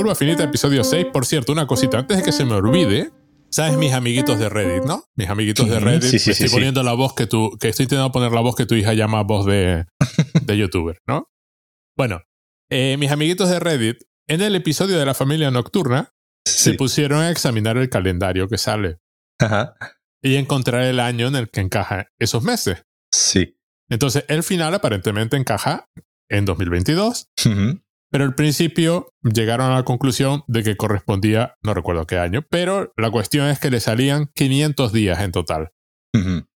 Curva Finita, episodio 6. Por cierto, una cosita, antes de que se me olvide, ¿sabes mis amiguitos de Reddit, no? Mis amiguitos de Reddit. Sí, sí, estoy sí, poniendo la voz que tú, que estoy intentando poner la voz que tu hija llama voz de, de youtuber, ¿no? Bueno, eh, mis amiguitos de Reddit, en el episodio de la familia nocturna, se Sí. pusieron a examinar el calendario que sale Ajá. y encontrar el año en el que encaja esos meses. Sí. Entonces, el final aparentemente encaja en 2022, Ujú. Pero al principio llegaron a la conclusión de que correspondía, no recuerdo qué año, pero la cuestión es que le salían 500 días en total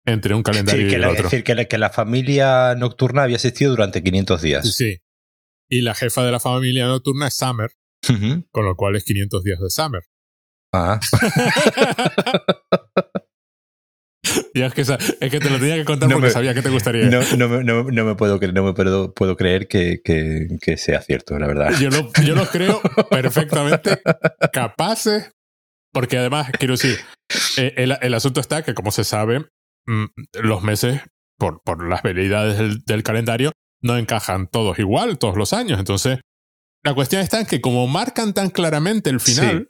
entre un calendario decir, y el la, es otro. decir, que la- que la familia nocturna había existido durante 500 días. Sí. Y la jefa de la familia nocturna es Summer, con lo cual es 500 días de Summer. Ah. es que, es que te lo tenía que contar No porque me- sabía que te gustaría. No, no, me- no, no me puedo creer, no me puedo, puedo creer que, que, que sea cierto, la verdad. Yo lo, yo lo creo perfectamente capaces, porque además, quiero decir, eh, el, el asunto está que, como se sabe, mm, los meses, por, por las veleidades del, del calendario, no encajan todos igual todos los años. Entonces, la cuestión está en que como marcan tan claramente el final,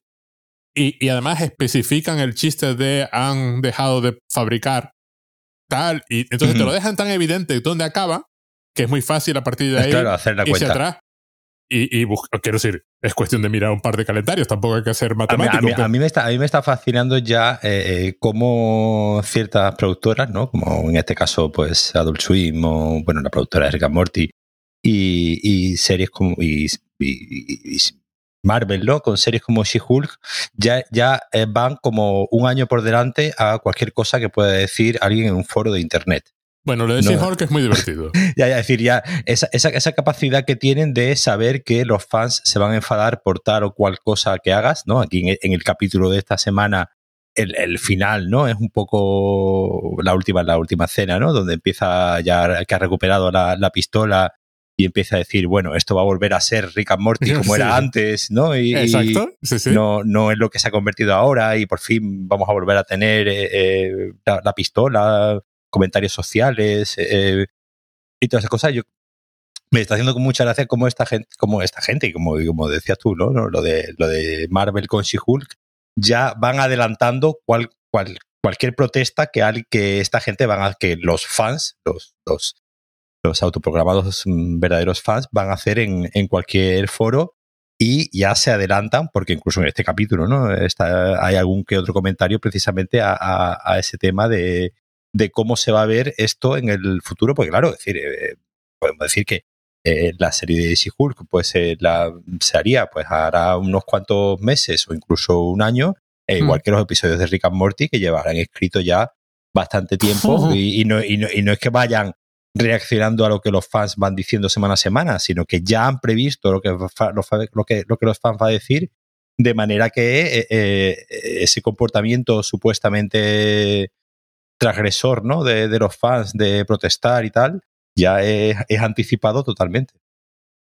y, y además especifican el chiste de han dejado de fabricar tal, y entonces te lo dejan tan evidente dónde acaba, que es muy fácil a partir de Es ahí claro, hacer la irse cuenta. atrás y, y. Quiero decir, es cuestión de mirar un par de calendarios, tampoco hay que ser A mí, matemático. a mí- pero- a mí me está, a mí me está fascinando ya eh, eh, cómo ciertas productoras, ¿no? Como en este caso, pues Adult Swim o, bueno, la productora de Rick and Morty y, y series como y Marvel, ¿no? Con series como She-Hulk, ya, ya eh, van como un año por delante a cualquier cosa que pueda decir alguien en un foro de internet. bueno, lo de no. She-Hulk es muy divertido. Ya, ya, es decir, ya esa, esa, esa capacidad que tienen de saber que los fans se van a enfadar por tal o cual cosa que hagas, ¿no? Aquí en, en el capítulo de esta semana, el, el final, ¿no? Es un poco la última, la última escena, ¿no? Donde empieza ya que ha recuperado la, la pistola y empieza a decir, bueno, esto va a volver a ser Rick and Morty como Sí. era antes, ¿no? Y, Exacto. Sí, sí. no, no es lo que se ha convertido ahora y por fin vamos a volver a tener eh, eh, la, la pistola, comentarios sociales eh, y todas esas cosas. Yo me está haciendo con mucha gracia como esta gente, como esta gente, y como, como decías tú, ¿no? ¿no? Lo de lo de Marvel con She-Hulk, ya van adelantando cual, cual, cualquier protesta que, al, que esta gente van a, que los fans, los, los, los autoprogramados mm, verdaderos fans van a hacer en, en cualquier foro y ya se adelantan, porque incluso en este capítulo ¿no? Está, hay algún que otro comentario precisamente a, a, a ese tema de, de, cómo se va a ver esto en el futuro, porque claro, es decir, eh, podemos decir que eh, la serie de She-Hulk pues eh, la, se haría pues hará unos cuantos meses o incluso un año, e igual Mm. que los episodios de Rick and Morty que llevarán escrito ya bastante tiempo y, y, no, y, no, y no es que vayan reaccionando a lo que los fans van diciendo semana a semana, sino que ya han previsto lo que, lo, que, lo que los fans van a decir, de manera que eh, eh, ese comportamiento supuestamente transgresor ¿no? de, de los fans de protestar y tal, ya es, anticipado totalmente.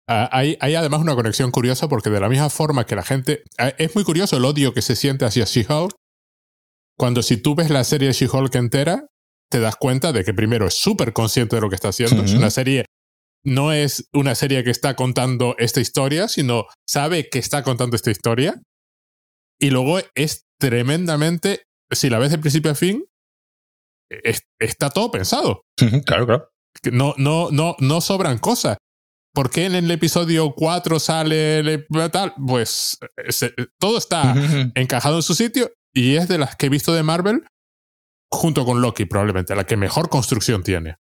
Ah, hay, hay además una conexión curiosa porque de la misma forma que la gente... ah, Es muy curioso el odio que se siente hacia She-Hulk cuando si tú ves la serie She-Hulk entera, te das cuenta de que primero es súper consciente de lo que está haciendo. Es una serie... No es una serie que está contando esta historia, sino sabe que está contando esta historia. Y luego es tremendamente... Si la ves de principio a fin, es- está todo pensado claro, claro. no, no, no, no sobran cosas. ¿Por qué en el episodio 4 sale el- tal? Pues eh, se- todo está encajado en su sitio y es de las que he visto de Marvel, junto con Loki probablemente, la que mejor construcción tiene.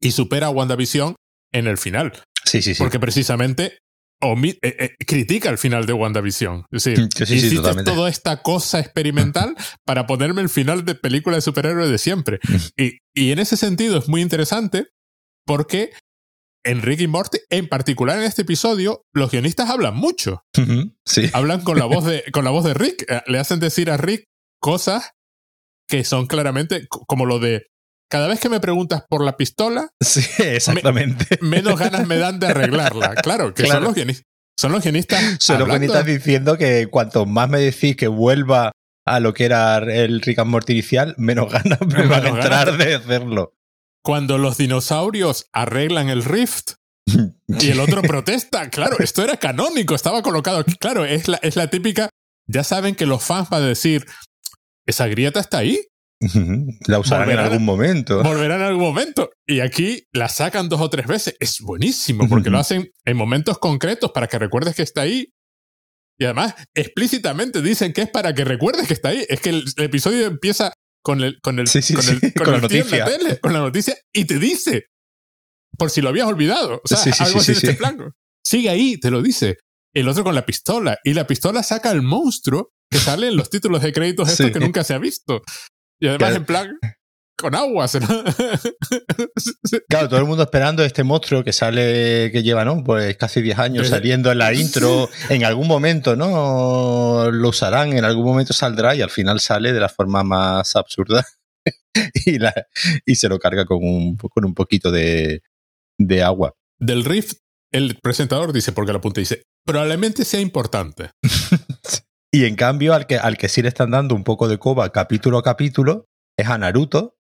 Y supera a WandaVision en el final, Sí, sí, sí. porque precisamente eh, eh, critica el final de WandaVision. Es decir, Sí, sí, hiciste totalmente. toda esta cosa experimental para ponerme el final de película de superhéroes de siempre. Y, y en ese sentido es muy interesante porque en Rick y Morty, en particular en este episodio, los guionistas hablan mucho. Sí. Hablan con la voz de, con la voz de Rick. Eh, Le hacen decir a Rick cosas que son claramente como lo de cada vez que me preguntas por la pistola, Sí, exactamente. menos ganas me dan de arreglarla. Claro, que son los guionistas. Son los guionistas. Son los bonitas diciendo que cuanto más me decís que vuelva a lo que era el Rick and Morty inicial, menos ganas me Menos van a entrar de hacerlo. Cuando los dinosaurios arreglan el rift, Y el otro protesta. Claro, esto era canónico, estaba colocado aquí. Claro, es la, es la típica. Ya saben que los fans van a decir: esa grieta está ahí. La usarán en algún momento. Volverán en algún momento. Y aquí la sacan dos o tres veces. Es buenísimo porque lo hacen en momentos concretos para que recuerdes que está ahí. Y además, explícitamente dicen que es para que recuerdes que está ahí. Es que el, episodio empieza con el, con el, con, el, con, la noticia. Tele, con la noticia y te dice, por si lo habías olvidado. O sea, algo así de este plan. Sigue ahí, te lo dice. El otro con la pistola. Y la pistola saca al monstruo que sale en los títulos de créditos estos que nunca se ha visto. Y además, en plan, con aguas. Claro, todo el mundo esperando este monstruo que sale, que lleva, ¿no? Pues casi 10 años saliendo en la intro. En algún momento, ¿no? Lo usarán, en algún momento saldrá y al final sale de la forma más absurda. y, la, y se lo carga con un, con un poquito de, de agua. Del riff, el presentador dice, porque la punta dice, probablemente sea importante. Y en cambio, al que, al que sí le están dando un poco de coba capítulo a capítulo, es a Naruto,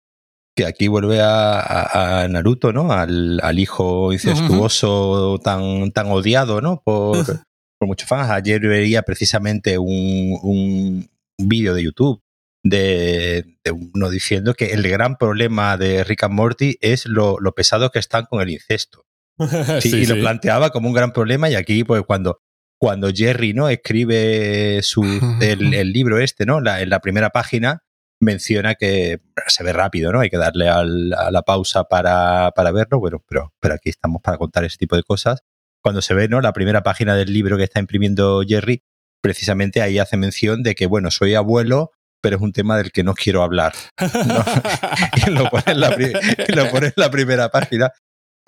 que aquí vuelve a, a, Naruto, ¿no? Al, al hijo incestuoso tan, tan odiado, ¿no? Por, por muchos fans. Ayer veía precisamente un, un vídeo de YouTube de, de, uno diciendo que el gran problema de Rick and Morty es lo, lo pesado que están con el incesto. Sí, sí, y lo planteaba como un gran problema y aquí pues cuando cuando Jerry no escribe su el, el libro este no la, en la primera página menciona que se ve rápido, ¿no? Hay que darle al, a la pausa para, para, verlo, bueno, pero, pero aquí estamos para contar ese tipo de cosas. Cuando se ve, ¿no? La primera página del libro que está imprimiendo Jerry, precisamente ahí hace mención de que, bueno, soy abuelo, pero es un tema del que no quiero hablar. ¿no? y lo pone en la, lo pone en la primera página.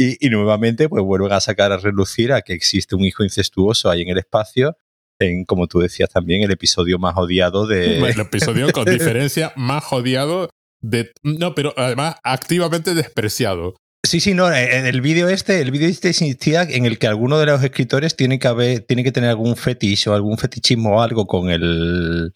Y, y, nuevamente, pues vuelven a sacar a relucir a que existe un hijo incestuoso ahí en el espacio en, como tú decías también, el episodio más odiado de... el episodio con diferencia más odiado de... No, pero además activamente despreciado. Sí, sí, no, en el vídeo este, el vídeo este insistía en el que alguno de los escritores tiene que haber, tiene que tener algún fetiche o algún fetichismo o algo con el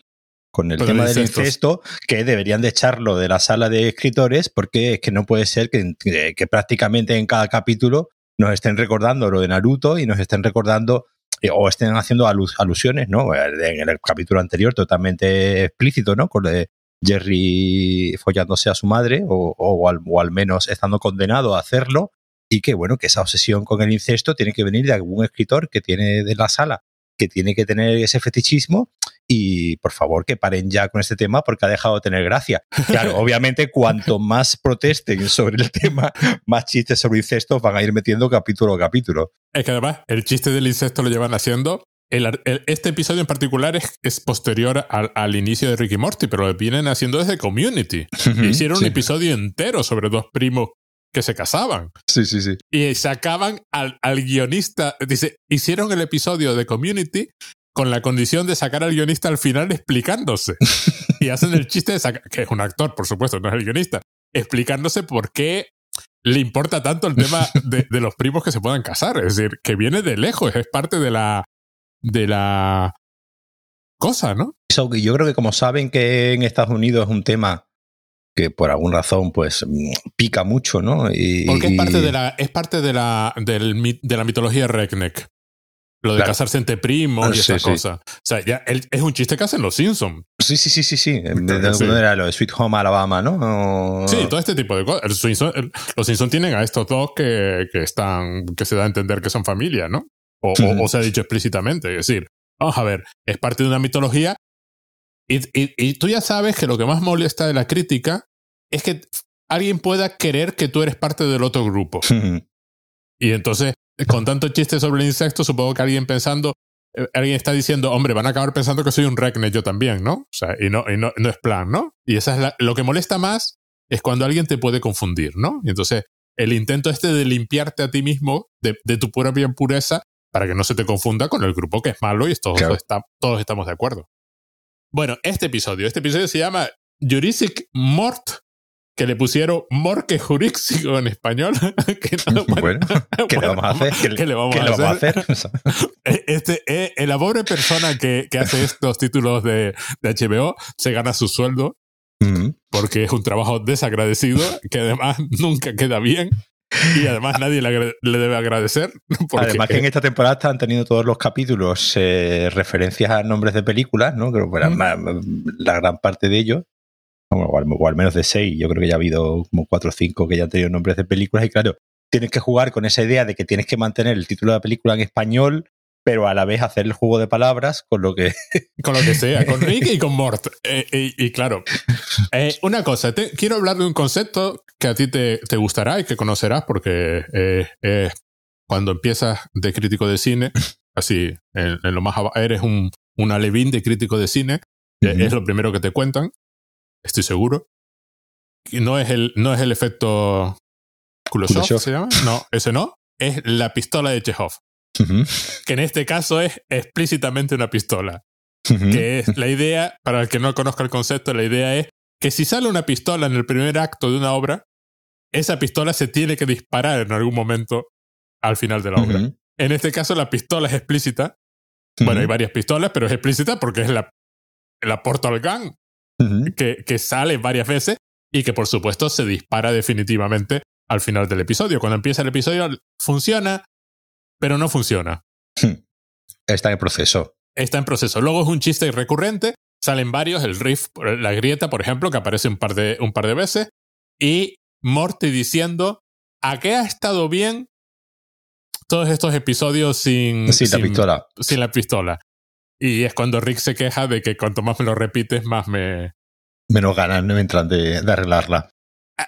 con el tema del incesto, que deberían de echarlo de la sala de escritores, porque es que no puede ser que, que prácticamente en cada capítulo nos estén recordando lo de Naruto y nos estén recordando eh, o estén haciendo alusiones, ¿no? En el capítulo anterior, totalmente explícito, ¿no? Con de Jerry follándose a su madre, o, o, al, o al menos estando condenado a hacerlo, y que, bueno, que esa obsesión con el incesto tiene que venir de algún escritor que tiene de la sala, que tiene que tener ese fetichismo y por favor que paren ya con este tema porque ha dejado de tener gracia. Claro, obviamente cuanto más protesten sobre el tema, más chistes sobre incestos van a ir metiendo capítulo a capítulo. Es que además el chiste del incesto lo llevan haciendo. El, el, este episodio en particular es, es posterior al, al, inicio de Ricky Morty, pero lo vienen haciendo desde Community. Hicieron sí. un episodio entero sobre dos primos que se casaban. Sí, sí, sí. Y sacaban al, al guionista, dice, hicieron el episodio de Community con la condición de sacar al guionista al final explicándose. y hacen el chiste de sacar, que es un actor, por supuesto, no es el guionista, explicándose por qué le importa tanto el tema de, de, los primos que se puedan casar. Es decir, que viene de lejos, es parte de la. de la cosa, ¿no? Yo creo que como saben que en Estados Unidos es un tema que por alguna razón pues pica mucho, ¿no? Y, Porque es parte de la, es parte de la, del, de la mitología redneck. Lo de claro. casarse entre primos y esa sí, cosa. Sí. O sea, ya es un chiste que hacen los Simpsons. Sí, sí, sí, sí, sí. De, sí. era lo de Sweet Home Alabama, ¿no? Sí, todo este tipo de cosas. El Simpson, el, los Simpsons tienen a estos dos que, que están, que se da a entender que son familia, ¿no? O, uh -huh. o, o se ha dicho explícitamente. Es decir, vamos a ver, es parte de una mitología y, y, y, tú ya sabes que lo que más molesta de la crítica es que alguien pueda querer que tú eres parte del otro grupo. Y entonces, con tanto chiste sobre el insecto, supongo que alguien pensando, eh, alguien está diciendo, hombre, van a acabar pensando que soy un redneck yo también, ¿no? O sea, y no, y no, no es plan, ¿no? Y esa es la, lo que molesta más es cuando alguien te puede confundir, ¿no? Y entonces, el intento este de limpiarte a ti mismo de, de tu propia impureza para que no se te confunda con el grupo que es malo y todos, claro. está, todos estamos de acuerdo. Bueno, este episodio, este episodio se llama Jurassic Mort, que le pusieron Morque Juríxico en español. que no, bueno, bueno, ¿qué le vamos a hacer? ¿Qué, ¿qué le vamos, ¿qué a, le vamos hacer? a hacer? este, eh, la pobre persona que, que hace estos títulos de, de, HBO se gana su sueldo mm -hmm. porque es un trabajo desagradecido que además nunca queda bien. y además nadie le, debe agradecer. Además que en esta temporada han tenido todos los capítulos eh, referencias a nombres de películas, ¿no? Creo que la gran parte de ellos, o, al, menos de seis, yo creo que ya ha habido como cuatro o cinco que ya han tenido nombres de películas y claro, tienes que jugar con esa idea de que tienes que mantener el título de la película en español, pero a la vez hacer el juego de palabras con lo que... con lo que sea, con Rick y con Mort. Eh, y, claro, eh, una cosa, quiero hablar de un concepto que a ti te, te gustará y que conocerás porque eh, cuando empiezas de crítico de cine, así, en, lo más eres un, un, alevín de crítico de cine, es lo primero que te cuentan, estoy seguro. No es el, no es el efecto Kuleshov, ¿se llama? No, ese no. Es la pistola de Chekhov. Que en este caso es explícitamente una pistola. Que es la idea, para el que no conozca el concepto, la idea es que si sale una pistola en el primer acto de una obra, esa pistola se tiene que disparar en algún momento al final de la obra. En este caso, la pistola es explícita. Bueno, hay varias pistolas, pero es explícita porque es la, la Portal Gun, que, que sale varias veces y que por supuesto se dispara definitivamente al final del episodio. Cuando empieza el episodio funciona, pero no funciona. Hmm. Está en proceso. Está en proceso. Luego es un chiste recurrente. Salen varios, el riff, la grieta, por ejemplo, que aparece un par de, un par de veces. Y Morty diciendo, ¿a qué ha estado bien todos estos episodios sin, sin, la pistola? Sin la pistola. Y es cuando Rick se queja de que cuanto más me lo repites, más me... Menos ganas me entran de, arreglarla.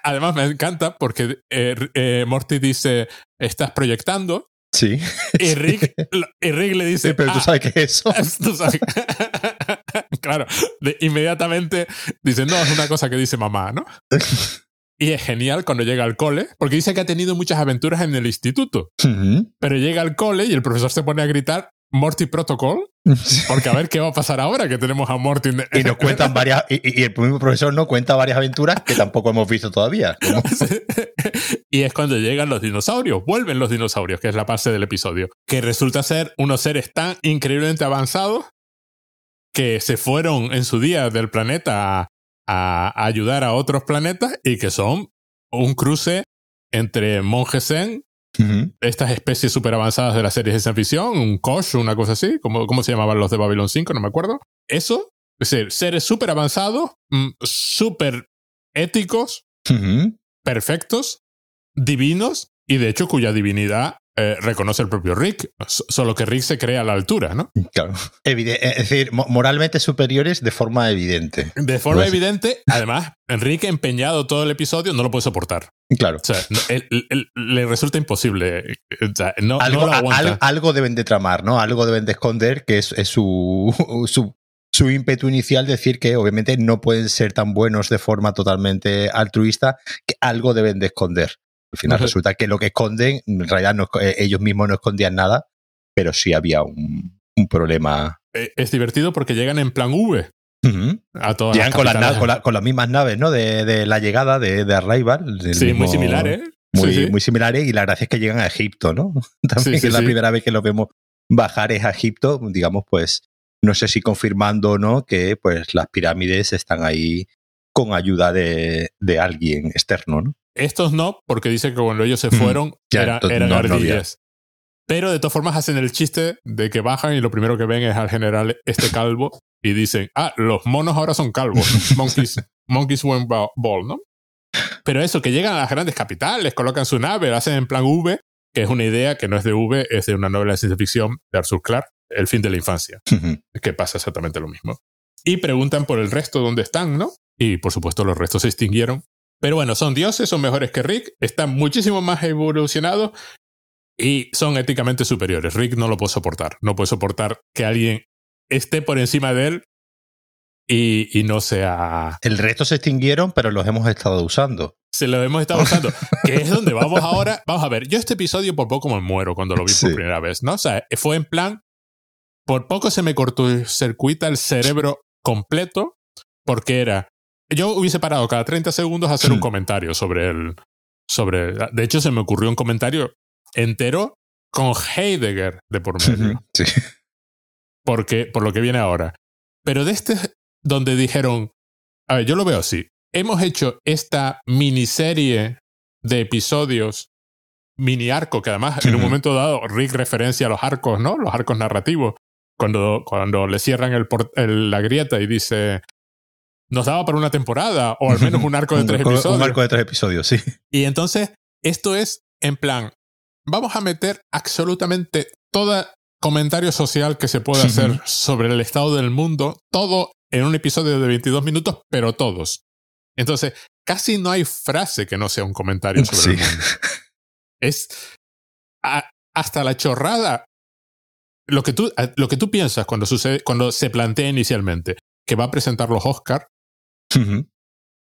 Además me encanta porque eh, eh, Morty dice, estás proyectando. Sí. Y Rick, y Rick le dice... pero tú ah, sabes qué es eso. claro, inmediatamente dice, no, es una cosa que dice mamá, ¿no? Y es genial cuando llega al cole, porque dice que ha tenido muchas aventuras en el instituto. Pero llega al cole y el profesor se pone a gritar, Morty Protocol. Porque a ver qué va a pasar ahora que tenemos a Morty. Y nos cuentan varias. Y, el mismo profesor nos cuenta varias aventuras que tampoco hemos visto todavía. y es cuando llegan los dinosaurios. Vuelven los dinosaurios, que es la base del episodio. Que resulta ser unos seres tan increíblemente avanzados que se fueron en su día del planeta a, ayudar a otros planetas y que son un cruce entre monjes zen estas especies súper avanzadas de las series de ciencia ficción, un Kosh, una cosa así, ¿cómo, cómo se llamaban los de Babylon 5? No me acuerdo. Eso, es decir, seres súper avanzados, mm, súper éticos, perfectos, divinos, y de hecho cuya divinidad eh, reconoce el propio Rick, solo que Rick se cree a la altura, ¿no? Claro. es decir, moralmente superiores de forma evidente. De forma evidente, además, Enrique empeñado todo el episodio no lo puede soportar. Claro. O sea, le resulta imposible. no, algo, algo, deben de tramar, ¿no? Algo deben de esconder, que es, su, su, su ímpetu inicial decir que obviamente no pueden ser tan buenos de forma totalmente altruista, que algo deben de esconder. Al final resulta que lo que esconden, en realidad eh, ellos mismos no escondían nada, pero sí había un, problema. Eh, es divertido porque llegan en plan V. a todas llegan con, las con, las mismas naves, ¿no? De, la llegada de, de Arrival. Sí, muy similares. Muy, muy similares y la gracia es que llegan a Egipto, ¿no? También es la primera vez que lo vemos bajar es a Egipto, digamos, pues no sé si confirmando o no que pues las pirámides están ahí con ayuda de, de alguien externo, ¿no? Estos no, porque dice que cuando ellos se fueron eran ardillas. Pero de todas formas hacen el chiste de que bajan y lo primero que ven es al general este calvo y dicen, ah, los monos ahora son calvos. monkeys, monkeys went ball, ¿no? Pero eso, que llegan a las grandes capitales, colocan su nave, lo hacen en plan V, que es una idea que no es de V, es de una novela de ciencia ficción de Arthur Clarke, El fin de la infancia, que pasa exactamente lo mismo. Y preguntan por el resto dónde están, ¿no? Y por supuesto los restos se extinguieron pero bueno, son dioses, son mejores que Rick, están muchísimo más evolucionados y son éticamente superiores. Rick no lo puede soportar. No puede soportar que alguien esté por encima de él y, no sea. El resto se extinguieron, pero los hemos estado usando. Se los hemos estado usando. que es donde vamos ahora. Vamos a ver, yo este episodio por poco me muero cuando lo vi por primera vez, ¿no? O sea, fue en plan. Por poco se me cortó el circuito el cerebro completo, porque era yo hubiese parado cada 30 segundos a hacer un comentario sobre el. Sobre, de hecho, se me ocurrió un comentario entero con Heidegger de por medio. Sí. Porque, por lo que viene ahora. Pero de este, donde dijeron. A ver, yo lo veo así. Hemos hecho esta miniserie de episodios mini arco que además en un momento dado Rick referencia a los arcos, ¿no? Los arcos narrativos. Cuando, cuando le cierran el, la grieta y dice, nos daba para una temporada o al menos un arco de tres episodios. Un arco de tres episodios, sí. Y entonces, esto es en plan, vamos a meter absolutamente todo comentario social que se puede hacer sobre el estado del mundo, todo en un episodio de 22 minutos, pero todos. Entonces, casi no hay frase que no sea un comentario sobre el mundo. Es hasta la chorrada. Lo que, tú, lo que tú piensas cuando, sucede, cuando se plantea inicialmente que va a presentar los Oscar,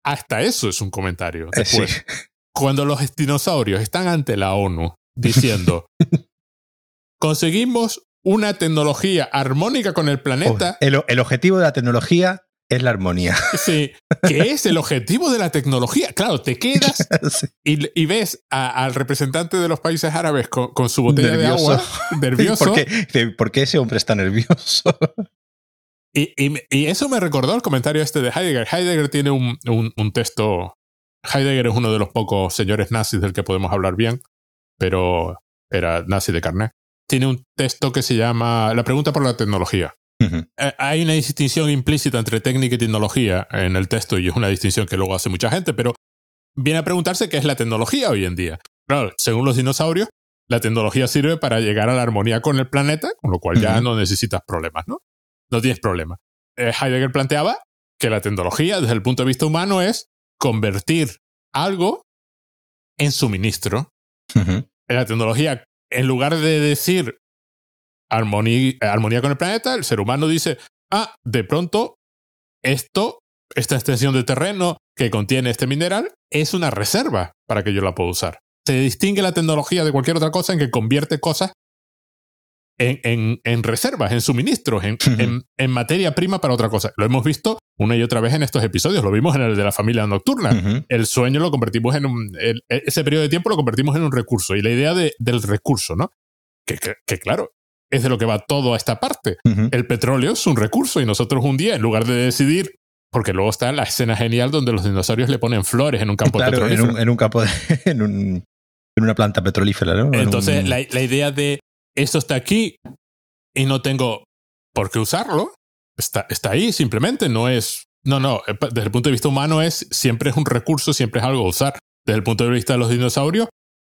hasta eso es un comentario. Eh, Después, cuando los dinosaurios están ante la ONU diciendo, conseguimos una tecnología armónica con el planeta. el, el, objetivo de la tecnología es la armonía. Sí, que es el objetivo de la tecnología. Claro, te quedas y, ves al representante de los países árabes con, su botella de agua nervioso. ¿Por qué, ese hombre está nervioso? Y, eso me recordó el comentario este de Heidegger. Heidegger tiene un, un, texto. Heidegger es uno de los pocos señores nazis del que podemos hablar bien, pero era nazi de carne. Tiene un texto que se llama La pregunta por la tecnología. Eh, hay una distinción implícita entre técnica y tecnología en el texto y es una distinción que luego hace mucha gente, pero viene a preguntarse qué es la tecnología hoy en día. Claro, según los dinosaurios, la tecnología sirve para llegar a la armonía con el planeta, con lo cual ya no necesitas problemas, ¿no? No tienes problema. Eh, Heidegger planteaba que la tecnología, desde el punto de vista humano, es convertir algo en suministro. La tecnología, en lugar de decir armonía, armonía con el planeta, el ser humano dice, ah, de pronto, esto, esta extensión de terreno que contiene este mineral, es una reserva para que yo la pueda usar. Se distingue la tecnología de cualquier otra cosa en que convierte cosas en, en, reservas, en suministros, en, en, materia prima para otra cosa. Lo hemos visto una y otra vez en estos episodios. Lo vimos en el de la familia nocturna. El sueño lo convertimos en un. ese periodo de tiempo lo convertimos en un recurso. Y la idea de, del recurso, ¿no? Que, que, claro, es de lo que va todo a esta parte. El petróleo es un recurso y nosotros un día, en lugar de decidir, porque luego está la escena genial donde los dinosaurios le ponen flores en un campo claro, En un, en un campo, en, un, en, una planta petrolífera, ¿no? Entonces, la, la idea de esto está aquí y no tengo por qué usarlo, está, está ahí simplemente, no es... No, no, eh, desde el punto de vista humano es siempre es un recurso, siempre es algo a usar. Desde el punto de vista de los dinosaurios,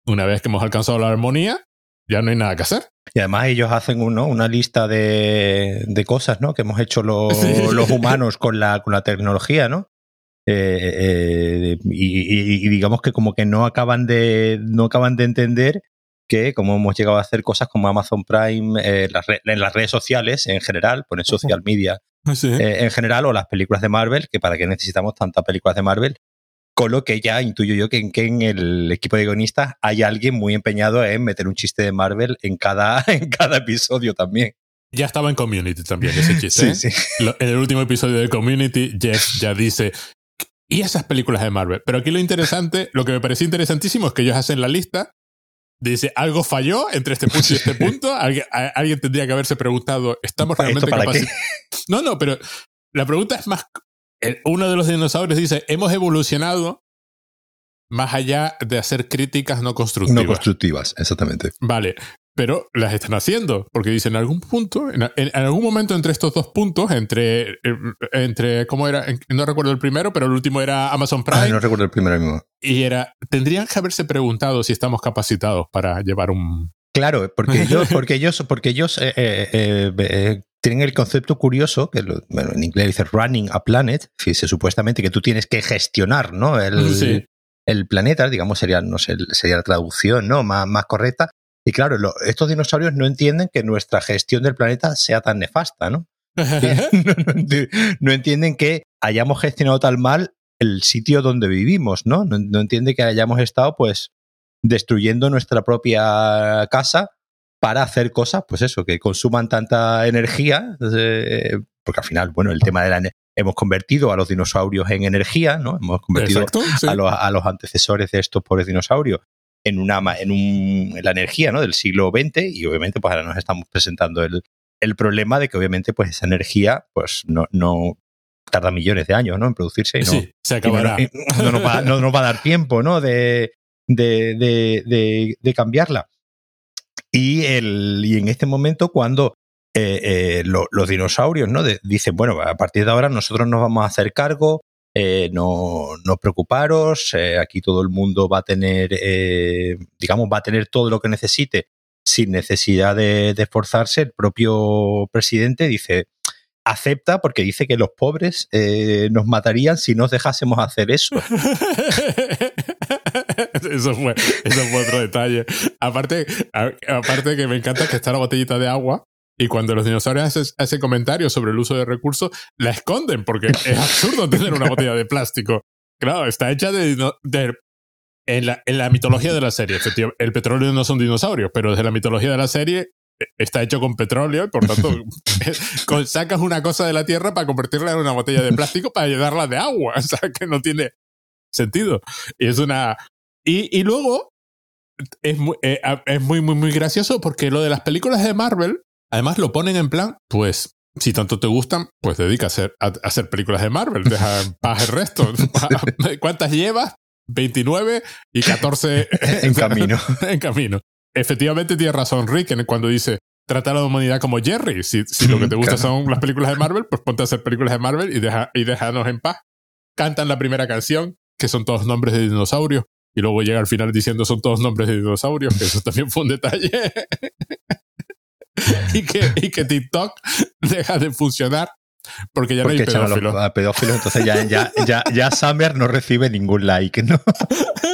una vez que hemos alcanzado la armonía, ya no hay nada que hacer. Y además ellos hacen uno, una lista de, de, cosas ¿no? que hemos hecho los, los humanos con la, con la tecnología, ¿no? Eh, eh, y, y, digamos que como que no acaban de no acaban de entender que como hemos llegado a hacer cosas como Amazon Prime eh, en las redes sociales en general, poner social media ah, en general o las películas de Marvel, que para qué necesitamos tantas películas de Marvel, con lo que ya intuyo yo que, en el equipo de guionistas hay alguien muy empeñado en meter un chiste de Marvel en cada, en cada episodio también. Ya estaba en Community también ese chiste. sí, ¿eh? sí. en el último episodio de Community, Jeff ya dice, y esas películas de Marvel. Pero aquí lo interesante, lo que me pareció interesantísimo es que ellos hacen la lista. Dice, algo falló entre este punto y este punto. Alguien, alguien tendría que haberse preguntado, ¿estamos realmente capaces? No, no, pero la pregunta es más uno de los dinosaurios dice, hemos evolucionado más allá de hacer críticas no constructivas. No constructivas, exactamente. Vale, pero las están haciendo, porque dicen en algún punto, en, algún momento entre estos dos puntos, entre, eh, entre ¿cómo era? No recuerdo el primero, pero el último era Amazon Prime. no recuerdo el primero mismo. Y era, tendrían que haberse preguntado si estamos capacitados para llevar un... Claro, porque ellos, porque ellos, porque ellos eh, eh, tienen el concepto curioso, que bueno, en inglés dice running a planet, dice supuestamente que tú tienes que gestionar ¿no? el, el planeta, digamos, sería, no sé, sería la traducción ¿no? más, más correcta. Y claro, estos dinosaurios no entienden que nuestra gestión del planeta sea tan nefasta, ¿no? no, entienden que hayamos gestionado tan mal el sitio donde vivimos, ¿no? ¿no? No entienden que hayamos estado, pues, destruyendo nuestra propia casa para hacer cosas, pues eso, que consuman tanta energía, eh, porque al final, bueno, el tema de la hemos convertido a los dinosaurios en energía, ¿no? Hemos convertido a, los, a, los, antecesores de estos pobres dinosaurios en una en, un, en la energía, ¿no? Del siglo XX y obviamente pues ahora nos estamos presentando el, el problema de que obviamente pues esa energía pues no, no tarda millones de años, ¿no? En producirse y no, sí, se acabará. no, nos va, no, nos va, a dar tiempo, ¿no? De, de, de, cambiarla. Y, el, y en este momento, cuando eh, eh, los dinosaurios ¿no? dicen, bueno, a partir de ahora nosotros nos vamos a hacer cargo, eh, no, no preocuparos, aquí todo el mundo va a tener, digamos, va a tener todo lo que necesite sin necesidad de, esforzarse. El propio presidente dice, acepta porque dice que los pobres nos matarían si nos dejásemos hacer eso. eso, fue, eso fue otro detalle. Aparte, aparte que me encanta que está la botellita de agua y cuando los dinosaurios hacen, ese comentario sobre el uso de recursos, la esconden porque es absurdo tener una botella de plástico. Claro, está hecha de, en, la, en la mitología de la serie. Efectivamente, el petróleo no son dinosaurios, pero desde la mitología de la serie eh, está hecho con petróleo y por tanto sacas una cosa de la tierra para convertirla en una botella de plástico para llenarla de agua. O sea, que no tiene sentido. Y es una... Y, y luego es muy, eh, es muy, muy, muy gracioso porque lo de las películas de Marvel Además lo ponen en plan, pues si tanto te gustan, pues dedica a hacer, a, hacer películas de Marvel, deja en paz el resto. ¿Cuántas llevas? 29 y 14 en camino. en camino. Efectivamente tiene razón Rick cuando dice, trata a la humanidad como Jerry. Si, si lo que te gusta son las películas de Marvel, pues ponte a hacer películas de Marvel y, deja, y déjanos en paz. Cantan la primera canción, que son todos nombres de dinosaurios, y luego llega al final diciendo son todos nombres de dinosaurios, que eso también fue un detalle. y, que, y que TikTok deja de funcionar porque ya no hay pedófilos. A pedófilos, entonces ya, ya, ya, ya Summer no recibe ningún like, ¿no?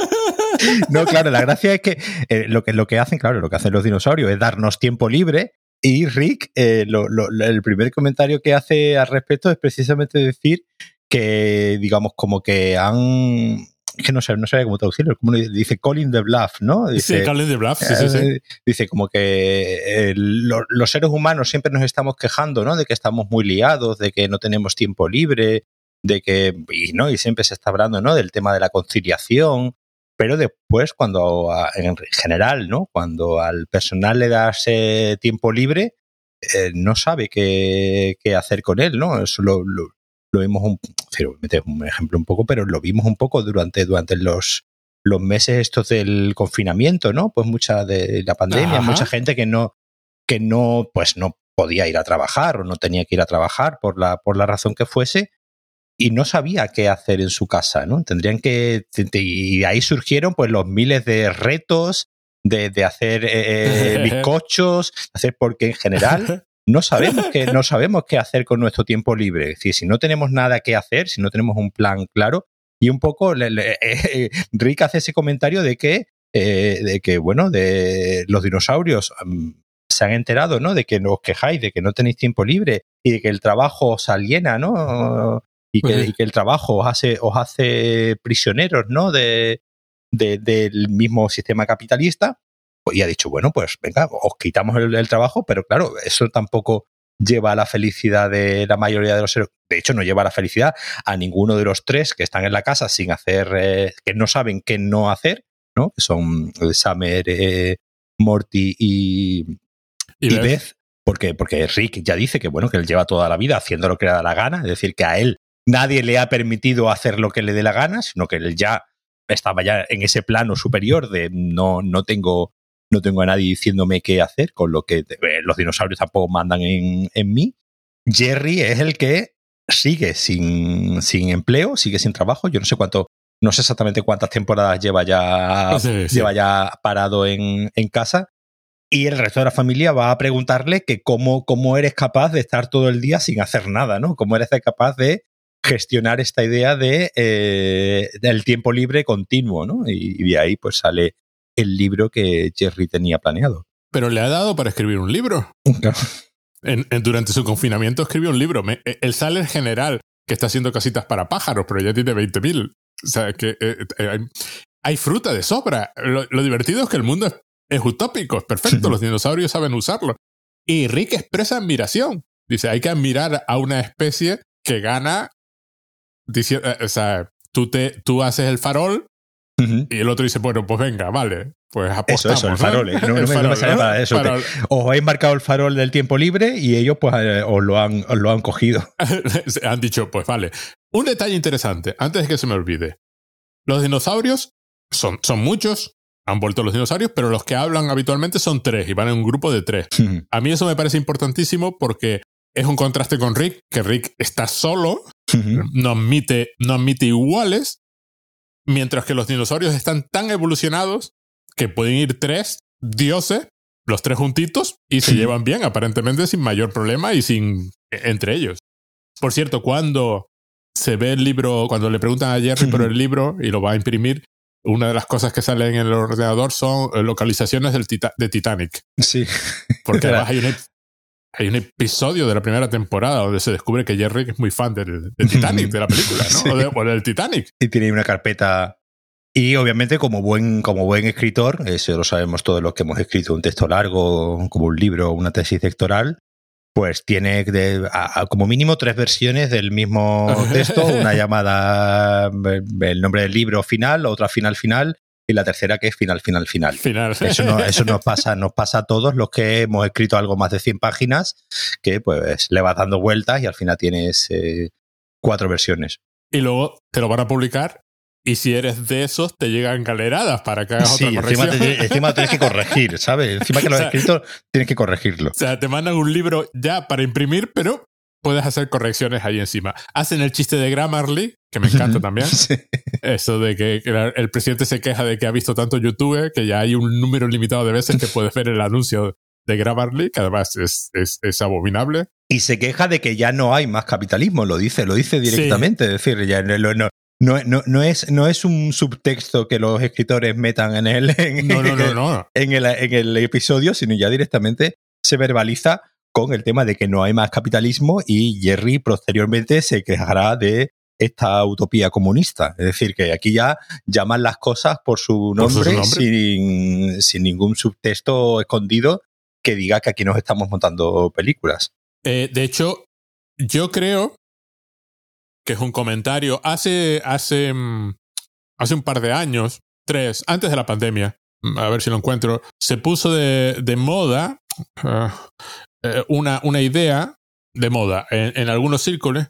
no, claro, la gracia es que, eh, lo que lo que hacen, claro, lo que hacen los dinosaurios es darnos tiempo libre. Y Rick, eh, lo, lo, el primer comentario que hace al respecto es precisamente decir que, digamos, como que han que no sé, no sé cómo traducirlo, como dice Colin the Bluff, ¿no? Dice, sí, Colin the Bluff, sí, sí, sí. Eh, dice como que eh, los seres humanos siempre nos estamos quejando, ¿no? De que estamos muy liados, de que no tenemos tiempo libre, de que, y, ¿no? Y siempre se está hablando, ¿no? Del tema de la conciliación, pero después, cuando, en general, ¿no? Cuando al personal le das tiempo libre, eh, no sabe qué, qué, hacer con él, ¿no? Eso lo, lo vimos un, un ejemplo un poco, pero lo vimos un poco durante, durante los, los meses estos del confinamiento, ¿no? Pues mucha de la pandemia, mucha gente que no, que no, pues no podía ir a trabajar o no tenía que ir a trabajar por la, por la razón que fuese y no sabía qué hacer en su casa, ¿no? Tendrían que, y ahí surgieron pues los miles de retos de, de hacer eh, eh bizcochos, hacer, porque en general no sabemos qué, no sabemos qué hacer con nuestro tiempo libre. Es decir, si no tenemos nada que hacer, si no tenemos un plan claro, y un poco eh, Rick hace ese comentario de que, eh, de que, bueno, de los dinosaurios mm, se han enterado, ¿no? De que os quejáis, de que no tenéis tiempo libre y de que el trabajo os aliena, ¿no? Y que, y que el trabajo os hace, os hace prisioneros, ¿no? De, de, del mismo sistema capitalista y ha dicho, bueno, pues venga, os quitamos el, trabajo, pero claro, eso tampoco lleva a la felicidad de la mayoría de los seres. De hecho, no lleva a la felicidad a ninguno de los tres que están en la casa sin hacer, eh, que no saben qué no hacer, ¿no? Que son Summer, eh, Morty y, y, Beth. Porque, porque Rick ya dice que bueno, que él lleva toda la vida haciendo lo que le da la gana, es decir, que a él nadie le ha permitido hacer lo que le dé la gana, sino que él ya estaba ya en ese plano superior de no, no tengo no tengo a nadie diciéndome qué hacer, con lo que eh, los dinosaurios tampoco mandan en, en mí. Jerry es el que sigue sin, sin, empleo, sigue sin trabajo. Yo no sé cuánto, no sé exactamente cuántas temporadas lleva ya, lleva ya parado en, en, casa. Y el resto de la familia va a preguntarle que cómo, cómo eres capaz de estar todo el día sin hacer nada, ¿no? Cómo eres capaz de gestionar esta idea de eh, del tiempo libre continuo, ¿no? Y, y, de ahí pues sale el libro que Jerry tenía planeado. Pero le ha dado para escribir un libro. durante su confinamiento escribió un libro. E, él sale el general que está haciendo casitas para pájaros, pero ya tiene 20.000. O sea, que eh, eh, hay, fruta de sobra. Lo, divertido es que el mundo es, utópico, es perfecto, los dinosaurios saben usarlo. Y Rick expresa admiración. Dice, hay que admirar a una especie que gana, eh, o sea, tú, te, tú haces el farol y el otro dice, bueno, pues venga, vale, pues apostamos. Eso, eso, el farol. ¿eh? No, me, sale para eso. os habéis marcado el farol del tiempo libre y ellos pues eh, os, lo han, os lo han cogido. han dicho, pues vale. Un detalle interesante, antes de que se me olvide. Los dinosaurios son, son muchos, han vuelto los dinosaurios, pero los que hablan habitualmente son tres y van en un grupo de tres. A mí eso me parece importantísimo porque es un contraste con Rick, que Rick está solo, no admite, no admite iguales, mientras que los dinosaurios están tan evolucionados que pueden ir tres dioses, los tres juntitos, y se llevan bien, aparentemente sin mayor problema y sin entre ellos. Por cierto, cuando se ve el libro, cuando le preguntan a Jerry por el libro y lo va a imprimir, una de las cosas que salen en el ordenador son eh, localizaciones del de Titanic. Sí. Porque además hay un, hay un episodio de la primera temporada donde se descubre que Jerry es muy fan del, Titanic, de la película, ¿no? O, del Titanic. Y tiene una carpeta. Y obviamente, como buen, como buen escritor, eso lo sabemos todos los que hemos escrito un texto largo, como un libro, una tesis doctoral, pues tiene como mínimo tres versiones del mismo texto, una llamada el nombre del libro final, otra final final y la tercera que es final final final. Eso, no, eso nos pasa nos pasa a todos los que hemos escrito algo más de 100 páginas que pues le vas dando vueltas y al final tienes eh, cuatro versiones. Y luego te lo van a publicar y si eres de esos, te llegan galeradas para que hagas otra corrección. Encima, encima tienes que corregir, ¿sabes? Encima que lo has escrito, tienes que corregirlo. O sea, te mandan un libro ya para imprimir, pero puedes hacer correcciones ahí encima. Hacen el chiste de Grammarly, que me encanta también. Eso de que el presidente se queja de que ha visto tanto YouTube que ya hay un número limitado de veces que puedes ver el anuncio de Grammarly, que además es, es, es, abominable. Y se queja de que ya no hay más capitalismo, lo dice, lo dice directamente. Es decir, ya no, no, no, no, no, es, no es un subtexto que los escritores metan en el, en, el, en el episodio, sino ya directamente se verbaliza con el tema de que no hay más capitalismo y Jerry posteriormente se quejará de esta utopía comunista. Es decir, que aquí ya llaman las cosas por su nombre, Sin, sin, ningún subtexto escondido que diga que aquí nos estamos montando películas. Eh, de hecho, yo creo que es un comentario. Hace, hace, mm, hace un par de años, tres, antes de la pandemia, mm, a ver si lo encuentro, se puso de, de moda ah, eh, una, una idea de moda en, en, algunos círculos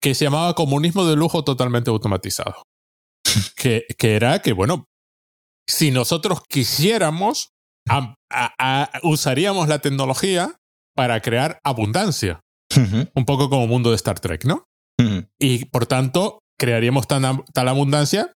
que se llamaba comunismo de lujo totalmente automatizado. que, que era que, bueno, si nosotros quisiéramos, usaríamos la tecnología para crear abundancia. Un poco como mundo de Star Trek, ¿no? Y por tanto, crearíamos tan, tal abundancia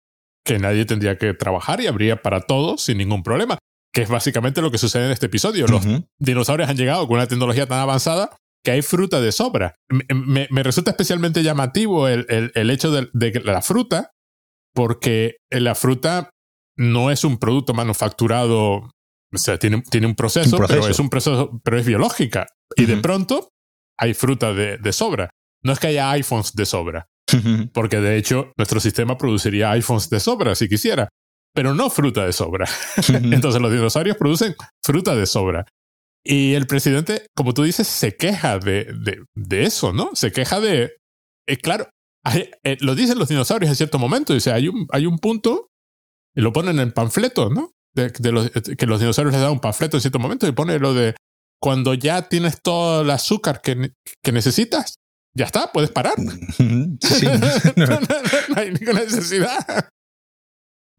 que nadie tendría que trabajar y habría para todos sin ningún problema. Que es básicamente lo que sucede en este episodio. Los dinosaurios han llegado con una tecnología tan avanzada que hay fruta de sobra. Me, resulta especialmente llamativo el, el, hecho de, la fruta, porque la fruta no es un producto manufacturado, o sea, tiene, tiene un, proceso, pero es un proceso, pero es biológica. Y de pronto hay fruta de, de sobra. No es que haya iPhones de sobra, porque de hecho nuestro sistema produciría iPhones de sobra si quisiera, pero no fruta de sobra. Entonces los dinosaurios producen fruta de sobra. Y el presidente, como tú dices, se queja de, de, eso, ¿no? Se queja de... Eh, claro, eh, lo dicen los dinosaurios en cierto momento. Dice, hay un, hay un punto, y lo ponen en panfleto, ¿no? De, los, que los dinosaurios les dan un panfleto en cierto momento y pone lo de cuando ya tienes todo el azúcar que, que necesitas, ya está, puedes parar. no, hay ninguna necesidad.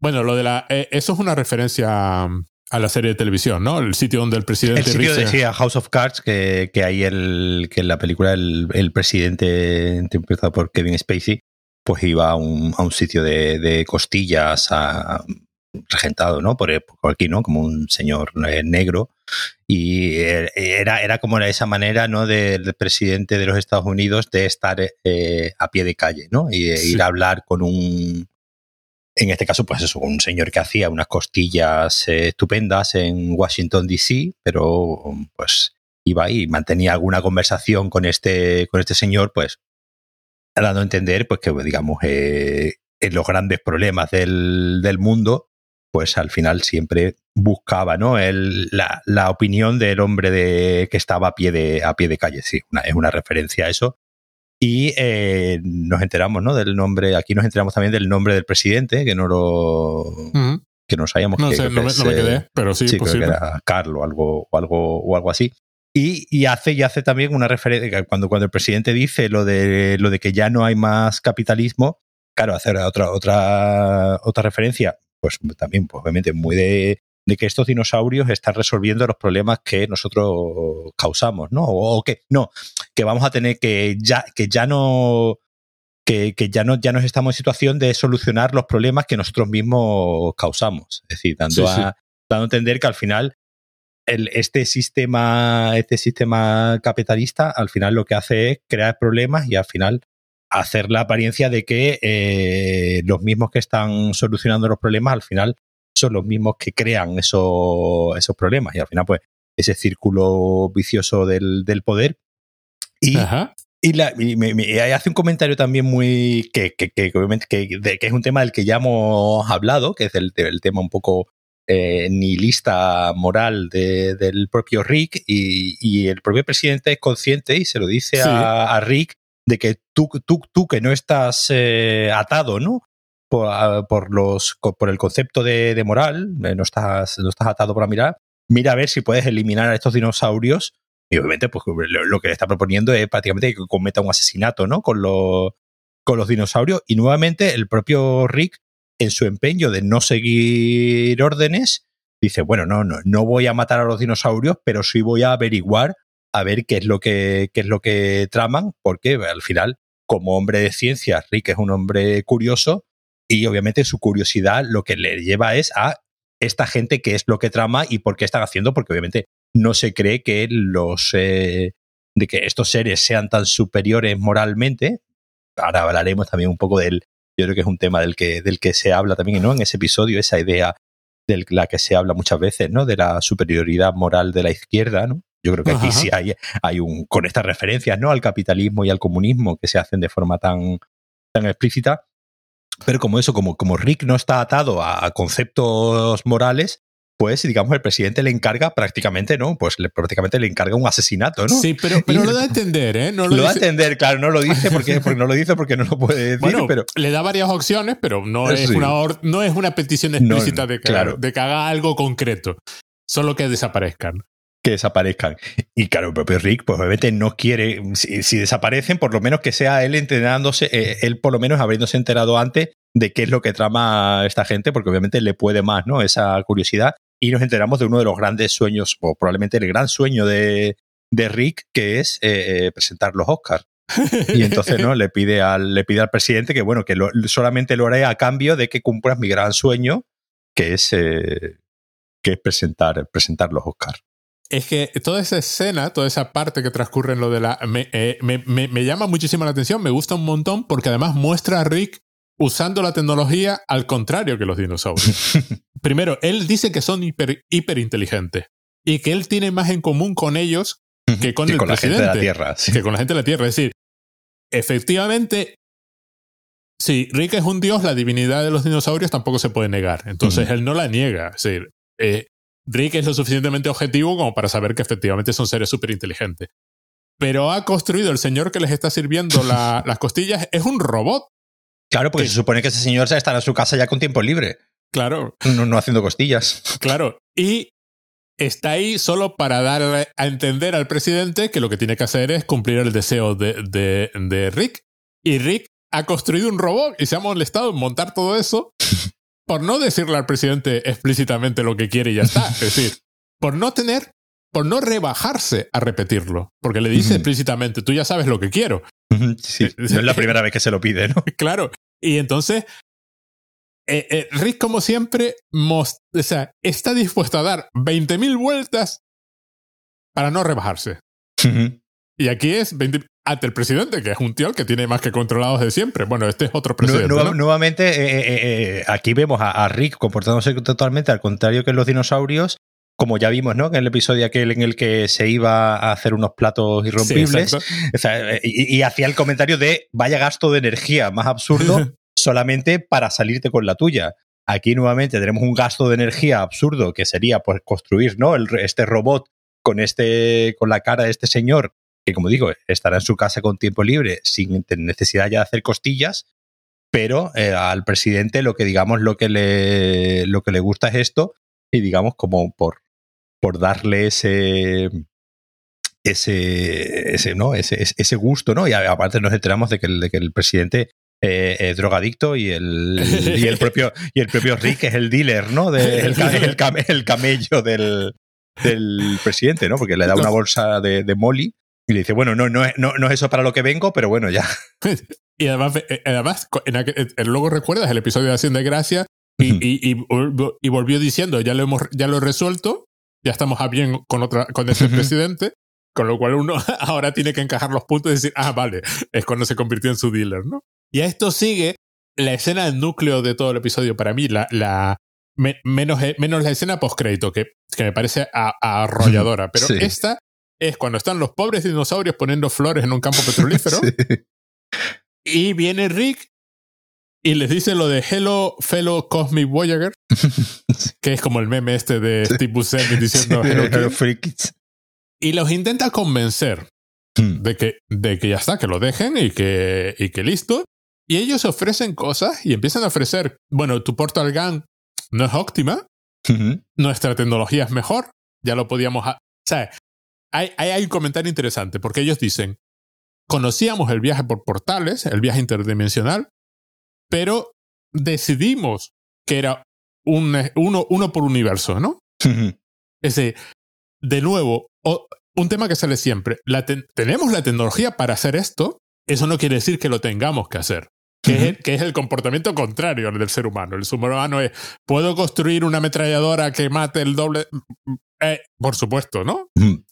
Bueno, lo de la. Eh, eso es una referencia a la serie de televisión, ¿no? El sitio donde el presidente. El sitio decía House of Cards, que, que ahí el, que en la película el, el presidente, interpretado por Kevin Spacey, pues iba a un, a un sitio de, de costillas a, regentado, ¿no? Por, aquí, ¿no? Como un señor eh, negro. Y era, era como esa manera, ¿no? Del presidente de los Estados Unidos de estar eh, a pie de calle, ¿no? Y ir a hablar con un, en este caso, pues eso, un señor que hacía unas costillas eh, estupendas en Washington, D.C., pero pues iba y mantenía alguna conversación con este, con este señor, pues dando a entender pues que, digamos, en los grandes problemas del, del mundo, pues al final siempre buscaba ¿no? El, la, la, opinión del hombre de, que estaba a pie de, a pie de calle. Sí, es una referencia a eso. Y eh, nos enteramos ¿no? del nombre, aquí nos enteramos también del nombre del presidente, que no lo... Que no sabíamos no sé, no, me, quedé, pero sí, posible. que era Carlos o algo, o algo, o algo así. Y, y, hace, y hace también una referencia, cuando, cuando el presidente dice lo de, lo de que ya no hay más capitalismo, claro, hacer otra, otra, otra referencia pues también, pues, obviamente, muy de, de que estos dinosaurios están resolviendo los problemas que nosotros causamos, ¿no? O, que no, que vamos a tener que ya, que ya no. Que, que, ya no ya nos estamos en situación de solucionar los problemas que nosotros mismos causamos. Es decir, dando, Sí, sí. A, dando a entender que al final el, este sistema, este sistema capitalista al final lo que hace es crear problemas y al final hacer la apariencia de que eh, los mismos que están solucionando los problemas al final son los mismos que crean esos, esos problemas y al final pues ese círculo vicioso del, del poder y, Ajá. y, la, y me, me- y hace un comentario también muy que, que, que, obviamente que, de- que es un tema del que ya hemos hablado que es el, el tema un poco eh, nihilista moral de- del propio Rick y, y el propio presidente es consciente y se lo dice Sí. a, a Rick de que tú, tú, tú que no estás eh, atado, ¿no? Por, a- por los, por el concepto de, de moral, eh, no estás, no estás atado por la mirar, mira a ver si puedes eliminar a estos dinosaurios. Y obviamente, pues lo, que le está proponiendo es prácticamente que cometa un asesinato, ¿no? Con los, con los dinosaurios. Y nuevamente, el propio Rick, en su empeño de no seguir órdenes, dice, bueno, no, no, no voy a matar a los dinosaurios, pero sí voy a averiguar a ver qué es lo que, qué es lo que traman, porque al final, como hombre de ciencia, Rick es un hombre curioso y obviamente su curiosidad lo que le lleva es a esta gente qué es lo que trama y por qué están haciendo, porque obviamente no se cree que los eh, de que estos seres sean tan superiores moralmente. Ahora hablaremos también un poco del, yo creo que es un tema del que, del que se habla también, ¿no? En ese episodio, esa idea de la que se habla muchas veces, ¿no? De la superioridad moral de la izquierda, ¿no? Yo creo que aquí Ajá. sí hay, hay un, con estas referencias, ¿no? Al capitalismo y al comunismo que se hacen de forma tan, tan explícita. Pero como eso, como, como Rick no está atado a, a conceptos morales, pues digamos el presidente le encarga prácticamente, ¿no? Pues le, prácticamente le encarga un asesinato, ¿no? Sí, pero, pero lo da a entender, ¿eh? No lo, lo da a entender, claro, no lo dice porque, porque no lo dice porque no lo puede decir, Bueno, pero le da varias opciones, pero no es, Sí. una, or- no es una petición No, explícita de, que, claro. de que haga algo concreto. Solo que desaparezcan. que desaparezcan. Y claro, el propio Rick, pues obviamente no quiere, si, si desaparecen, por lo menos que sea él entrenándose, eh, él por lo menos habiéndose enterado antes de qué es lo que trama esta gente, porque obviamente le puede más, ¿no? Esa curiosidad. Y nos enteramos de uno de los grandes sueños, o probablemente el gran sueño de, de Rick, que es eh, eh, presentar los Oscars. Y entonces, ¿no? Le pide al, le pide al presidente que, bueno, que solamente lo haré a cambio de que cumplas mi gran sueño, que es, eh, que es presentar, presentar los Oscars. Es que toda esa escena, toda esa parte que transcurre en lo de la. Me, me, me- me llama muchísimo la atención, me gusta un montón porque además muestra a Rick usando la tecnología al contrario que los dinosaurios. Primero, él dice que son hiper, hiperinteligentes y que él tiene más en común con ellos que con Que el con la gente de la presidente. Tierra. sí. que con la gente de la Tierra. Es decir, efectivamente, si Rick es un dios, la divinidad de los dinosaurios tampoco se puede negar. Entonces él no la niega. Es decir, eh, Rick es lo suficientemente objetivo como para saber que efectivamente son seres súper inteligentes. Pero ha construido el señor que les está sirviendo la- las costillas, es un robot. Claro, porque que- se supone que ese señor ya estará en su casa ya con tiempo libre, Claro, no, no haciendo costillas. claro. Y está ahí solo para dar a entender al presidente que lo que tiene que hacer es cumplir el deseo de, de- de Rick. Y Rick ha construido un robot y se ha molestado en montar todo eso por no decirle al presidente explícitamente lo que quiere y ya está. Es decir, por no tener, por no rebajarse a repetirlo. Porque le dice explícitamente, tú ya sabes lo que quiero. Sí, no es la primera vez que se lo pide, ¿no? Claro. Y entonces, eh, eh, Rick, como siempre, o sea, está dispuesto a dar 20.000 vueltas para no rebajarse. Y aquí es 20 ante el presidente, que es un tío al que tiene más que controlados de siempre. Bueno, este es otro presidente. Nuevamente, eh, aquí vemos a, a Rick comportándose totalmente al contrario que los dinosaurios, como ya vimos, ¿no? En el episodio aquel en el que se iba a hacer unos platos irrompibles, exacto. o sea, eh, y, y hacía el comentario de vaya gasto de energía más absurdo solamente para salirte con la tuya. Aquí nuevamente tenemos un gasto de energía absurdo que sería pues construir, ¿no? El, este robot con este con la cara de este señor que como digo estará en su casa con tiempo libre sin necesidad ya de hacer costillas, pero eh, al presidente lo que digamos lo que le lo que le gusta es esto y digamos como por por darle ese ese, ese, ¿no? ese, ese- gusto, ¿no? Y aparte nos enteramos de que, el, de que el presidente eh, eh, drogadicto y el, y el propio y el propio Rick es el dealer, ¿no? De, el, el, el, camello del, del presidente, ¿no? Porque le da una bolsa de, de Molly y le dice, bueno, no, no, no, no es eso para lo que vengo, pero bueno, ya. Y además, eh, además luego recuerdas el episodio de Acción de Gracia y, y, y, volvió diciendo, ya lo hemos ya lo he resuelto, ya estamos a bien con, otra, con ese presidente, con lo cual uno ahora tiene que encajar los puntos y decir, ah, vale, es cuando se convirtió en su dealer, ¿no? Y a esto sigue la escena del núcleo de todo el episodio para mí, la, la menos, eh, menos la escena post-crédito, que, que me parece arrolladora, pero esta es cuando están los pobres dinosaurios poniendo flores en un campo petrolífero. Y viene Rick y les dice lo de Hello, fellow Cosmic Voyager, que es como el meme este de Steve Buscemi diciendo Hello, Y los intenta convencer hmm. de, que, de que ya está, que lo dejen y que, y que listo. Y ellos ofrecen cosas y empiezan a ofrecer, bueno, tu Portal Gun no es óptima, nuestra tecnología es mejor, ya lo podíamos... O sea, hay, hay un comentario interesante porque ellos dicen, conocíamos el viaje por portales, el viaje interdimensional, pero decidimos que era un, uno, uno por universo, ¿no? Ese, de nuevo, un tema que sale siempre. tenemos la tecnología para hacer esto, eso no quiere decir que lo tengamos que hacer. Que, es, que, es, el comportamiento contrario al del ser humano. El ser humano es, ¿puedo construir una ametralladora que mate el doble? Eh, por supuesto, ¿no?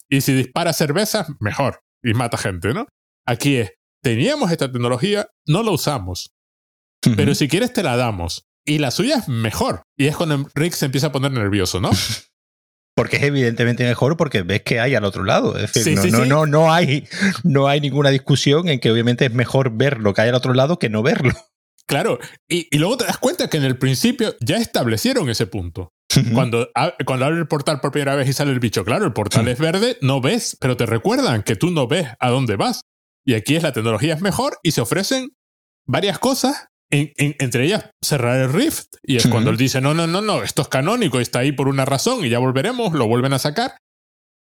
Y si dispara cervezas, mejor. Y mata gente, ¿no? Aquí es, teníamos esta tecnología, no la usamos. Pero si quieres te la damos. Y la suya es mejor. Y es cuando Rick se empieza a poner nervioso, ¿no? porque es evidentemente mejor porque ves que hay al otro lado. Es decir, no, no, no, hay, no hay ninguna discusión en que obviamente es mejor ver lo que hay al otro lado que no verlo. Claro, y, y luego te das cuenta que en el principio ya establecieron ese punto. Cuando, cuando abre el portal por primera vez y sale el bicho, claro, el portal es verde, no ves, pero te recuerdan que tú no ves a dónde vas. Y aquí es la tecnología es mejor y se ofrecen varias cosas, entre ellas cerrar el Rift. Y es cuando él dice, no, no, no, no, esto es canónico, está ahí por una razón y ya volveremos, lo vuelven a sacar.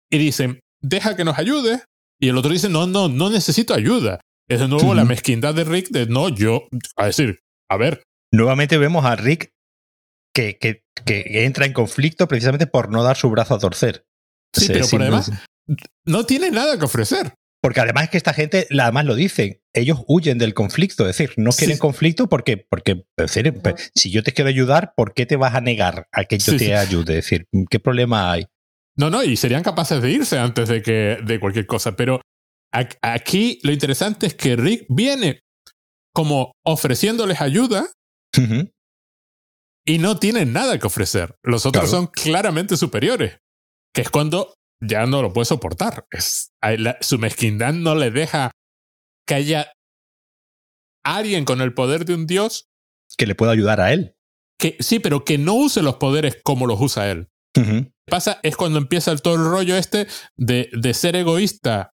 Y dicen, deja que nos ayude. Y el otro dice, no, no, no necesito ayuda. Es de nuevo la mezquindad de Rick de, no, yo, a decir, a ver. Nuevamente vemos a Rick que, que, que entra en conflicto precisamente por no dar su brazo a torcer. Sí, pero por además, no tiene nada que ofrecer. Porque además es que esta gente, además lo dicen, ellos huyen del conflicto, es decir, no quieren conflicto porque, porque si yo te quiero ayudar, ¿por qué te vas a negar a que yo te ayude? Es decir, ¿qué problema hay? No, no, y serían capaces de irse antes de que de cualquier cosa, pero aquí lo interesante es que Rick viene como ofreciéndoles ayuda y no tienen nada que ofrecer. Los otros son claramente superiores, que es cuando ya no lo puede soportar. Es, su mezquindad no le deja que haya alguien con el poder de un dios que le pueda ayudar a él. Que, sí, pero que no use los poderes como los usa él. Pasa es cuando empieza el, todo el rollo este de, de ser egoísta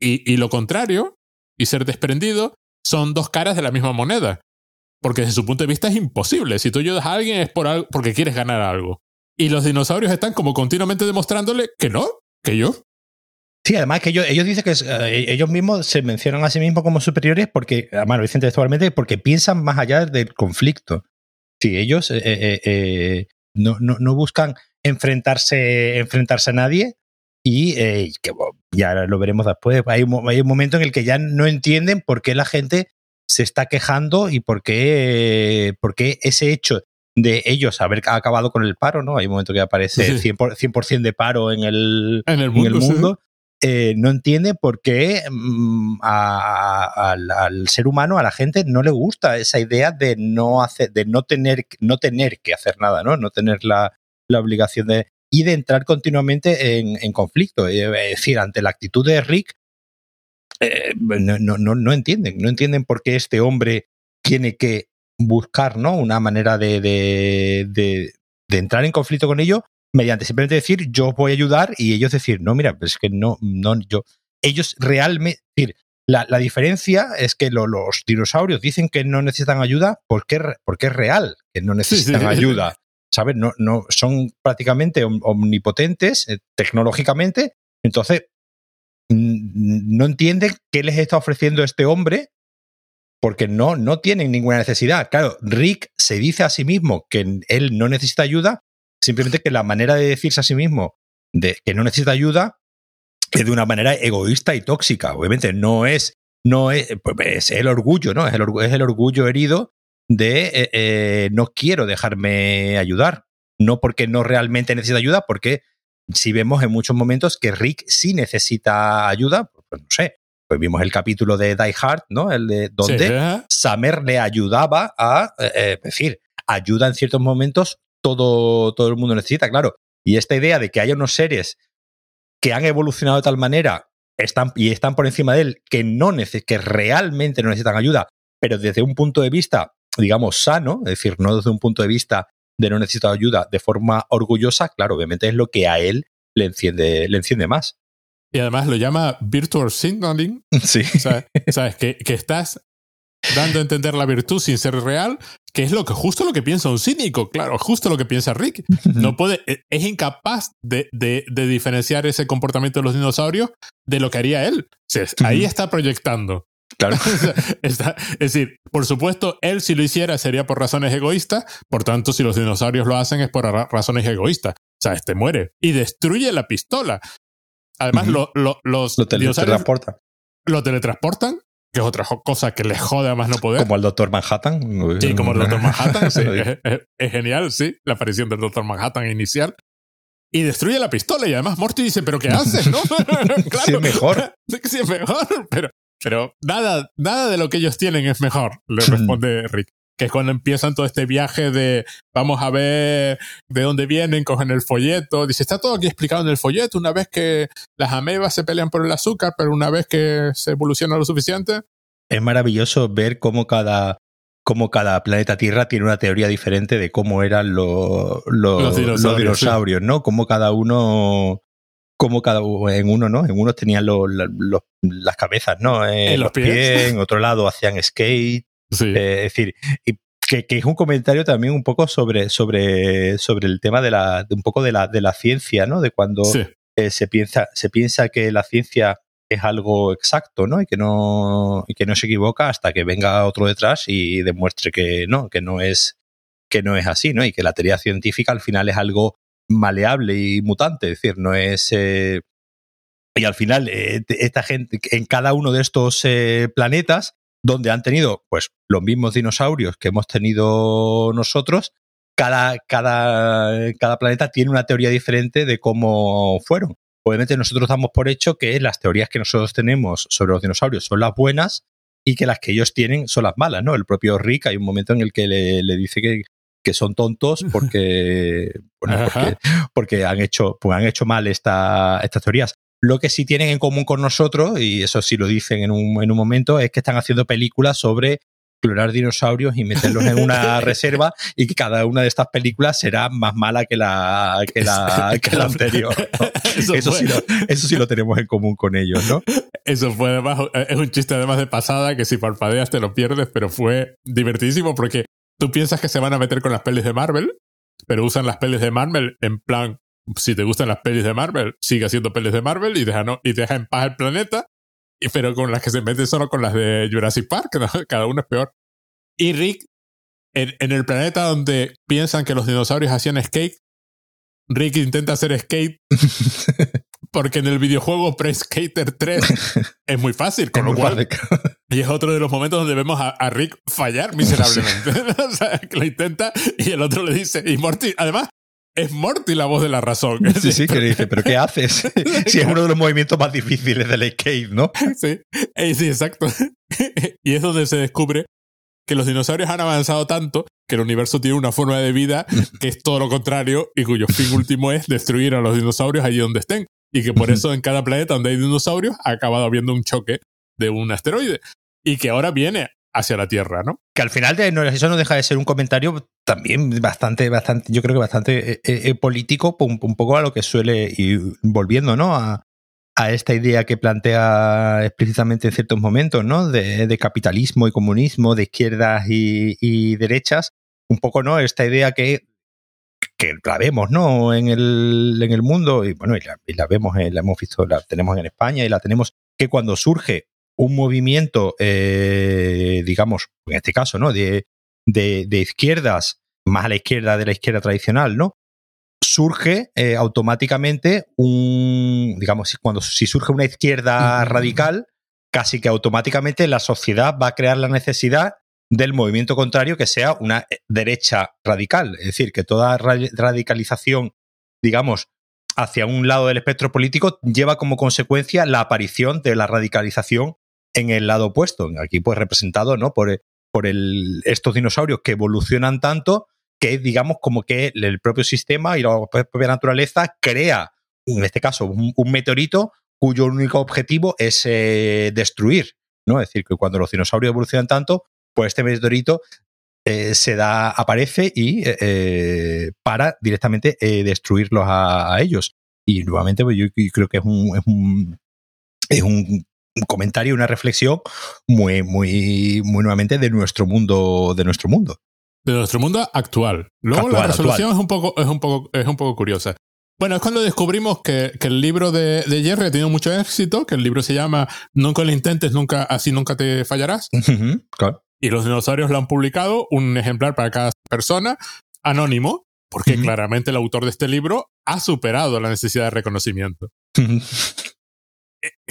y, y, lo contrario, y ser desprendido, son dos caras de la misma moneda. Porque desde su punto de vista es imposible. Si tú ayudas a alguien es por algo, porque quieres ganar algo. Y los dinosaurios están como continuamente demostrándole que no, que yo. Sí, además que ellos, dicen que eh, ellos mismos se mencionan a sí mismos como superiores porque, además lo dicen textualmente, porque piensan más allá del conflicto. Sí, ellos eh, eh, no, no, no, buscan enfrentarse, enfrentarse a nadie y que ya lo veremos después. Hay un, hay un momento en el que ya no entienden por qué la gente se está quejando y por qué, por qué ese hecho de ellos haber acabado con el paro, ¿no? Hay un momento que aparece 100%, de paro en el, en el mundo. Eh, no entiende por qué mm, al, ser humano, a la gente, no le gusta esa idea de no hacer, de no tener, no tener que hacer nada, ¿no? No tener la, obligación de. y de entrar continuamente en, conflicto. Es decir, ante la actitud de Rick, eh, no, no, no entienden, no entienden por qué este hombre tiene que buscar ¿no? una manera de, de, de, entrar en conflicto con ellos mediante simplemente decir yo voy a ayudar y ellos decir no, mira, pues es que no, no, yo. Ellos realmente, decir, la, la diferencia es que los dinosaurios dicen que no necesitan ayuda porque, porque es real que no necesitan ayuda. ¿Sabes? No, no, son prácticamente omnipotentes eh, tecnológicamente. Entonces, no entienden qué les está ofreciendo este hombre porque no, no tienen ninguna necesidad. Claro, Rick se dice a sí mismo que él no necesita ayuda, simplemente que la manera de decirse a sí mismo de que no necesita ayuda es de una manera egoísta y tóxica. Obviamente no es, no es, pues, es el orgullo, ¿no? Es el, orgullo herido de eh, eh, no quiero dejarme ayudar. No porque no realmente necesita ayuda, porque si vemos en muchos momentos que Rick sí necesita ayuda, pues no sé, pues vimos el capítulo de Die Hard, ¿no? El de donde Samer le ayudaba a, eh, decir, ayuda en ciertos momentos, todo, todo el mundo necesita, claro. Y esta idea de que haya unos seres que han evolucionado de tal manera están, y están por encima de él, que, no que realmente no necesitan ayuda, pero desde un punto de vista, digamos, sano, es decir, no desde un punto de vista de no necesitar ayuda de forma orgullosa, claro, obviamente es lo que a él le enciende, le enciende más. Y además lo llama virtual signaling. Sí. ¿Sabes? Que, que, estás dando a entender la virtud sin ser real, que es lo que justo lo que piensa un cínico, claro, justo lo que piensa Rick. No puede, e, es incapaz de, de, de diferenciar ese comportamiento de los dinosaurios de lo que haría él. ahí está proyectando. Claro. es decir, por supuesto, él si lo hiciera sería por razones egoístas, por tanto, si los dinosaurios lo hacen es por razones egoístas. O sea, este muere y destruye la pistola. Además, lo, los lo teletransportan. Lo teletransportan, que es otra cosa que le jode a más no poder. Como el Doctor Manhattan. Sí, como el Doctor Manhattan, sí. es, genial, sí, la aparición del Doctor Manhattan inicial. Y destruye la pistola y además Morty dice, pero ¿qué haces? ¿no? claro, sí, es mejor. Sí, es mejor, pero, pero nada, nada de lo que ellos tienen es mejor, le responde Rick que es cuando empiezan todo este viaje de vamos a ver de dónde vienen, cogen el folleto. Dice, está todo aquí explicado en el folleto, una vez que las amebas se pelean por el azúcar, pero una vez que se evoluciona lo suficiente. Es maravilloso ver cómo cada, cómo cada planeta Tierra tiene una teoría diferente de cómo eran los, los, dinosaurios, ¿no? Cómo cada uno como cada en uno, ¿no? En unos tenían las cabezas, ¿no? En, los, pies. En otro lado hacían skate. Eh, es decir, que, es un comentario también un poco sobre, sobre, sobre el tema de la, un poco de la, de la ciencia, ¿no? De cuando eh, se, piensa, se piensa que la ciencia es algo exacto, ¿no? Y que no, y que no se equivoca hasta que venga otro detrás y demuestre que no, que no es, que no es así, ¿no? Y que la teoría científica al final es algo maleable y mutante, es decir, no es eh, y al final esta gente en cada uno de estos planetas donde han tenido pues los mismos dinosaurios que hemos tenido nosotros, cada, cada, cada planeta tiene una teoría diferente de cómo fueron. Obviamente nosotros damos por hecho que las teorías que nosotros tenemos sobre los dinosaurios son las buenas y que las que ellos tienen son las malas, ¿no? El propio Rick hay un momento en el que le, le dice que, que son tontos porque, bueno, porque, porque, han hecho, pues han hecho mal esta, estas teorías. Lo que sí tienen en común con nosotros, y eso sí lo dicen en un, en un momento, es que están haciendo películas sobre explorar dinosaurios y meterlos en una reserva y que cada una de estas películas será más mala que la, que la, que la anterior. Eso, sí lo, eso, sí lo, tenemos en común con ellos, ¿no? Eso fue además, es un chiste además de pasada que si parpadeas te lo pierdes, pero fue divertidísimo porque tú piensas que se van a meter con las pelis de Marvel, pero usan las pelis de Marvel en plan si te gustan las pelis de Marvel, sigue haciendo pelis de Marvel y deja, no, y deja en paz el planeta. Y, pero con las que se meten solo con las de Jurassic Park, cada uno es peor. Y Rick, en, en, el planeta donde piensan que los dinosaurios hacían skate, Rick intenta hacer skate porque en el videojuego Pre Skater 3 es muy fácil, con lo cual. Y es otro de los momentos donde vemos a, a Rick fallar miserablemente. o sea, que lo intenta y el otro le dice, y Morty, además, es Morty la voz de la razón. Sí, sí, que le dice, ¿pero qué haces? si es uno de los movimientos más difíciles del skate, ¿no? Sí, eh, sí, exacto. y es donde se descubre que los dinosaurios han avanzado tanto que el universo tiene una forma de vida que es todo lo contrario y cuyo fin último es destruir a los dinosaurios allí donde estén. Y que por eso en cada planeta donde hay dinosaurios ha acabado habiendo un choque de un asteroide. Y que ahora viene hacia la Tierra, ¿no? Que al final de, eso no deja de ser un comentario también bastante, bastante, yo creo que bastante eh, eh, eh, político, un, poco a lo que suele ir volviendo, ¿no? A, esta idea que plantea explícitamente en ciertos momentos, ¿no? De, capitalismo y comunismo, de izquierdas y, y, derechas, un poco, ¿no? Esta idea que que la vemos, ¿no? En el, en el mundo, y bueno, y la, y la vemos, la hemos visto, la tenemos en España y la tenemos que cuando surge un movimiento, eh, digamos, en este caso, ¿no? De, de, de, izquierdas, más a la izquierda de la izquierda tradicional, ¿no? Surge eh, automáticamente un, digamos, cuando si surge una izquierda radical, casi que automáticamente la sociedad va a crear la necesidad del movimiento contrario que sea una eh, derecha radical. Es decir, que toda radicalización, digamos, hacia un lado del espectro político lleva como consecuencia la aparición de la radicalización en el lado opuesto. Aquí, pues, representado, ¿no? Por, por estos dinosaurios que evolucionan tanto que, digamos, como que el propio sistema y la propia naturaleza crea, en este caso, un, meteorito cuyo único objetivo es eh, destruir. ¿no? Es decir, que cuando los dinosaurios evolucionan tanto, pues este meteorito eh, se da, aparece y eh, para directamente destruirlos a, ellos. Y nuevamente, pues yo creo que es un, es un comentario, una reflexión muy, muy, muy nuevamente de nuestro mundo, de nuestro mundo. De nuestro mundo actual. Luego actual, la resolución actual. es un poco, es un poco, es un poco curiosa. Bueno, es cuando descubrimos que, que el libro de, de, Jerry ha tenido mucho éxito, que el libro se llama Nunca lo intentes, nunca, así nunca te fallarás. Uh -huh, claro. Y los dinosaurios lo han publicado, un ejemplar para cada persona, anónimo, porque uh -huh. claramente el autor de este libro ha superado la necesidad de reconocimiento. Uh -huh.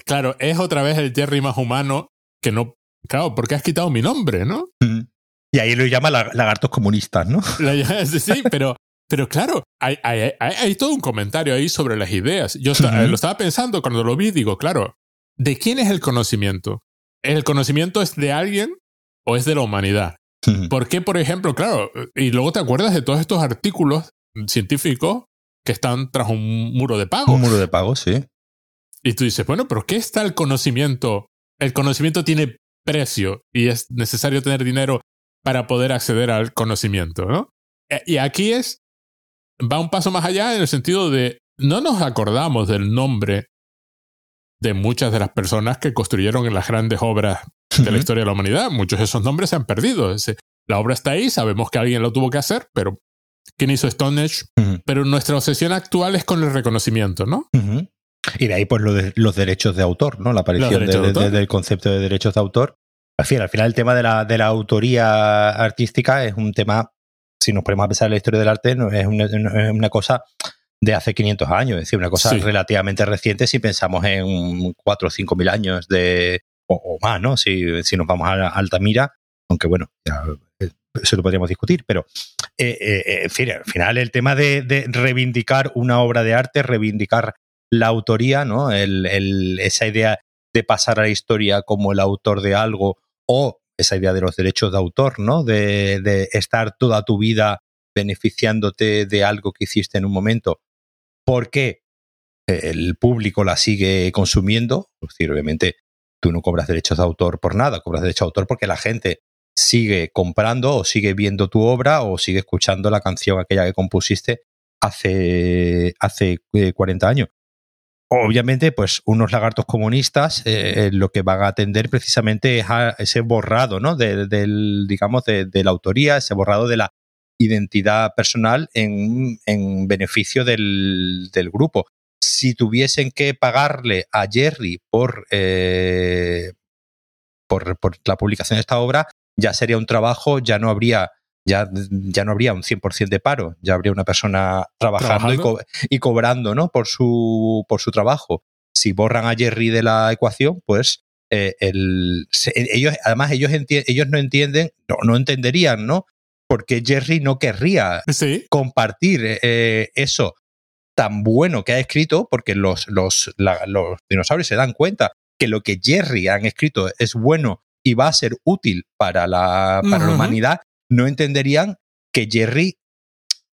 Claro, es otra vez el Jerry más humano que no. Claro, porque has quitado mi nombre, ¿no? Y ahí lo llama lagartos comunistas, ¿no? Sí, pero, pero claro, hay, hay, hay, hay, todo un comentario ahí sobre las ideas. Yo uh -huh. lo estaba pensando cuando lo vi, digo, claro, ¿de quién es el conocimiento? ¿El conocimiento es de alguien o es de la humanidad? Uh -huh. ¿Por qué, por ejemplo, claro, y luego te acuerdas de todos estos artículos científicos que están tras un muro de pago? Un muro de pago, sí. Y tú dices, bueno, pero ¿qué está el conocimiento? El conocimiento tiene precio y es necesario tener dinero para poder acceder al conocimiento, ¿no? Y aquí es, va un paso más allá en el sentido de, no nos acordamos del nombre de muchas de las personas que construyeron las grandes obras de la historia de la humanidad. Muchos de esos nombres se han perdido. La obra está ahí, sabemos que alguien lo tuvo que hacer, pero ¿quién hizo Stonehenge? Uh -huh. Pero nuestra obsesión actual es con el reconocimiento, ¿no? Uh -huh. Y de ahí, pues, lo de, los derechos de autor, ¿no? La aparición de, de, de, del concepto de derechos de autor. Al final, al final el tema de la, de la autoría artística es un tema, si nos ponemos a pensar en la historia del arte, no, es, una, es una cosa de hace 500 años, es decir, una cosa sí. relativamente reciente si pensamos en 4 o 5 mil años de, o, o, más, ¿no? Si, si nos vamos a Altamira, aunque bueno, ya, eso lo podríamos discutir, pero eh, eh, en fin, al final el tema de, de, reivindicar una obra de arte, reivindicar la autoría, ¿no? El, el, esa idea de pasar a la historia como el autor de algo o esa idea de los derechos de autor, ¿no? De, estar toda tu vida beneficiándote de algo que hiciste en un momento porque el público la sigue consumiendo. Es decir, obviamente tú no cobras derechos de autor por nada, cobras derechos de autor porque la gente sigue comprando o sigue viendo tu obra o sigue escuchando la canción aquella que compusiste hace, hace 40 años obviamente, pues unos lagartos comunistas eh, lo que van a atender precisamente es a ese borrado, ¿no? De, del, digamos, de, la autoría, ese borrado de la identidad personal en, en beneficio del, grupo. Si tuviesen que pagarle a Jerry eh, por, por la publicación de esta obra, ya sería un trabajo, ya no habría ya, ya no habría un 100% de paro, ya habría una persona trabajando, ¿Trabajando? Y, co y, cobrando ¿no? por, su, por su trabajo. Si borran a Jerry de la ecuación, pues eh, el, se, ellos, además ellos, ellos no entienden, no, no entenderían, ¿no? Porque Jerry no querría sí. compartir eh, eso tan bueno que ha escrito, porque los, los, la, los dinosaurios se dan cuenta que lo que Jerry han escrito es bueno y va a ser útil para la, para uh -huh. la humanidad, no entenderían que Jerry,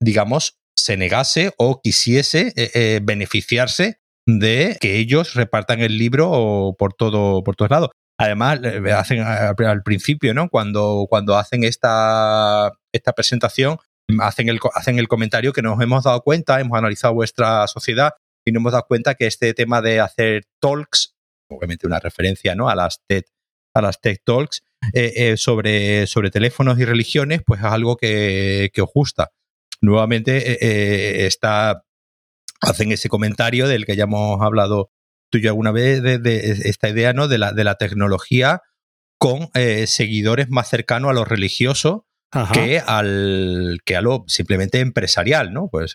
digamos, se negase o quisiese eh, eh, beneficiarse de que ellos repartan el libro por todo por todos lados. Además, hacen al principio, ¿no? Cuando, cuando hacen esta, esta presentación, hacen el, hacen el comentario que nos hemos dado cuenta, hemos analizado vuestra sociedad y nos hemos dado cuenta que este tema de hacer talks, obviamente una referencia ¿no? a las TED, a las TED Talks, eh, eh, sobre, sobre teléfonos y religiones, pues es algo que, que os gusta. Nuevamente eh, está, hacen ese comentario del que ya hemos hablado tú y yo alguna vez de, de esta idea ¿no? de, la, de la tecnología con seguidores más cercanos a lo religioso que al que a lo simplemente empresarial, ¿no? Pues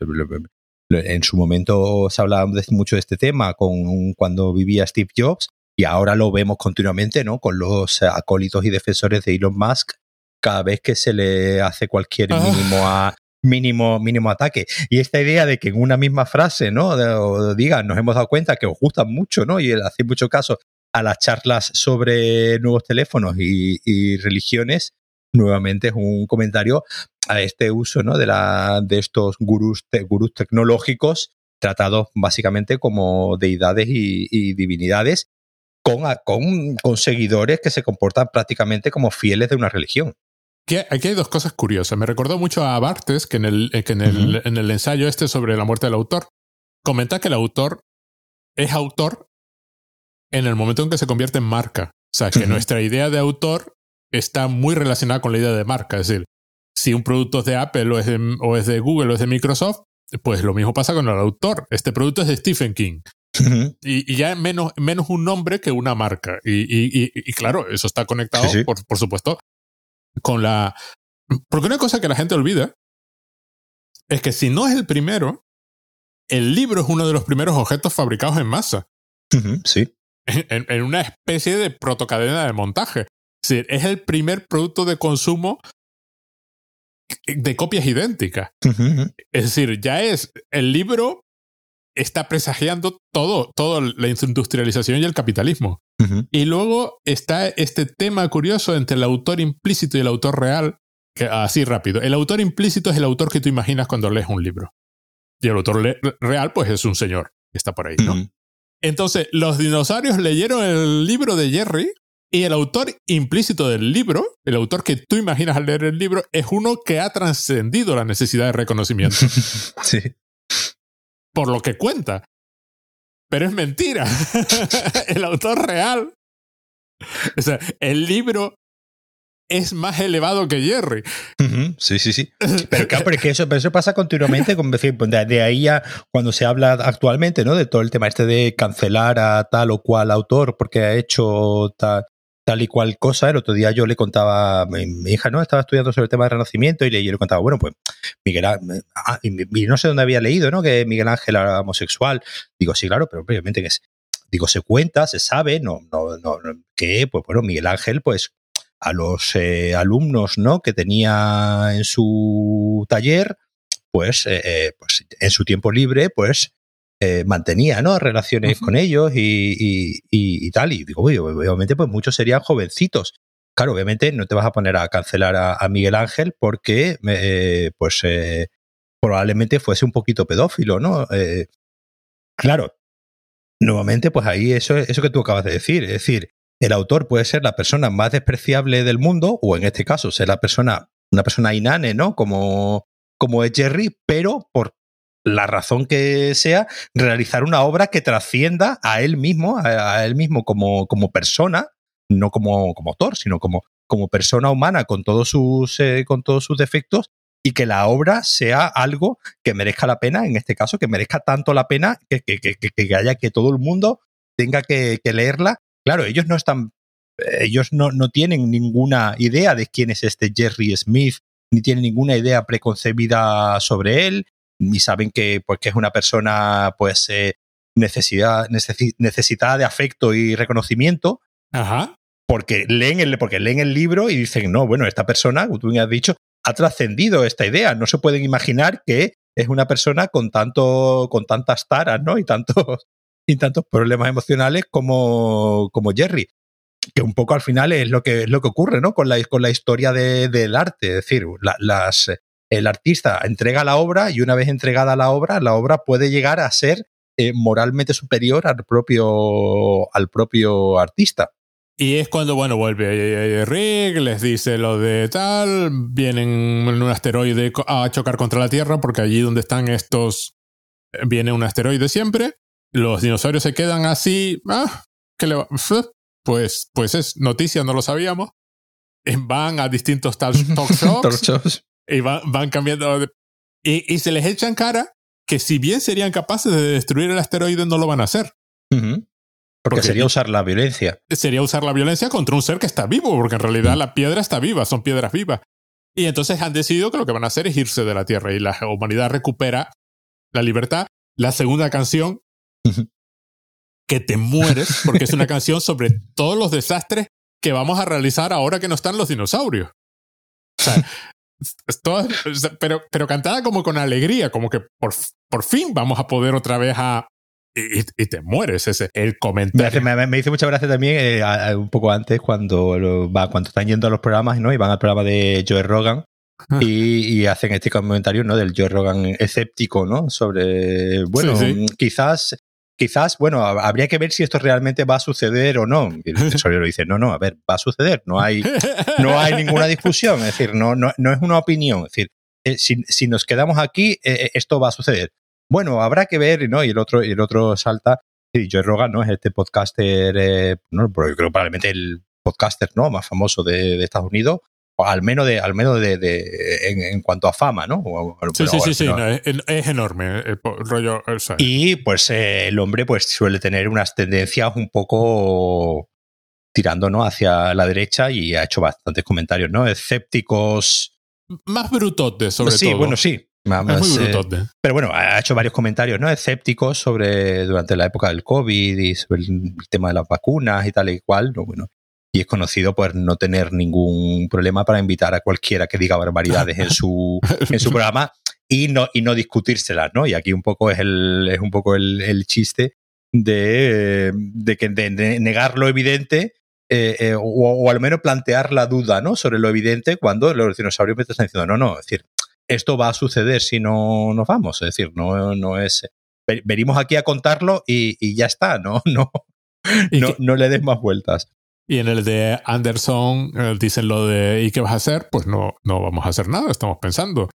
en su momento se hablaba mucho de este tema con cuando vivía Steve Jobs y ahora lo vemos continuamente, ¿no? Con los acólitos y defensores de Elon Musk cada vez que se le hace cualquier ah. mínimo a, mínimo, mínimo ataque. Y esta idea de que en una misma frase, ¿no? digan, nos hemos dado cuenta que os gustan mucho, ¿no? Y hace mucho caso a las charlas sobre nuevos teléfonos y, religiones, nuevamente es un comentario a este uso, ¿no? De, la, de estos gurús, gurús tecnológicos tratados básicamente como deidades y, divinidades con, con, con seguidores que se comportan prácticamente como fieles de una religión aquí hay dos cosas curiosas. Me recordó mucho a Bartes, que en el, eh, en, el, en el ensayo este sobre la muerte del autor, comenta que el autor es autor en el momento en que se convierte en marca. O sea, que nuestra idea de autor está muy relacionada con la idea de marca. Es decir, si un producto es de Apple o es de, o es de Google o es de Microsoft, pues lo mismo pasa con el autor. Este producto es de Stephen King. Y, ya menos, menos un nombre que una marca. Y, y claro, eso está conectado, Por, por, supuesto, con la... Porque una cosa que la gente olvida es que si no es el primero, el libro es uno de los primeros objetos fabricados en masa. sí. En, una especie de protocadena de montaje. Es es el primer producto de consumo de copias idénticas. Es decir, ya es el libro está presagiando todo, toda la industrialización y el capitalismo. Y luego está este tema curioso entre el autor implícito y el autor real, que así rápido. El autor implícito es el autor que tú imaginas cuando lees un libro. Y el autor real, pues es un señor que está por ahí, ¿no? Entonces, los dinosaurios leyeron el libro de Jerry y el autor implícito del libro, el autor que tú imaginas al leer el libro, es uno que ha trascendido la necesidad de reconocimiento. sí por lo que cuenta. Pero es mentira. el autor real. O sea, el libro es más elevado que Jerry. Sí, sí, sí. Pero claro, pero eso, pero eso pasa continuamente. Con, pues, de, ahí ya, cuando se habla actualmente, ¿no? De todo el tema este de cancelar a tal o cual autor porque ha hecho tal, tal y cual cosa. El otro día yo le contaba, mi, mi hija no estaba estudiando sobre el tema del renacimiento y le, yo le contaba, bueno, pues Miguel Ángel, ah, y, no sé dónde había leído, ¿no? Que Miguel Ángel era homosexual. Digo, sí, claro, pero obviamente que es, digo, se cuenta, se sabe, no, no, no, que, pues bueno, Miguel Ángel, pues a los eh, alumnos, ¿no? Que tenía en su taller, pues, eh, eh, pues en su tiempo libre, pues eh, mantenía ¿no? relaciones con ellos y, tal. Y digo, obviamente, pues muchos serían jovencitos. Claro, obviamente no te vas a poner a cancelar a, Miguel Ángel porque, eh, pues, eh, probablemente fuese un poquito pedófilo, ¿no? claro, nuevamente, pues ahí eso, eso que tú acabas de decir, es decir, el autor puede ser la persona más despreciable del mundo, o en este caso, ser la persona, una persona inane, ¿no? Como, como es Jerry, pero por la razón que sea, realizar una obra que trascienda a él mismo, a, él mismo como, como persona, no como, como autor, sino como, como persona humana con todos, sus, eh, con todos sus defectos y que la obra sea algo que merezca la pena, en este caso, que merezca tanto la pena que, que, que, que haya que todo el mundo tenga que, leerla. Claro, ellos no están, ellos no, no tienen ninguna idea de quién es este Jerry Smith, ni tienen ninguna idea preconcebida sobre él, y saben que, pues, que es una persona pues eh, necesidad, necesitada de afecto y reconocimiento. Ajá. Porque leen, el, porque leen el libro y dicen, no, bueno, esta persona, como tú me has dicho, ha trascendido esta idea. No se pueden imaginar que es una persona con tanto, con tantas taras, ¿no? Y tantos, y tantos problemas emocionales como, como Jerry. Que un poco al final es lo que, es lo que ocurre, ¿no? Con la, con la historia de, del arte. Es decir, las, el artista entrega la obra y una vez entregada la obra, la obra puede llegar a ser eh, moralmente superior al propio, al propio artista. Y es cuando, bueno, vuelve Rick, les dice lo de tal, vienen en un asteroide a chocar contra la Tierra, porque allí donde están estos, viene un asteroide siempre, los dinosaurios se quedan así, ah, ¿qué le va? Pues, pues es noticia, no lo sabíamos. Van a distintos talk shows y van, cambiando. Y, se les echa en cara que si bien serían capaces de destruir el asteroide, no lo van a hacer. Porque, sería usar la violencia. Sería usar la violencia contra un ser que está vivo, porque en realidad mm. la piedra está viva, son piedras vivas. Y entonces han decidido que lo que van a hacer es irse de la Tierra y la humanidad recupera la libertad. La segunda canción, que te mueres, porque es una canción sobre todos los desastres que vamos a realizar ahora que no están los dinosaurios. O sea, pero, pero cantada como con alegría, como que por, por fin vamos a poder otra vez a, y, te mueres ese el comentario. Me, me, mucha gracia también eh, un poco antes cuando va cuando están yendo a los programas ¿no? y van al programa de Joe Rogan y, hacen este comentario ¿no? del Joe Rogan escéptico ¿no? sobre bueno quizás quizás bueno habría que ver si esto realmente va a suceder o no y el tesorero dice no no a ver va a suceder no hay no hay ninguna discusión es decir no no, no es una opinión es decir eh, si, si, nos quedamos aquí eh, esto va a suceder bueno, habrá que ver, ¿no? Y el otro, y el otro salta, y Joe Rogan, ¿no? Es este podcaster, eh, no, yo creo probablemente el podcaster, ¿no? Más famoso de, Estados Unidos, al menos de, al menos de, en, cuanto a fama, ¿no? sí, sí, sí, sí, es, enorme el rollo. y pues eh, el hombre pues suele tener unas tendencias un poco tirando ¿no? hacia la derecha y ha hecho bastantes comentarios, ¿no? Escépticos. Más brutotes, sobre todo. Sí, bueno, sí. Más, eh, pero bueno, ha hecho varios comentarios no escépticos sobre durante la época del COVID y sobre el, tema de las vacunas y tal y cual. ¿no? Bueno, y es conocido por no tener ningún problema para invitar a cualquiera que diga barbaridades en su, en su programa y no, y no discutírselas, ¿no? Y aquí un poco es el, es un poco el, chiste de, de que de negar lo evidente eh, eh, o, o, al menos plantear la duda ¿no? sobre lo evidente cuando los dinosaurios me están diciendo, no, no, es decir, esto va a suceder si no nos vamos. Es decir, no, no es. Venimos aquí a contarlo y, ya está, ¿no? No, no, le des más vueltas. Y en el de Anderson eh, dicen lo de ¿y qué vas a hacer? Pues no, no vamos a hacer nada, estamos pensando.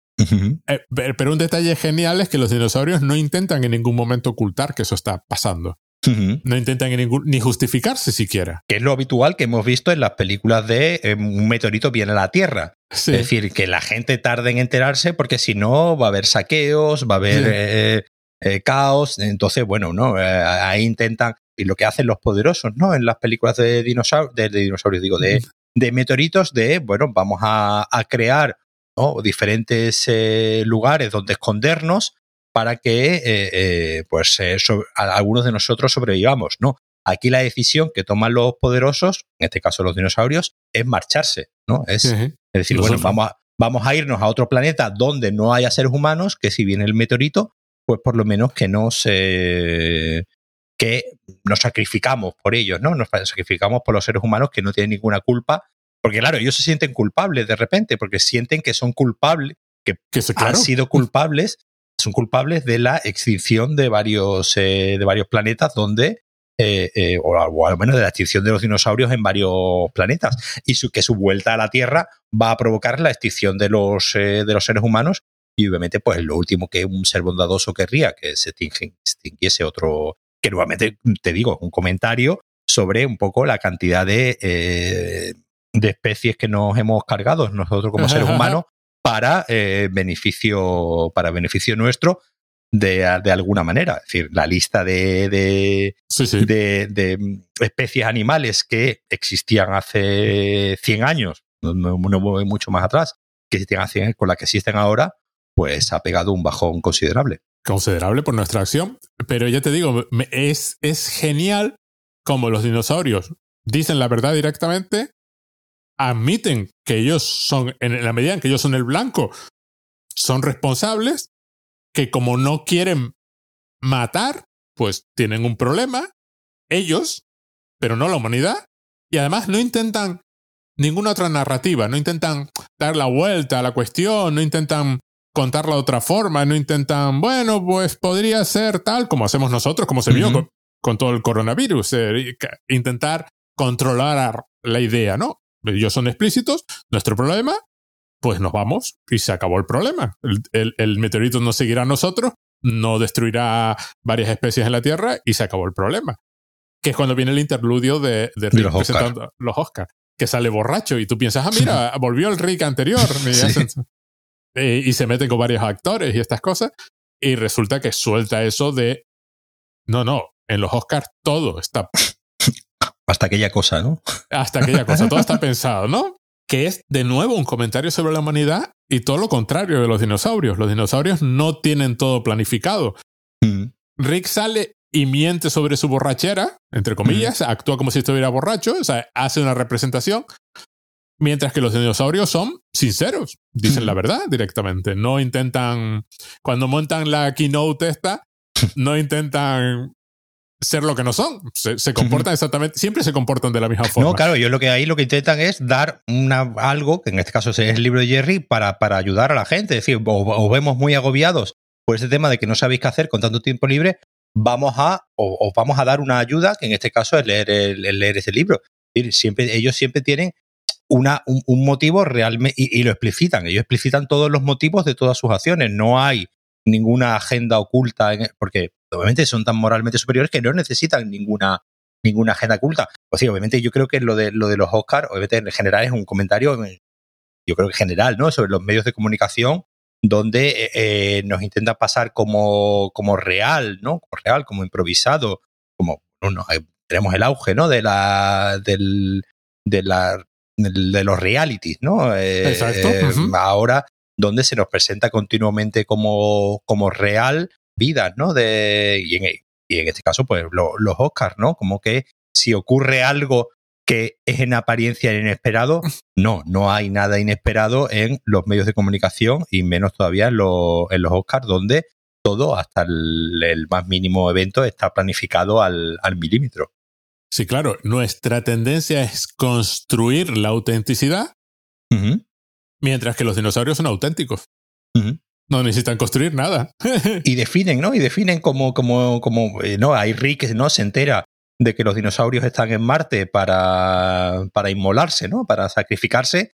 Eh, pero un detalle genial es que los dinosaurios no intentan en ningún momento ocultar que eso está pasando. No intentan ni justificarse siquiera. Que es lo habitual que hemos visto en las películas de eh, un meteorito viene a la Tierra. Es decir, que la gente tarde en enterarse porque si no va a haber saqueos, va a haber eh, caos. Entonces, bueno, ¿no? ahí intentan, y lo que hacen los poderosos, ¿no? En las películas de, dinosaurios, de, dinosaurios, digo, de, de, meteoritos, de, bueno, vamos a, a crear diferentes lugares donde escondernos para que eh, eh, pues eh, algunos de nosotros sobrevivamos. No, aquí la decisión que toman los poderosos, en este caso los dinosaurios, es marcharse, ¿no? Es, decir, bueno, vamos a, vamos a irnos a otro planeta donde no haya seres humanos, que si viene el meteorito, pues por lo menos que nos que nos sacrificamos por ellos, ¿no? Nos sacrificamos por los seres humanos que no tienen ninguna culpa, porque claro, ellos se sienten culpables de repente, porque sienten que son culpables, que, han sido culpables son culpables de la extinción de varios, eh, de varios planetas donde eh, eh, o, al menos de la extinción de los dinosaurios en varios planetas y que su vuelta a la Tierra va a provocar la extinción de los, de los seres humanos y obviamente pues lo último que un ser bondadoso querría que se extinguiese otro que nuevamente te digo un comentario sobre un poco la cantidad de, de especies que nos hemos cargado nosotros como seres humanos para eh, beneficio para beneficio nuestro de, de, alguna manera. Es decir, la lista de, de, de, especies animales que existían hace 100 años, no, voy mucho más atrás, que existían hace con las que existen ahora, pues ha pegado un bajón considerable. Considerable por nuestra acción. Pero ya te digo, es, es genial como los dinosaurios dicen la verdad directamente admiten que ellos son, en la medida en que ellos son el blanco, son responsables, que como no quieren matar, pues tienen un problema, ellos, pero no la humanidad, y además no intentan ninguna otra narrativa, no intentan dar la vuelta a la cuestión, no intentan contarla de otra forma, no intentan, bueno, pues podría ser tal como hacemos nosotros, como se vio con, todo el coronavirus, eh, intentar controlar la idea, ¿no? ellos son explícitos, nuestro problema, pues nos vamos y se acabó el problema. El, meteorito no seguirá a nosotros, no destruirá varias especies en la Tierra y se acabó el problema. Que es cuando viene el interludio de, Rick los presentando los Oscars, que sale borracho y tú piensas, ah, mira, volvió el Rick anterior. y se mete con varios actores y estas cosas. Y resulta que suelta eso de, no, no, en los Oscars todo está... Hasta aquella cosa, ¿no? Hasta aquella cosa, todo está pensado, ¿no? Que es de nuevo un comentario sobre la humanidad y todo lo contrario de los dinosaurios. Los dinosaurios no tienen todo planificado. Mm. Rick sale y miente sobre su borrachera, entre comillas, actúa como si estuviera borracho, o sea, hace una representación, mientras que los dinosaurios son sinceros, dicen la verdad directamente, no intentan, cuando montan la keynote esta, no intentan ser lo que no son. Se, comportan exactamente, siempre se comportan de la misma forma. No, claro, yo lo que ahí lo que intentan es dar una, algo, que en este caso es el libro de Jerry, para, para ayudar a la gente. Es decir, os, vemos muy agobiados por ese tema de que no sabéis qué hacer con tanto tiempo libre, vamos a, os vamos a dar una ayuda, que en este caso es leer, el, leer ese libro. Siempre, ellos siempre tienen una, un, motivo realmente, y, lo explicitan, ellos explicitan todos los motivos de todas sus acciones, no hay ninguna agenda oculta, porque obviamente son tan moralmente superiores que no necesitan ninguna, ninguna agenda oculta. Pues sí, obviamente yo creo que lo de, lo de los Oscars, obviamente en general es un comentario, yo creo que general, ¿no? Sobre los medios de comunicación donde eh, nos intenta pasar como, como real, ¿no? Como real, como improvisado, como bueno, tenemos el auge, ¿no? De la, del, de la, de los realities, ¿no? Eh, Exacto. Ahora, donde se nos presenta continuamente como, como real vidas, ¿no? De, y, en, y en este caso, pues los Oscars, ¿no? Como que si ocurre algo que es en apariencia inesperado. No, no hay nada inesperado en los medios de comunicación y menos todavía en, los Oscars, donde todo, hasta el, más mínimo evento, está planificado al, milímetro. Sí, claro, nuestra tendencia es construir la autenticidad, mientras que los dinosaurios son auténticos. No necesitan construir nada. y definen, ¿no? Y definen como, como, como, eh, no, hay Rick, ¿no? Se entera de que los dinosaurios están en Marte para, para inmolarse, ¿no? Para sacrificarse.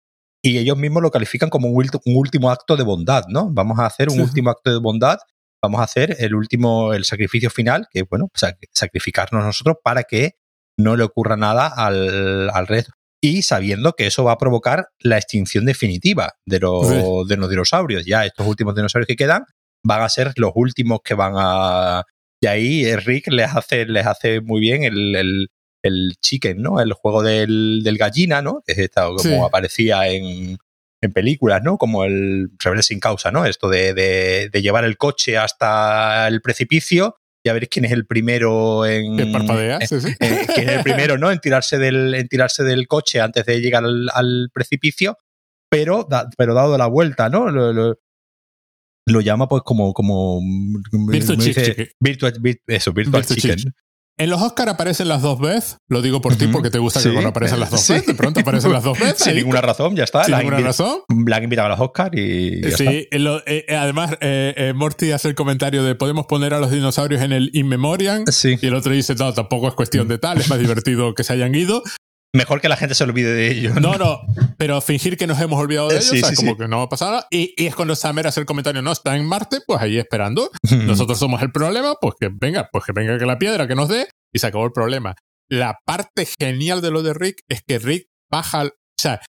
Y ellos mismos lo califican como un, último acto de bondad, ¿no? Vamos a hacer un último acto de bondad, vamos a hacer el último, el sacrificio final, que bueno, sacrificarnos nosotros para que no le ocurra nada al, al resto. Y sabiendo que eso va a provocar la extinción definitiva de los, de los dinosaurios. Ya estos últimos dinosaurios que quedan van a ser los últimos que van a, y ahí Rick les hace, les hace muy bien el, chicken, ¿no? El juego del, gallina, ¿no? Que es como aparecía en, películas, ¿no? Como el rebelde sin causa, ¿no? Esto de, llevar el coche hasta el precipicio y a ver quién es el primero en. sí, sí. quién es el primero, ¿no? En tirarse del, en tirarse del coche antes de llegar al, precipicio, pero, pero dado la vuelta, ¿no? lo llama pues como como Virtual, chicken. Eso, Virtual, chicken. En los Oscars aparecen las dos veces. Lo digo por ti porque te gusta que cuando aparecen las dos veces. De pronto aparecen las dos veces. Sin ninguna razón, ya está. Sin ninguna razón. La han invitado a los Oscars y. sí, eh, eh, además, eh, Morty hace el comentario de podemos poner a los dinosaurios en el In Memoriam. Y el otro dice, no, tampoco es cuestión de tal, es más divertido que se hayan ido mejor que la gente se olvide de ellos. No, no, pero fingir que nos hemos olvidado de ellos, o sea, como que no ha pasado. Y, y es cuando Samer hace el comentario, no, está en Marte, pues ahí esperando. Nosotros somos el problema, pues que venga, pues que venga que la piedra que nos dé y se acabó el problema. La parte genial de lo de Rick es que Rick baja, o sea,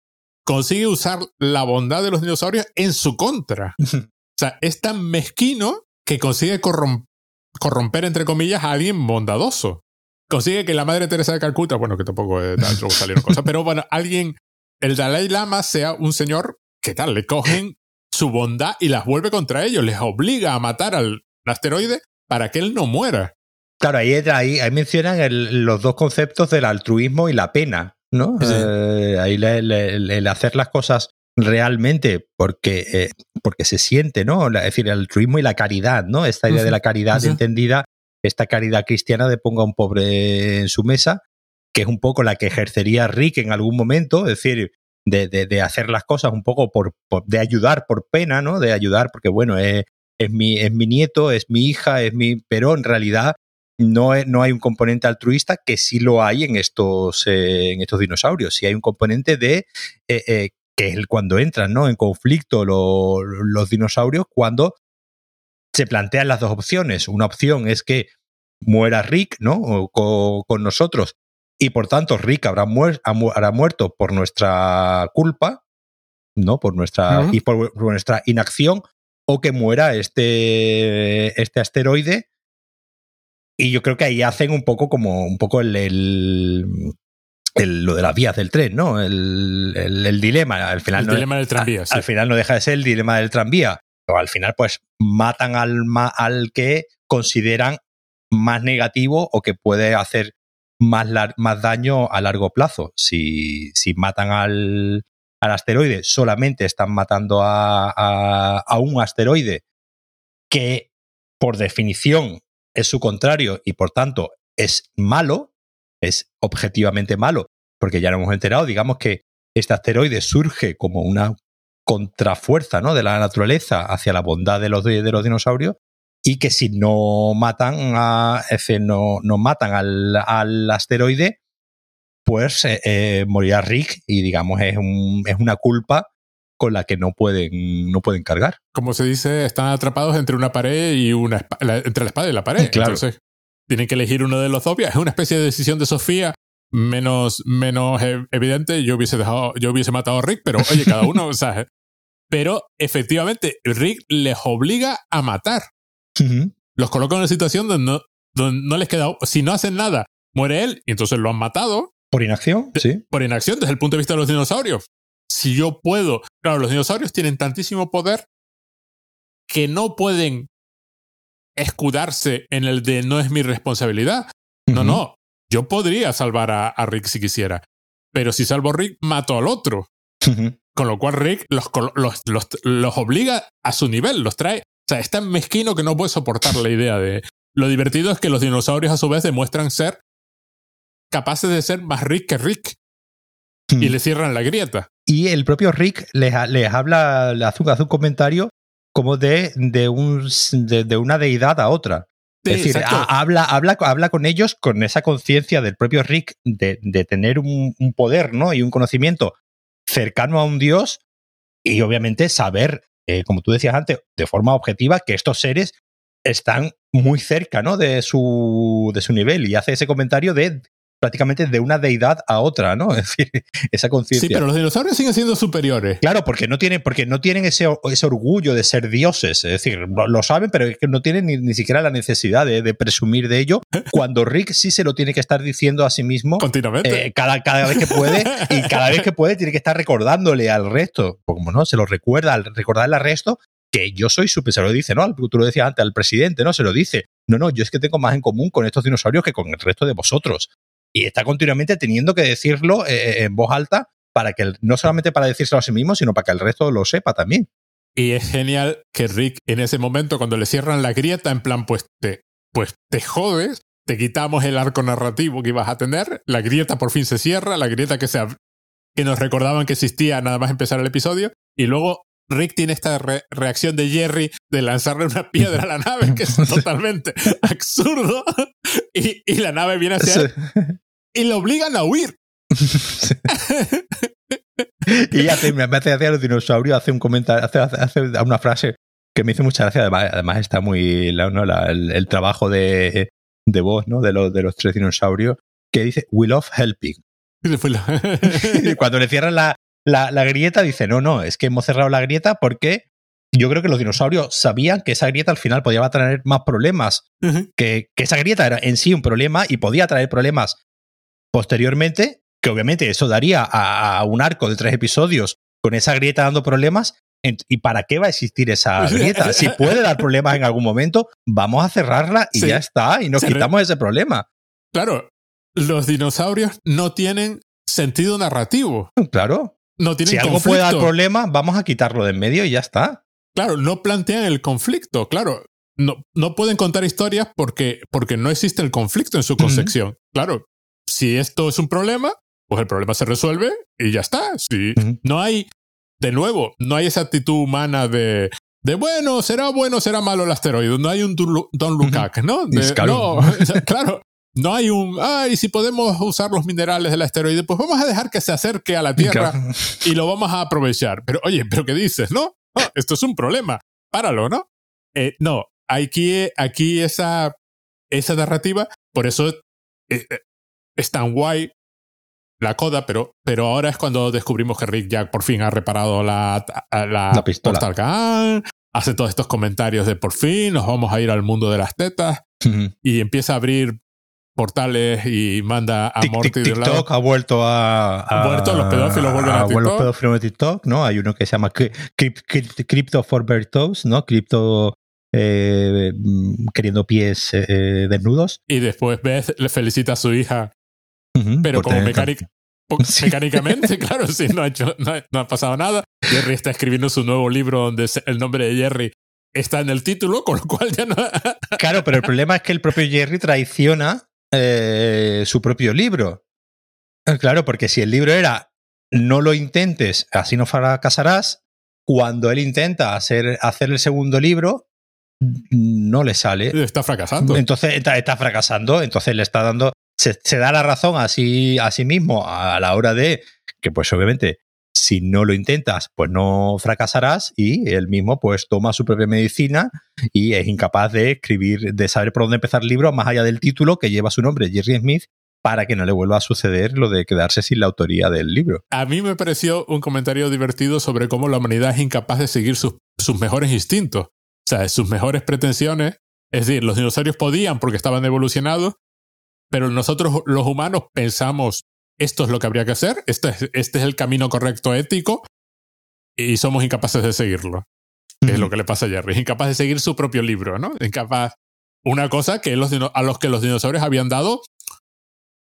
consigue usar la bondad de los dinosaurios en su contra. O sea, es tan mezquino que consigue corromper, entre comillas, a alguien bondadoso consigue que la madre Teresa de Calcuta, bueno, que tampoco es luego salieron cosas, pero bueno, alguien, el Dalai Lama sea un señor que tal, le cogen su bondad y las vuelve contra ellos, les obliga a matar al asteroide para que él no muera. Claro, ahí, ahí, mencionan los dos conceptos del altruismo y la pena, ¿no? Eh, ahí el hacer las cosas realmente porque, eh, porque se siente, ¿no? Es decir, el altruismo y la caridad, ¿no? Esta idea de la caridad entendida esta caridad cristiana de ponga a un pobre en su mesa, que es un poco la que ejercería Rick en algún momento, es decir, de, hacer las cosas un poco por, de ayudar por pena, ¿no? De ayudar porque, bueno, es, es, mi, es mi nieto, es mi hija, es mi... Pero en realidad no, no hay un componente altruista que sí lo hay en estos, eh, en estos dinosaurios. Sí hay un componente de... Eh, eh, que es cuando entran ¿no? en conflicto los dinosaurios, cuando se plantean las dos opciones. Una opción es que muera Rick, ¿no? con, nosotros y por tanto Rick habrá, muerto por nuestra culpa, ¿no? Por nuestra, y por, nuestra inacción, o que muera este, este asteroide Y yo creo que ahí hacen un poco como un poco el, el, lo de las vías del tren, ¿no? El, el dilema. Al final el no, dilema del tranvía. Al, final no deja de ser el dilema del tranvía. Al final, pues matan al, al que consideran más negativo o que puede hacer más, más daño a largo plazo. Si, si matan al, al, asteroide, solamente están matando a, a, a un asteroide que por definición es su contrario y por tanto es malo, es objetivamente malo, porque ya lo hemos enterado, digamos que este asteroide surge como una contrafuerza ¿no? de la naturaleza hacia la bondad de los, de los dinosaurios y que si no matan a, no, no matan al, al, asteroide, pues eh, eh, morirá Rick y digamos es, un, es una culpa con la que no pueden, no pueden cargar. Como se dice, están atrapados entre una pared y una entre la espada y la pared. Claro. Entonces, tienen que elegir uno de los obvios. Es una especie de decisión de Sofía menos, menos evidente. Yo hubiese dejado, yo hubiese matado a Rick, pero oye, cada uno, o sea, pero efectivamente, Rick les obliga a matar. Uh -huh. Los coloca en una situación donde no, donde no les queda, si no hacen nada, muere él y entonces lo han matado. Por inacción, sí. Por inacción desde el punto de vista de los dinosaurios si yo puedo. Claro, los dinosaurios tienen tantísimo poder que no pueden escudarse en el de no es mi responsabilidad. Uh -huh. No, no. Yo podría salvar a, a, Rick si quisiera. Pero si salvo a Rick, mato al otro. Uh -huh. Con lo cual Rick los, los, los, los, obliga a su nivel, los trae. O sea, es tan mezquino que no puede soportar la idea de. Lo divertido es que los dinosaurios a su vez demuestran ser capaces de ser más Rick que Rick. -huh. Y le cierran la grieta. Y el propio Rick les, les habla, les hace, hace, un comentario como de, de, un, de, de una deidad a otra. Sí, es decir, a, habla, habla, habla con ellos con esa conciencia del propio Rick de, de tener un, un, poder ¿no? y un conocimiento cercano a un dios y obviamente saber, eh, como tú decías antes, de forma objetiva que estos seres están muy cerca ¿no? de, su, de su nivel y hace ese comentario de prácticamente de una deidad a otra, ¿no? Es decir, esa conciencia. Sí, pero los dinosaurios siguen siendo superiores. Claro, porque no tienen, porque no tienen ese, ese orgullo de ser dioses. Es decir, lo, lo saben, pero es que no tienen ni, ni siquiera la necesidad de, de, presumir de ello. Cuando Rick sí se lo tiene que estar diciendo a sí mismo. Continuamente. Eh, cada, cada vez que puede. y cada vez que puede tiene que estar recordándole al resto. Como no, se lo recuerda, al recordarle al resto que yo soy súper, se lo dice, ¿no? Tú lo decías antes, al presidente, ¿no? Se lo dice. No, no, yo es que tengo más en común con estos dinosaurios que con el resto de vosotros y está continuamente teniendo que decirlo eh, en voz alta para que el, no solamente para decírselo a sí mismo, sino para que el resto lo sepa también. Y es genial que Rick en ese momento, cuando le cierran la grieta, en plan, pues te, pues te jodes, te quitamos el arco narrativo que ibas a tener, la grieta por fin se cierra, la grieta que, se, que nos recordaban que existía nada más empezar el episodio, y luego Rick tiene esta re reacción de Jerry de lanzarle una piedra a la nave, que es totalmente absurdo, y, y, la nave viene hacia él y lo obligan a huir. y hace, me hace hacia los dinosaurios, hace un comentario, hace, hace, una frase que me hizo mucha gracia. Además, además está muy. ¿no? La, el, el, trabajo de, de voz ¿no? de, los, de los tres dinosaurios que dice: We love helping. y cuando le cierran la, la, la, grieta, dice: No, no, es que hemos cerrado la grieta porque yo creo que los dinosaurios sabían que esa grieta al final podía traer más problemas. Uh -huh. que, que esa grieta era en sí un problema y podía traer problemas posteriormente, que obviamente eso daría a, a, un arco de tres episodios con esa grieta dando problemas. ¿Y para qué va a existir esa grieta? Si puede dar problemas en algún momento, vamos a cerrarla y sí. ya está, y nos Se quitamos ese problema. Claro, los dinosaurios no tienen sentido narrativo. Claro. No tienen si algo puede dar problemas, vamos a quitarlo de en medio y ya está. Claro, no plantean el conflicto, claro. No, no pueden contar historias porque, porque no existe el conflicto en su concepción. Uh -huh. Claro, si esto es un problema, pues el problema se resuelve y ya está. Si no hay, de nuevo, no hay esa actitud humana de, de bueno, será bueno, será malo el asteroide. No hay un Don Lukac. ¿no? De, no, claro. No hay un, ay, si podemos usar los minerales del asteroide, pues vamos a dejar que se acerque a la Tierra y lo vamos a aprovechar. Pero oye, ¿pero qué dices, no? esto es un problema. Páralo, ¿no? Eh, no, aquí, aquí esa, esa narrativa, por eso eh, es tan guay la coda, pero, pero ahora es cuando descubrimos que Rick Jack por fin ha reparado la, la, la pistola. Gun, hace todos estos comentarios de por fin nos vamos a ir al mundo de las tetas. y empieza a abrir portales y manda a Morty de lado. TikTok ha vuelto a, ha vuelto, los pedófilos vuelven a, TikTok. los pedófilos de TikTok, ¿no? Hay uno que se llama Crypto for Bertos, ¿no? Cripto eh, mm, queriendo pies eh, desnudos. Y después Beth le felicita a su hija, pero como mecánica. Mecánicamente, claro, sí, no ha, hecho, no, ha, pasado nada. Jerry está escribiendo su nuevo libro donde el nombre de Jerry está en el título, con lo cual ya no. claro, pero el problema es que el propio Jerry traiciona eh, su propio libro. Claro, porque si el libro era no lo intentes, así no fracasarás, cuando él intenta hacer, hacer el segundo libro, no le sale. Está fracasando. Entonces está, fracasando, entonces le está dando, se, da la razón a sí, a sí mismo a la hora de que pues obviamente si no lo intentas, pues no fracasarás y él mismo pues toma su propia medicina y es incapaz de escribir, de saber por dónde empezar el libro más allá del título que lleva su nombre, Jerry Smith, para que no le vuelva a suceder lo de quedarse sin la autoría del libro. A mí me pareció un comentario divertido sobre cómo la humanidad es incapaz de seguir sus, sus mejores instintos. O sea, sus mejores pretensiones. Es decir, los dinosaurios podían porque estaban evolucionados, pero nosotros los humanos pensamos, esto es lo que habría que hacer, este es, este es el camino correcto ético, y somos incapaces de seguirlo. Es lo que le pasa a Jerry. Es incapaz de seguir su propio libro, ¿no? Incapaz. Una cosa que los, a los que los dinosaurios habían dado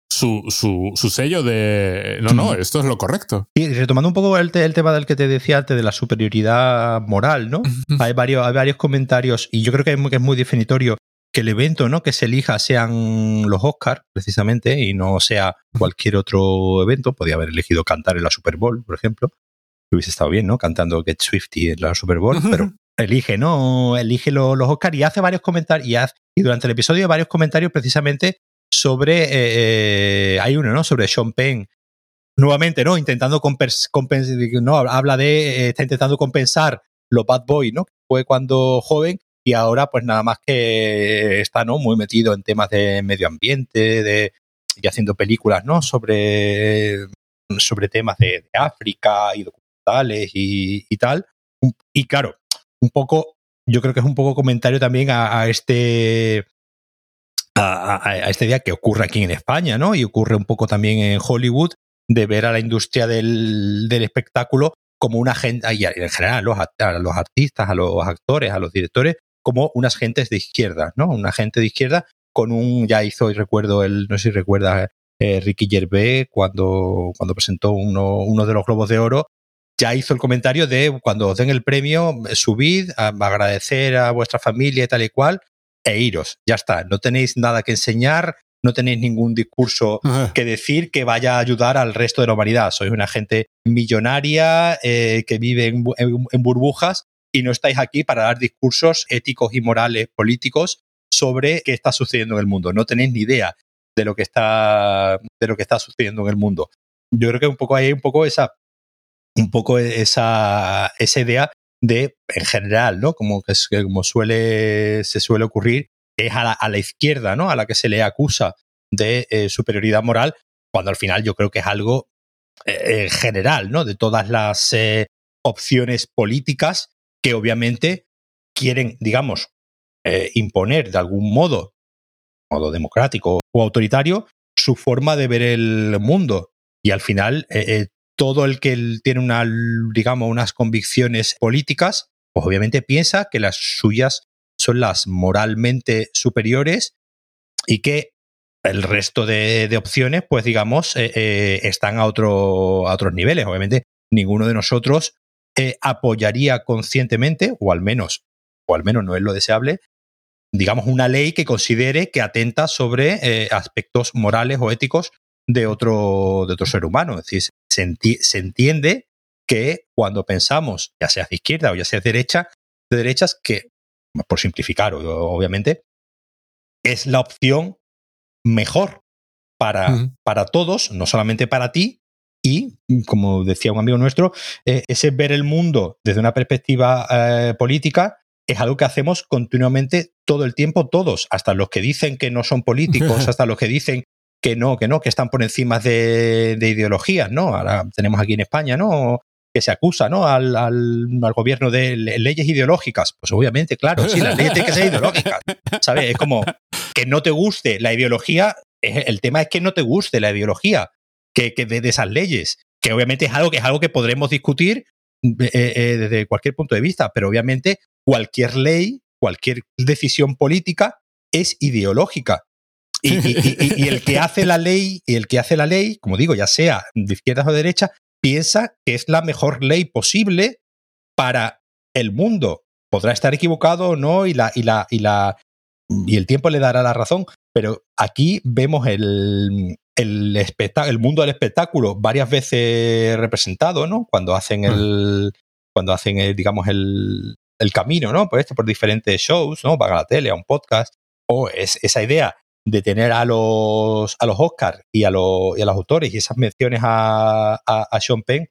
su, su, su, sello de no, no, esto es lo correcto. Y retomando un poco el, tema del que te decía antes de la superioridad moral, ¿no? hay, varios, hay varios comentarios y yo creo que es muy, que es muy definitorio que el evento ¿no? que se elija sean los Oscars, precisamente, y no sea cualquier otro evento. Podría haber elegido cantar en la Super Bowl, por ejemplo. Hubiese estado bien, ¿no? Cantando Get Swifty en la Super Bowl, pero elige, ¿no? Elige los, los Oscars y hace varios comentarios. Y, y durante el episodio varios comentarios precisamente sobre, eh, eh, hay uno, ¿no? Sobre Sean Penn, nuevamente, ¿no? Intentando compensar, no, habla de, eh, está intentando compensar lo bad boy, ¿no? fue cuando joven y ahora pues nada más que está, ¿no? Muy metido en temas de medio ambiente, de, y haciendo películas, ¿no? Sobre, sobre temas de, África y documentales y, y, tal. Y claro, un poco, yo creo que es un poco comentario también a este a, este día que ocurre aquí en España, ¿no? Y ocurre un poco también en Hollywood, de ver a la industria del, espectáculo como una gente, y en general los, a los artistas, a los actores, a los directores, como unas gentes de izquierda, ¿no? Una gente de izquierda con un, ya hizo, y recuerdo, el, no sé si recuerda, eh, Ricky Gervais, cuando, cuando presentó uno, uno de los Globos de Oro, ya hizo el comentario de cuando os den el premio, subid, a agradecer a vuestra familia y tal y cual, e iros. Ya está. No tenéis nada que enseñar, no tenéis ningún discurso que decir que vaya a ayudar al resto de la humanidad. Sois una gente millonaria eh, que vive en, burbujas y no estáis aquí para dar discursos éticos y morales políticos sobre qué está sucediendo en el mundo. No tenéis ni idea de lo que está, de lo que está sucediendo en el mundo. Yo creo que un poco hay un poco esa, un poco esa, esa idea de, en general, ¿no? Como, que, como suele, se suele ocurrir, es a la, izquierda, ¿no? A la que se le acusa de eh, superioridad moral, cuando al final yo creo que es algo eh, general, ¿no? De todas las eh, opciones políticas que obviamente quieren, digamos, imponer de algún modo, modo democrático o autoritario, su forma de ver el mundo. Y al final, todo el que tiene digamos, unas convicciones políticas, pues obviamente piensa que las suyas son las moralmente superiores y que el resto de, opciones, pues digamos, eh, eh, están a, otro, a otros niveles. Obviamente, ninguno de nosotros eh, apoyaría conscientemente, o al menos, o al menos no es lo deseable, digamos, una ley que considere que atenta sobre aspectos morales o éticos de otro, de otro ser humano. Es decir, se, entiende que cuando pensamos, ya sea de izquierda o ya sea de derecha, de derechas, que, por simplificar, obviamente, es la opción mejor para, para todos, no solamente para ti, y, como decía un amigo nuestro, eh, ese ver el mundo desde una perspectiva eh, política es algo que hacemos continuamente todo el tiempo todos, hasta los que dicen que no son políticos, hasta los que dicen que no, que no, que están por encima de, ideologías, ¿no? Ahora tenemos aquí en España, ¿no? que se acusa ¿no? Al, al, gobierno de leyes ideológicas. Pues obviamente, claro, sí, las leyes tienen que ser ideológicas. ¿Sabes? Es como, que no te guste la ideología, el tema es que no te guste la ideología que, de, esas leyes, que obviamente es algo que es algo que podremos discutir eh, eh, desde cualquier punto de vista, pero obviamente cualquier ley, cualquier decisión política es ideológica. Y, el que hace la ley, y el que hace la ley, como digo, ya sea de izquierdas o de derecha, piensa que es la mejor ley posible para el mundo. Podrá estar equivocado o no, y la, y la, y el tiempo le dará la razón. Pero aquí vemos el, el, el mundo del espectáculo varias veces representado, ¿no? Cuando hacen mm. el, cuando hacen el, digamos, el, el camino, ¿no? Por, este, por diferentes shows, ¿no? Van a la tele, a un podcast, o es esa idea de tener a los, a los Oscars y a, los, y a los autores y esas menciones a, a, Sean Penn,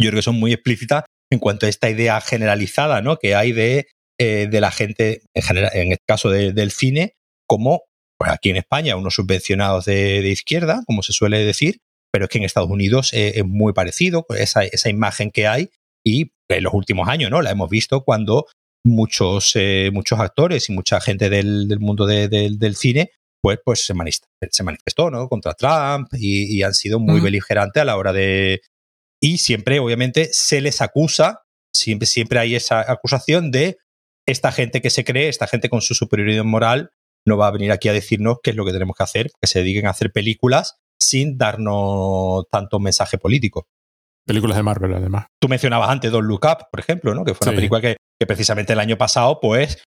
yo creo que son muy explícitas en cuanto a esta idea generalizada ¿no? que hay de, eh, de la gente, en, general, en el caso del cine, como pues aquí en España, unos subvencionados de, de, izquierda, como se suele decir, pero es que en Estados Unidos eh, es muy parecido, esa, esa imagen que hay, y en los últimos años, ¿no? La hemos visto cuando muchos, eh, muchos actores y mucha gente del, del mundo de, del cine pues, pues se, manifestó, se manifestó ¿no? contra Trump y, han sido muy beligerantes a la hora de... Y siempre, obviamente, se les acusa, siempre, siempre hay esa acusación de esta gente que se cree, esta gente con su superioridad moral, no va a venir aquí a decirnos qué es lo que tenemos que hacer, que se dediquen a hacer películas sin darnos tanto mensaje político. Películas de Marvel, además. Tú mencionabas antes Don't Look Up, por ejemplo, ¿no? Que fue una película que, que, precisamente el año pasado, pues,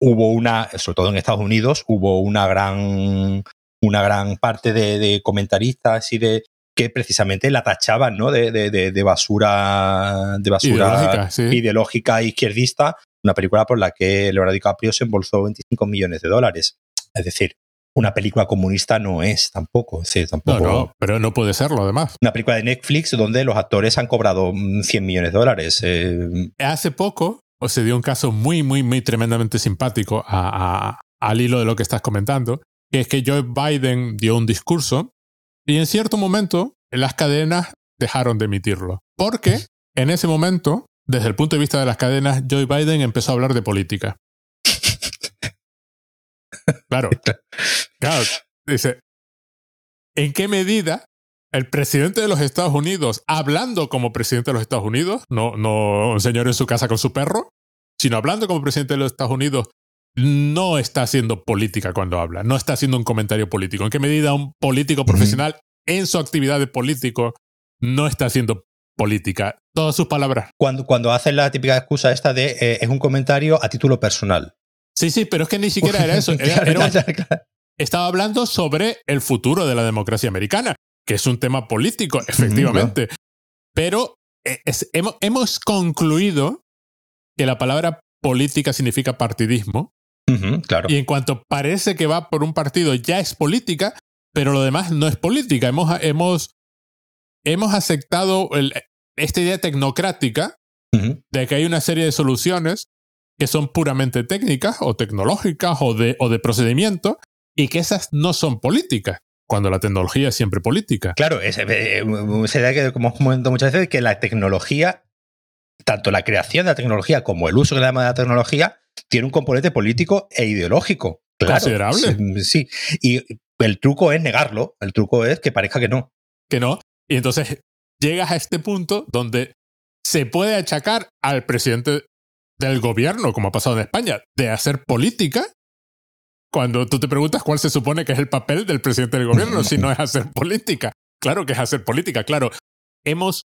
hubo una, sobre todo en Estados Unidos, hubo una gran, una gran parte de, comentaristas y de que precisamente la tachaban ¿no? de, de, basura, de basura ideológica, izquierdista, una película por la que Leonardo DiCaprio se embolsó 25 millones de dólares. Es decir, una película comunista no es tampoco. tampoco no, no, pero no puede serlo además. Una película de Netflix donde los actores han cobrado 100 millones de dólares. Eh. Hace poco se dio un caso muy, muy, muy tremendamente simpático al hilo de lo que estás comentando, que es que Joe Biden dio un discurso y en cierto momento las cadenas dejaron de emitirlo. Porque en ese momento, desde el punto de vista de las cadenas, Joe Biden empezó a hablar de política. Claro. Claro. Dice, ¿en qué medida el presidente de los Estados Unidos hablando como presidente de los Estados Unidos, no, no un señor en su casa con su perro, sino hablando como presidente de los Estados Unidos, no está haciendo política cuando habla, no está haciendo un comentario político. ¿En qué medida un político profesional en su actividad de político no está haciendo política? Todas sus palabras. Cuando, cuando hacen la típica excusa esta de eh, es un comentario a título personal. Sí, sí, pero es que ni siquiera era eso. estaba hablando sobre el futuro de la democracia americana que es un tema político, efectivamente. Pero eh, hemos, concluido que la palabra política significa partidismo. claro. Y en cuanto parece que va por un partido, ya es política, pero lo demás no es política. Hemos, hemos, hemos aceptado esta idea tecnocrática de que hay una serie de soluciones que son puramente técnicas o tecnológicas o de, o de procedimiento y que esas no son políticas cuando la tecnología es siempre política. Claro, es, eh, eh, se da que, como hemos comentado muchas veces, que la tecnología, tanto la creación de la tecnología como el uso que le damos de la tecnología, tiene un componente político e ideológico. Considerable. Sí, Y el truco es negarlo. El truco es que parezca que no. Que no. Y entonces llegas a este punto donde se puede achacar al presidente del gobierno, como ha pasado en España, de hacer política cuando tú te preguntas cuál se supone que es el papel del presidente del gobierno, si no es hacer política. Claro que es hacer política, claro. Hemos,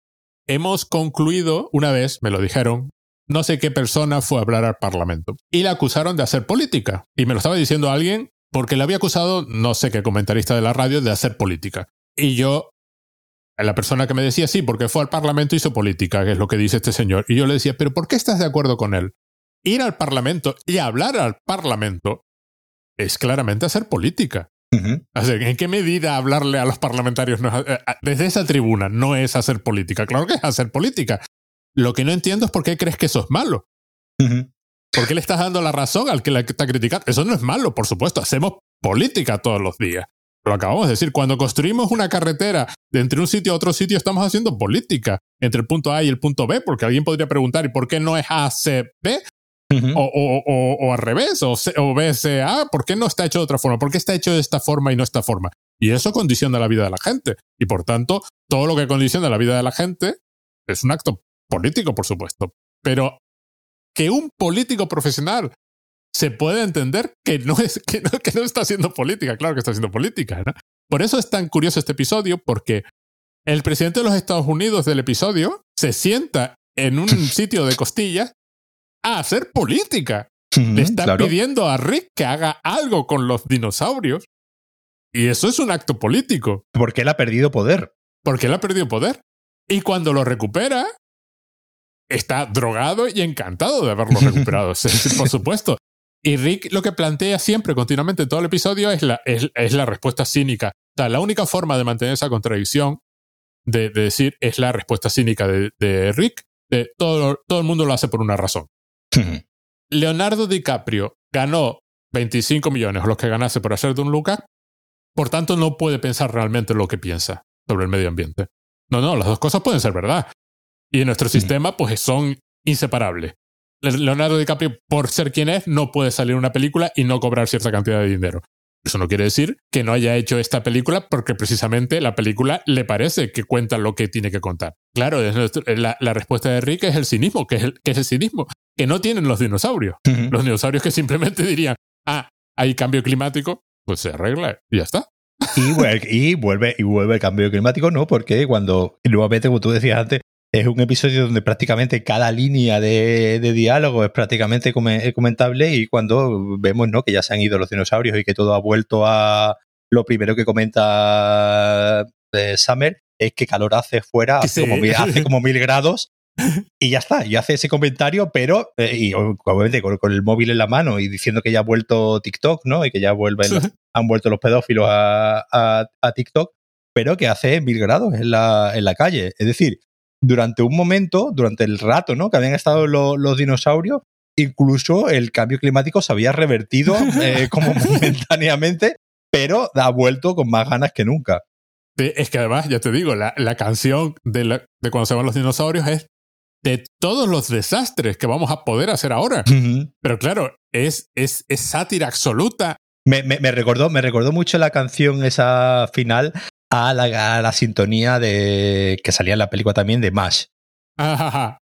hemos concluido, una vez, me lo dijeron, no sé qué persona fue a hablar al Parlamento y le acusaron de hacer política. Y me lo estaba diciendo alguien porque le había acusado, no sé qué comentarista de la radio, de hacer política. Y yo, la persona que me decía, sí, porque fue al Parlamento y hizo política, que es lo que dice este señor. Y yo le decía, pero ¿por qué estás de acuerdo con él? Ir al Parlamento y hablar al Parlamento es claramente hacer política. ¿En qué medida hablarle a los parlamentarios eh, desde esa tribuna no es hacer política? Claro que es hacer política. Lo que no entiendo es por qué crees que eso es malo. ¿Por qué le estás dando la razón al que la está criticando? Eso no es malo, por supuesto. Hacemos política todos los días. Lo acabamos de decir. Cuando construimos una carretera de entre un sitio a otro sitio, estamos haciendo política entre el punto A y el punto B, porque alguien podría preguntar, ¿y por qué no es A, C, B? o, o, o, o, al revés, o, o ves, eh, ah, ¿por qué no está hecho de otra forma? ¿Por qué está hecho de esta forma y no esta forma? Y eso condiciona la vida de la gente. Y por tanto, todo lo que condiciona la vida de la gente es un acto político, por supuesto. Pero que un político profesional se puede entender que no, es, que no, que no está haciendo política. Claro que está haciendo política, ¿no? Por eso es tan curioso este episodio, porque el presidente de los Estados Unidos del episodio se sienta en un sitio de costillas a hacer política. Le está claro. pidiendo a Rick que haga algo con los dinosaurios. Y eso es un acto político, Porque él ha perdido poder. porque él ha perdido poder. Y cuando lo recupera, está drogado y encantado de haberlo recuperado, por supuesto. Y Rick lo que plantea siempre, continuamente, en todo el episodio, es la, es, es la respuesta cínica. O sea, la única forma de mantener esa contradicción, de, de decir, es la respuesta cínica de, de Rick. De todo, todo el mundo lo hace por una razón. Leonardo DiCaprio ganó 25 millones, o los que ganase por hacer de un Luca, por tanto no puede pensar realmente lo que piensa sobre el medio ambiente. No, no, las dos cosas pueden ser verdad. Y en nuestro sistema, pues son inseparables. Le- Leonardo DiCaprio, por ser quien es, no puede salir una película y no cobrar cierta cantidad de dinero. Eso no quiere decir que no haya hecho esta película porque precisamente la película le parece que cuenta lo que tiene que contar. Claro, es nuestro- la, la respuesta de Rick es el cinismo, que es el, que es el cinismo, que no tienen los dinosaurios. Los dinosaurios que simplemente dirían, ah, hay cambio climático, pues se arregla y ya está. Y, y vuelve, y vuelve el cambio climático, ¿no? Porque cuando, nuevamente, como tú decías antes, es un episodio donde prácticamente cada línea de, de diálogo es prácticamente comentable y cuando vemos, ¿no? Que ya se han ido los dinosaurios y que todo ha vuelto a lo primero que comenta eh, Summer es que calor hace fuera, hace, Sí. como, mil- hace como mil grados y ya está, y hace ese comentario, pero, eh, y obviamente con, con el móvil en la mano y diciendo que ya ha vuelto TikTok, ¿no? Y que ya vuelven los- han vuelto los pedófilos a, a- a TikTok, pero que hace mil grados en la, en la calle. Es decir, durante un momento, durante el rato, ¿no? Que habían estado lo- los dinosaurios, incluso el cambio climático se había revertido eh, como momentáneamente, pero ha vuelto con más ganas que nunca. Es que además, ya te digo, la, la canción de, la- de cuando se van los dinosaurios es de todos los desastres que vamos a poder hacer ahora. Pero claro, es, es, es sátira absoluta. Me, me- me recordó, me recordó mucho la canción esa final a la, a la sintonía de que salía en la película también de Mash,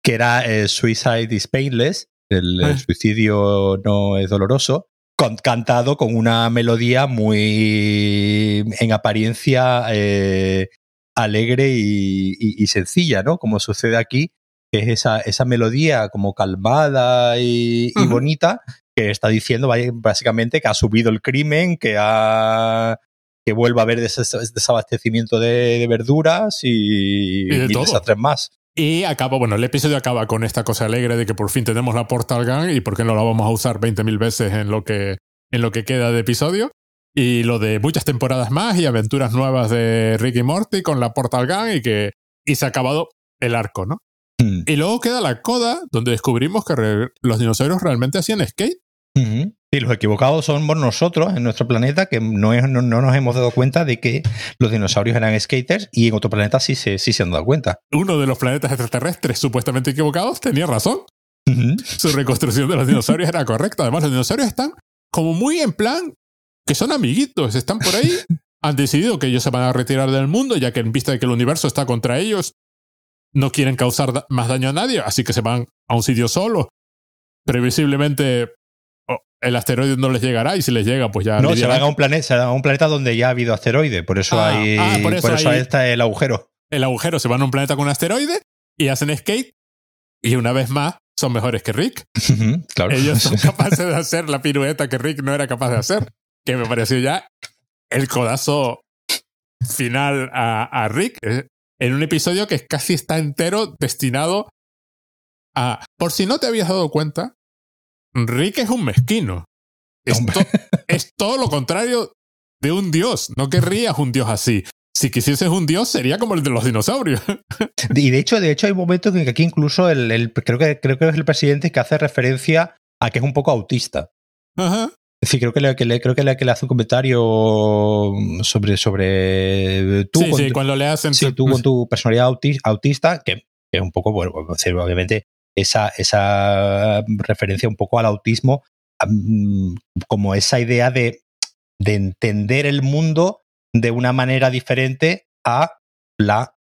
que era eh, Suicide is Painless, el, el Ah. suicidio no es doloroso, con- cantado con una melodía muy en apariencia eh, alegre y, y- y sencilla, ¿no? Como sucede aquí, que es esa, esa melodía como calmada y, y bonita que está diciendo básicamente que ha subido el crimen, que ha que vuelva a haber des- desabastecimiento de, de verduras y, Y de mil desastres más. Y acaba, bueno, el episodio acaba con esta cosa alegre de que por fin tenemos la Portal Gun y por qué no la vamos a usar 20.000 veces en lo, que, en lo que queda de episodio. Y lo de muchas temporadas más y aventuras nuevas de Rick y Morty con la Portal Gun y que y se ha acabado el arco, ¿no? Mm. Y luego queda la coda donde descubrimos que los dinosaurios realmente hacían skate. Ujú. Sí, los equivocados somos nosotros en nuestro planeta que no, es- no, no nos hemos dado cuenta de que los dinosaurios eran skaters y en otro planeta sí se, sí se han dado cuenta. Uno de los planetas extraterrestres supuestamente equivocados tenía razón. Su reconstrucción de los dinosaurios era correcta. Además, los dinosaurios están como muy en plan que son amiguitos, están por ahí. Han decidido que ellos se van a retirar del mundo, ya que en vista de que el universo está contra ellos, no quieren causar da- más daño a nadie, así que se van a un sitio solo. Previsiblemente el asteroide no les llegará y si les llega, pues ya. No, se van a un planeta, se van a un planeta donde ya ha habido asteroides, por eso Ah, hay ah, por eso hay- ahí está el agujero. el agujero, se van a un planeta con un asteroide y hacen skate. Y una vez más, son mejores que Rick. Claro. Ellos son capaces de hacer la pirueta que Rick no era capaz de hacer. Que me pareció ya el codazo final a, a Rick. eh, En un episodio que casi está entero destinado a. Por si no te habías dado cuenta, Rick es un mezquino. Es, Hombre. to- es todo lo contrario de un dios. No querrías un dios así. Si quisieses un dios, sería como el de los dinosaurios. Y de hecho, de hecho hay momentos en que aquí incluso el, el- creo, que, creo que es el presidente que hace referencia a que es un poco autista. Ajá. Es decir, creo que le, que le- creo que le, que le hace un comentario sobre, sobre tú, sí, con sí, cuando le hacen. sí, tú con tu personalidad auti- autista, que, que es un poco, bueno, pues, obviamente esa, esa referencia un poco al autismo como esa idea de, de entender el mundo de una manera diferente a la,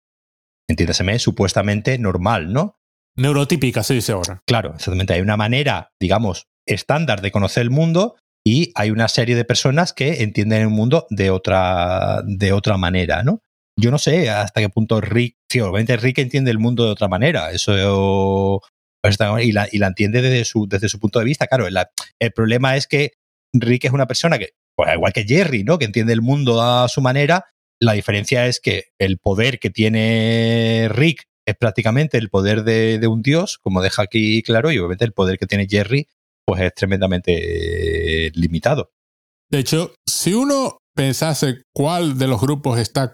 entiéndaseme, supuestamente normal, ¿no? Neurotípica, se dice ahora. Claro, exactamente. Hay una manera, digamos, estándar de conocer el mundo y hay una serie de personas que entienden el mundo de otra, de otra manera, ¿no? Yo no sé hasta qué punto Rick, sí, obviamente Rick entiende el mundo de otra manera, eso y la, y la entiende desde su, desde su punto de vista. Claro, el problema es que Rick es una persona que, pues igual que Jerry, ¿no? Que entiende el mundo a su manera. La diferencia es que el poder que tiene Rick es prácticamente el poder de, de un dios, como deja aquí claro, y obviamente el poder que tiene Jerry pues es tremendamente eh, limitado. De hecho, si uno pensase cuál de los grupos está,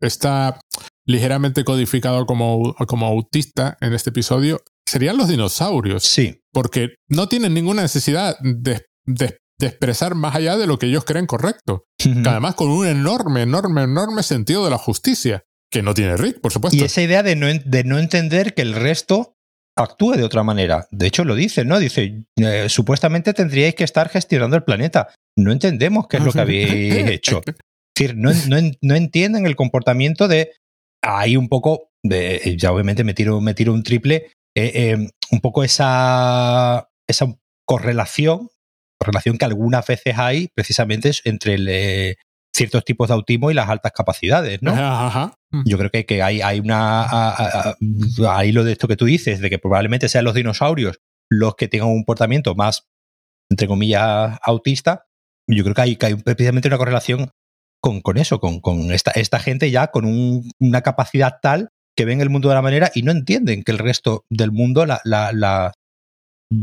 está ligeramente codificado como, como autista en este episodio, serían los dinosaurios. Sí. Porque no tienen ninguna necesidad de, de, expresar más allá de lo que ellos creen correcto. Además, con un enorme, enorme, enorme sentido de la justicia, que no tiene Rick, por supuesto. Y esa idea de no, de no entender que el resto actúe de otra manera. De hecho, lo dice, ¿no? Dice, eh, supuestamente tendríais que estar gestionando el planeta. No entendemos qué es lo que habéis hecho. Es decir, no, no, entienden el comportamiento de... Hay un poco de... Ya obviamente me tiro, me tiro un triple. Eh, eh, un poco esa, esa correlación, correlación que algunas veces hay precisamente entre el, ciertos tipos de autismo y las altas capacidades, ¿no? Mm. Yo creo que, que hay, hay una. Ahí lo de esto que tú dices, de que probablemente sean los dinosaurios los que tengan un comportamiento más, entre comillas, autista. Yo creo que hay, que hay precisamente una correlación con, con eso, con, con esta, esta, gente ya con un, una capacidad tal que ven el mundo de la manera y no entienden que el resto del mundo la, la, la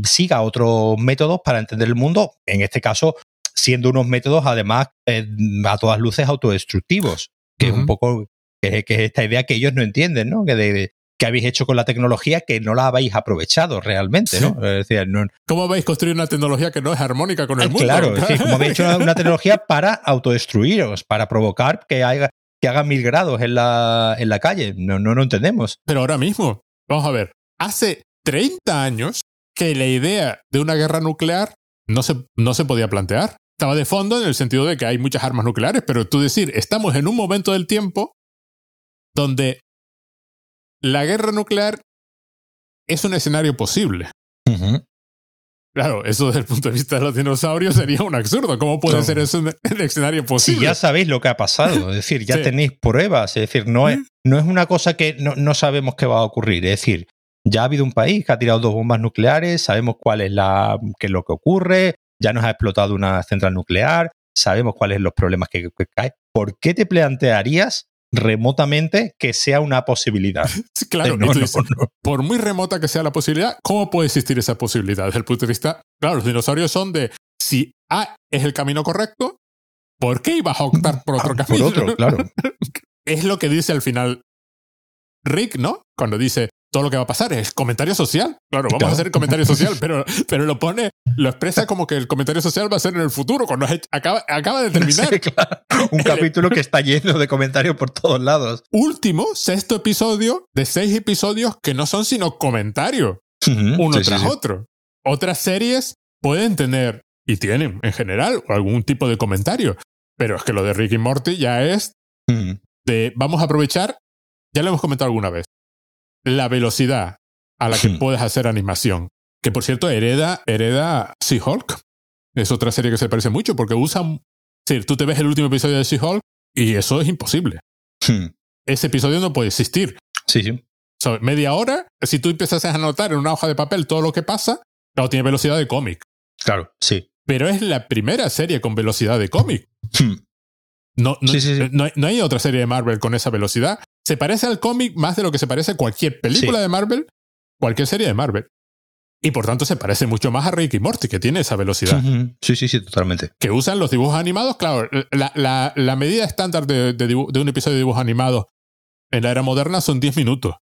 siga otros métodos para entender el mundo, en este caso siendo unos métodos además eh, a todas luces autodestructivos, que es un poco que, es esta idea que ellos no entienden, ¿no? Que de, que habéis hecho con la tecnología que no la habéis aprovechado realmente, ¿no? Es decir, no ¿Cómo habéis construido una tecnología que no es armónica con el ah, mundo? Claro, es decir, ¿cómo habéis hecho una, tecnología para autodestruiros, para provocar que haya que haga mil grados en la, en la calle? No, no lo entendemos. Pero ahora mismo, vamos a ver, hace 30 años que la idea de una guerra nuclear no se, no se podía plantear estaba de fondo en el sentido de que hay muchas armas nucleares, pero tú decir, estamos en un momento del tiempo donde la guerra nuclear es un escenario posible. Claro, eso desde el punto de vista de los dinosaurios sería un absurdo. ¿Cómo puede ser eso un escenario posible? Si ya sabéis lo que ha pasado, es decir, ya tenéis pruebas, es decir, no es, no es una cosa que no, no, sabemos qué va a ocurrir, es decir, ya ha habido un país que ha tirado dos bombas nucleares, sabemos cuál es, la, qué es lo que ocurre, ya nos ha explotado una central nuclear, sabemos cuáles son los problemas que, caen. ¿Por qué te plantearías remotamente que sea una posibilidad? claro, por muy remota que sea la posibilidad, ¿cómo puede existir esa posibilidad? Desde el punto de vista, claro, los dinosaurios son de si A es el camino correcto, ¿por qué ibas a optar por otro camino? Por otro, claro. es lo que dice al final Rick, ¿no? Cuando dice, todo lo que va a pasar es comentario social. Claro, vamos a hacer el comentario social, pero, pero lo pone, lo expresa como que el comentario social va a ser en el futuro, cuando acaba, acaba de terminar. Un capítulo que está lleno de comentarios por todos lados. Último, sexto episodio de seis episodios que no son sino comentarios, uno tras otro. Otras series pueden tener, y tienen en general, algún tipo de comentario, pero es que lo de Ricky Morty ya es de vamos a aprovechar, ya lo hemos comentado alguna vez, la velocidad a la que hmm. puedes hacer animación. Que por cierto, hereda, hereda She-Hulk. Es otra serie que se parece mucho porque usan. Sí, tú te ves el último episodio de She-Hulk y eso es imposible. Hmm. Ese episodio no puede existir. Sí, sí. media hora, si tú empiezas a anotar en una hoja de papel todo lo que pasa, claro, tiene velocidad de cómic. Claro, sí. Pero es la primera serie con velocidad de cómic. Hmm. No, no, no, hay otra serie de Marvel con esa velocidad se parece al cómic más de lo que se parece a cualquier película de Marvel, cualquier serie de Marvel. Y por tanto se parece mucho más a Rick y Morty, que tiene esa velocidad. Sí, sí, sí, totalmente. Que usan los dibujos animados, claro. La, la, medida estándar de, de, un episodio de dibujos animados en la era moderna son 10 minutos.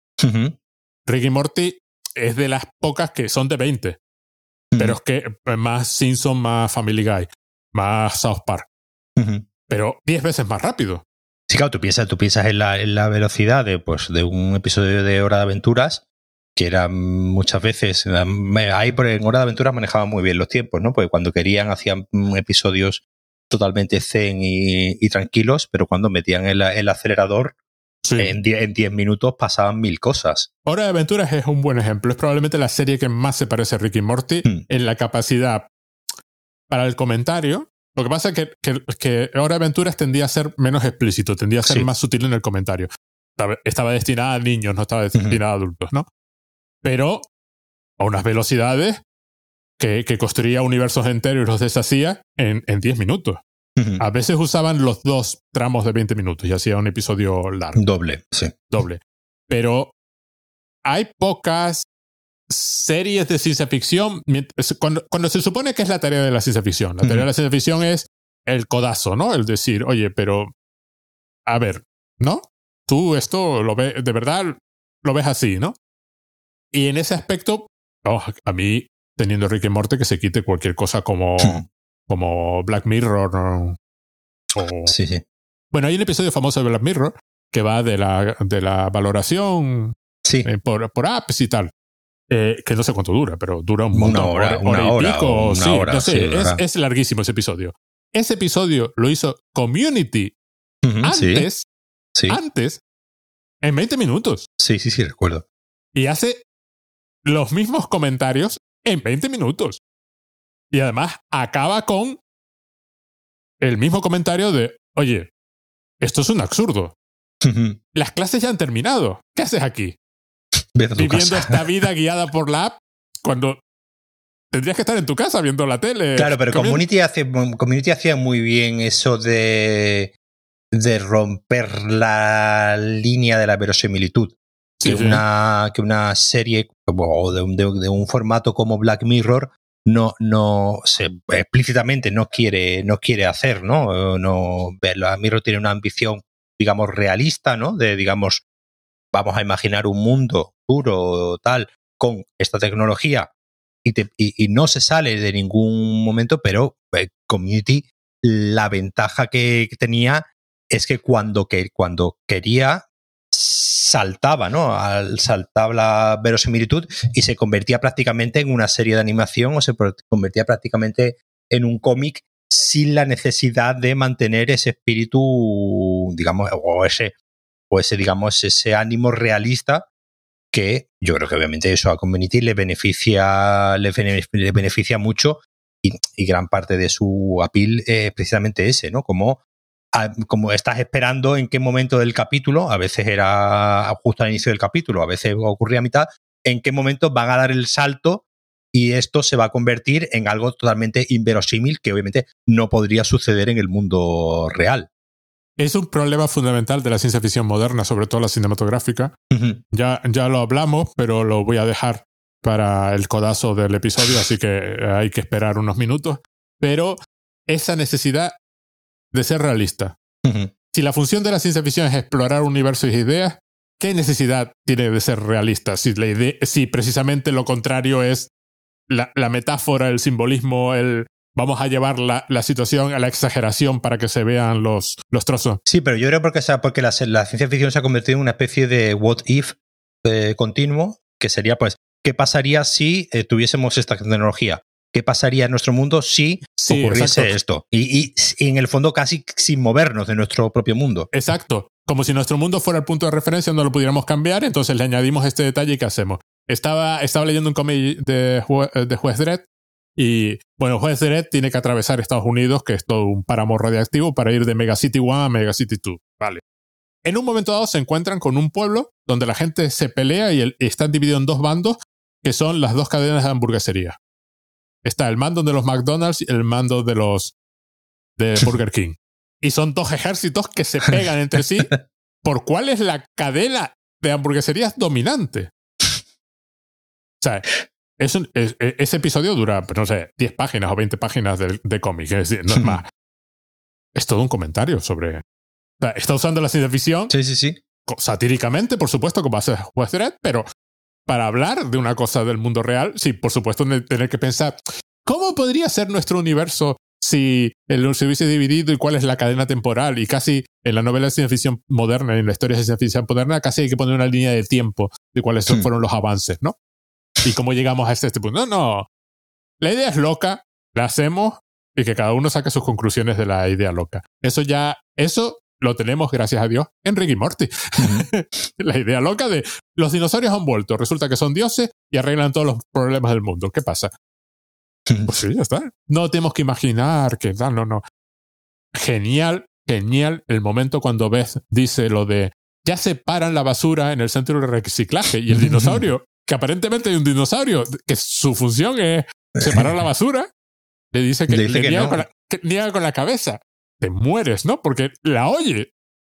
Rick y Morty es de las pocas que son de 20. Pero es que más Simpson, más Family Guy, más South Park. Pero 10 veces más rápido. Sí, claro, tú piensas, tú piensas en, la, en la velocidad de, pues, de un episodio de Hora de Aventuras que eran muchas veces, ahí por en Hora de Aventuras manejaban muy bien los tiempos, ¿no? Porque cuando querían hacían episodios totalmente zen y, tranquilos, pero cuando metían el, el acelerador, en 10 minutos pasaban mil cosas. Hora de Aventuras es un buen ejemplo. Es probablemente la serie que más se parece a Ricky Morty hmm. en la capacidad para el comentario. Lo que pasa es que, que, Hora de Aventuras tendía a ser menos explícito, tendía a ser más sutil en el comentario. Estaba, destinada a niños, no estaba destinada a adultos, ¿no? Pero a unas velocidades que, que construía universos enteros y los deshacía en 10 minutos. A veces usaban los dos tramos de 20 minutos y hacía un episodio largo. Doble, sí. Doble. Pero hay pocas series de ciencia ficción cuando, cuando, se supone que es la tarea de la ciencia ficción. La tarea de la ciencia ficción es el codazo, ¿no? El decir, oye, pero a ver, ¿no? Tú esto lo ves, de verdad lo ves así, ¿no? Y en ese aspecto, oh, a mí, teniendo Rick y Morte, que se quite cualquier cosa como como Black Mirror. O... Sí, sí. Bueno, hay un episodio famoso de Black Mirror que va de la, de la valoración sí. Eh, por, por, apps y tal. Eh, que no sé cuánto dura, pero dura un montón. Una hora, una hora, pico. sí, no sé, es, es, larguísimo ese episodio. Ese episodio lo hizo Community antes, sí. antes, en 20 minutos. Sí, sí, sí, recuerdo. Y hace los mismos comentarios en 20 minutos. Y además acaba con el mismo comentario de, oye, esto es un absurdo. Las clases ya han terminado. ¿Qué haces aquí? Viviendo esta vida guiada por la app cuando tendrías que estar en tu casa viendo la tele. Claro, pero Community, hace, Community hacía muy bien eso de, de romper la línea de la verosimilitud. que, Una, que una serie o de, de, un formato como Black Mirror no, no se, explícitamente no quiere, no quiere hacer, ¿no? no Mirror tiene una ambición, digamos, realista, ¿no? De, digamos, vamos a imaginar un mundo puro, tal, con esta tecnología y, y, no se sale de ningún momento, pero eh, Community, la ventaja que tenía es que cuando, que, cuando quería saltaba, ¿no? Al, saltaba la verosimilitud y se convertía prácticamente en una serie de animación o se convertía prácticamente en un cómic sin la necesidad de mantener ese espíritu, digamos, o ese, o ese, digamos, ese ánimo realista que yo creo que obviamente eso a Community le beneficia, le, beneficia mucho y, gran parte de su appeal es precisamente ese, ¿no? Como como estás esperando en qué momento del capítulo, a veces era justo al inicio del capítulo, a veces ocurría a mitad, en qué momento van a dar el salto y esto se va a convertir en algo totalmente inverosímil que obviamente no podría suceder en el mundo real. Es un problema fundamental de la ciencia ficción moderna, sobre todo la cinematográfica. ya, ya lo hablamos, pero lo voy a dejar para el codazo del episodio, así que hay que esperar unos minutos. Pero esa necesidad de ser realista. Si la función de la ciencia ficción es explorar universos y ideas, ¿qué necesidad tiene de ser realista? Si, la idea, si precisamente lo contrario es la, metáfora, el simbolismo, el vamos a llevar la, situación a la exageración para que se vean los, los trozos. Sí, pero yo creo porque, porque la, ciencia ficción se ha convertido en una especie de what if eh, continuo, que sería pues, ¿qué pasaría si eh, tuviésemos esta tecnología? qué pasaría en nuestro mundo si ocurriese esto. Y, en el fondo casi sin movernos de nuestro propio mundo. Exacto. Como si nuestro mundo fuera el punto de referencia, no lo pudiéramos cambiar, entonces le añadimos este detalle y ¿qué hacemos? Estaba, estaba leyendo un cómic de, de Juez Dredd y, bueno, Juez Dredd tiene que atravesar Estados Unidos, que es todo un páramo radiactivo, para ir de Megacity 1 a Megacity 2. Vale. En un momento dado se encuentran con un pueblo donde la gente se pelea y, y están divididos en dos bandos, que son las dos cadenas de hamburguesería. Está el mando de los McDonald's y el mando de los de Burger King. Y son dos ejércitos que se pegan entre sí por cuál es la cadena de hamburgueserías dominante. O sea, es e, ese episodio dura, no sé, 10 páginas o 20 páginas de, de cómic, es decir, no es más. es todo un comentario sobre. O sea, está usando la ciencia ficción. Sí, sí, sí. Satíricamente, por supuesto, como hace Westred, pero para hablar de una cosa del mundo real, sí, por supuesto, tener que pensar, ¿cómo podría ser nuestro universo si el se hubiese dividido y cuál es la cadena temporal. Y casi en la novela de ciencia ficción moderna, en la historia de ciencia ficción moderna, casi hay que poner una línea de tiempo de cuáles fueron los avances, ¿no? Y cómo llegamos a este, este punto. No, no. La idea es loca, la hacemos y que cada uno saque sus conclusiones de la idea loca. Eso ya, eso lo tenemos, gracias a Dios, en Rick y Morty. la idea loca de los dinosaurios han vuelto, resulta que son dioses y arreglan todos los problemas del mundo. ¿Qué pasa? Pues sí, ya está. No tenemos que imaginar que tal, no, no. Genial, genial el momento cuando Beth dice lo de ya separan la basura en el centro de reciclaje y el dinosaurio, que aparentemente hay un dinosaurio, que su función es separar la basura, le dice que, Le dice le que niega, no. con la, que niega con la cabeza. Te mueres, ¿no? Porque la oye.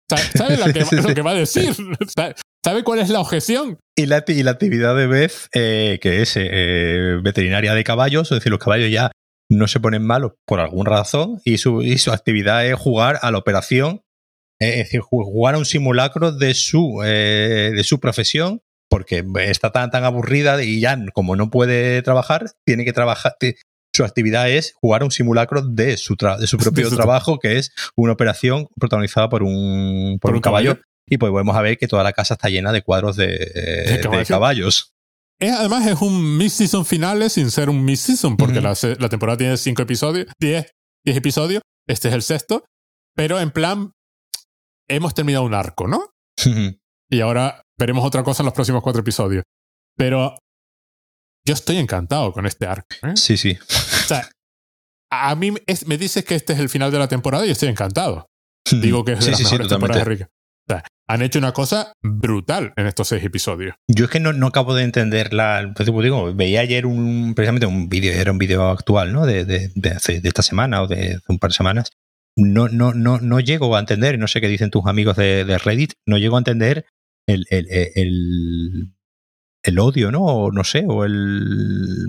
Sa- Sabe lo que, lo que va a decir. Sa- Sabe cuál es la objeción. Y la, y la actividad de Beth, eh, que es eh, veterinaria de caballos, es decir, los caballos ya no se ponen malos por alguna razón, y su, y su actividad es jugar a la operación, eh, es decir, ju- jugar a un simulacro de su, eh, de su profesión, porque está tan, tan aburrida y ya, como no puede trabajar, tiene que trabajar. Su actividad es jugar un simulacro de su, tra- de su propio De su- trabajo, que es una operación protagonizada por un, por Por un caballo. caballo. Y pues volvemos a ver que toda la casa está llena de cuadros de, de caballo. caballos. Es, además, es un mid-season finale sin ser un mid-season, porque la, temporada tiene cinco episodios, diez, diez episodios. Este es el sexto. Pero en plan, hemos terminado un arco, ¿no? Y ahora veremos otra cosa en los próximos cuatro episodios. Pero yo estoy encantado con este arco. ¿eh? Sí, sí. O sea, a mí es- me dices que este es el final de la temporada y estoy encantado. Digo que es de sí, las sí, sí, mejores temporadas de. Rick. O sea, han hecho una cosa brutal en estos seis episodios. Yo es que no, no acabo de entender la. pues, digo, veía ayer un precisamente un vídeo, era un vídeo actual, ¿no? De, de, de, hace- de esta semana o de, un par de semanas. No, no, no, no llego a entender, no sé qué dicen tus amigos de, de Reddit, no llego a entender el, el, el, el odio, ¿no? O no sé, o el.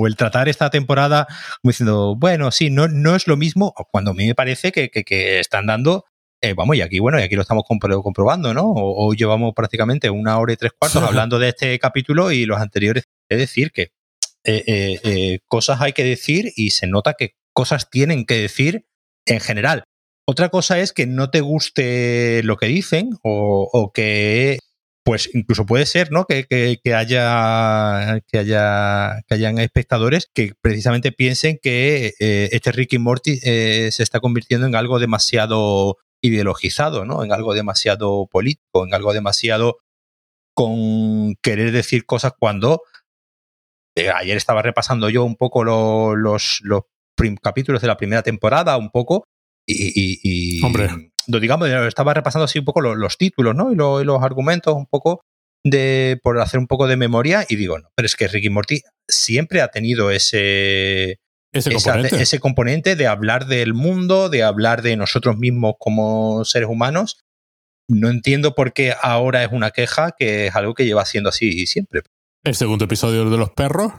O el tratar esta temporada como diciendo, bueno, sí, no, no es lo mismo, cuando a mí me parece que, que, que están dando eh, vamos, y aquí, bueno, y aquí lo estamos compro- comprobando, ¿no? O- Hoy llevamos prácticamente una hora y tres cuartos hablando de este capítulo y los anteriores. Es decir, que eh, eh, cosas hay que decir y se nota que cosas tienen que decir en general. Otra cosa es que no te guste lo que dicen o, que, pues incluso puede ser, ¿no? Que, que- haya, que haya, que hayan espectadores que precisamente piensen que eh, este Ricky Morty eh, se está convirtiendo en algo demasiado ideologizado, ¿no? En algo demasiado político, en algo demasiado con querer decir cosas cuando eh, ayer estaba repasando yo un poco lo- los, los capítulos de la primera temporada, un poco, y, y- y- Hombre. no, digamos, estaba repasando así un poco lo- los, títulos, ¿no? Y, lo- y los argumentos un poco de por hacer un poco de memoria y digo, no, pero es que Ricky Morty siempre ha tenido ese Ese esa- componente. ese componente de hablar del mundo, de hablar de nosotros mismos como seres humanos. No entiendo por qué ahora es una queja, que es algo que lleva siendo así siempre. El segundo episodio de los perros.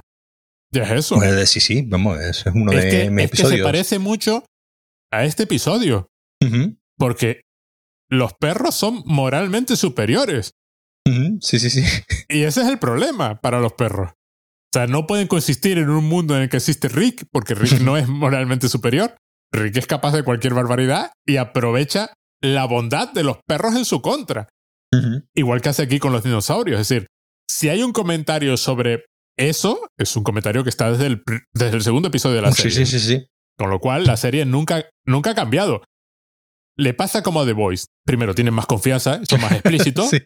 Ya es eso. Pues, sí, sí, vamos, es uno es de que, mis es que se episodios. parece mucho a este episodio. Porque los perros son moralmente superiores. sí, sí, sí. Y ese es el problema para los perros. O sea, no pueden consistir en un mundo en el que existe Rick, porque Rick no es moralmente superior. Rick es capaz de cualquier barbaridad y aprovecha la bondad de los perros en su contra. Igual que hace aquí con los dinosaurios. Es decir, si hay un comentario sobre eso, es un comentario que está desde el, desde el segundo episodio de la Sí, serie. sí, sí, sí. Con lo cual, la serie nunca, nunca ha cambiado. Le pasa como a The Voice. Primero, tienen más confianza, son más explícitos, Sí,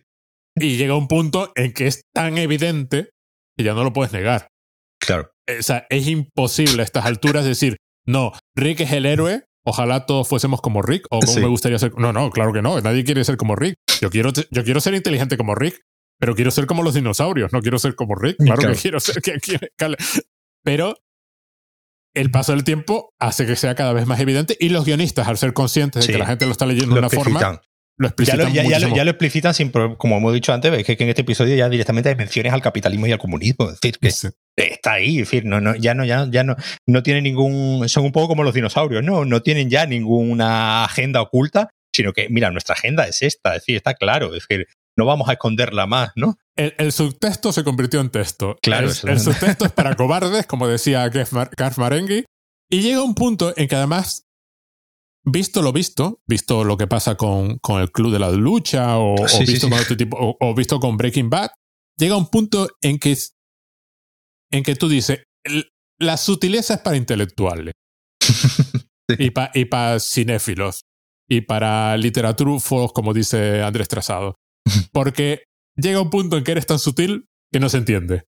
y llega un punto en que es tan evidente que ya no lo puedes negar. claro. O sea, es imposible a estas alturas decir, no, Rick es el héroe, ojalá todos fuésemos como Rick, o como Sí. me gustaría ser. No, no, claro que no, nadie quiere ser como Rick. Yo quiero, yo quiero ser inteligente como Rick, pero quiero ser como los dinosaurios, no quiero ser como Rick. Claro, Claro. que quiero ser. que- que- que- pero el paso del tiempo hace que sea cada vez más evidente y los guionistas, al ser conscientes de que la gente lo está leyendo de una forma, explicitan. lo Ya explicitan lo, ya, ya lo, ya lo explicitan sin como hemos dicho antes, es que, que en este episodio ya directamente hay menciones al capitalismo y al comunismo. Es decir, que Sí. está ahí, es decir, no, no, ya no, ya, ya no, no tiene ningún, son un poco como los dinosaurios, no, no tienen ya ninguna agenda oculta, sino que, mira, nuestra agenda es esta, es decir, está claro, es decir, no vamos a esconderla más, ¿no? El, el subtexto se convirtió en texto. Claro, El, el subtexto es para cobardes, como decía Garth Mar- Garth Marenghi, Y llega un punto en que además, visto lo visto, visto lo que pasa con, con el Club de la Lucha o, Sí, visto sí. con otro tipo, o, o visto con Breaking Bad, llega un punto en que, en que tú dices, "El- la sutileza es para intelectuales y para y pa cinéfilos y para literaturufos, como dice Andrés Trazado. Porque llega un punto en que eres tan sutil que no se entiende.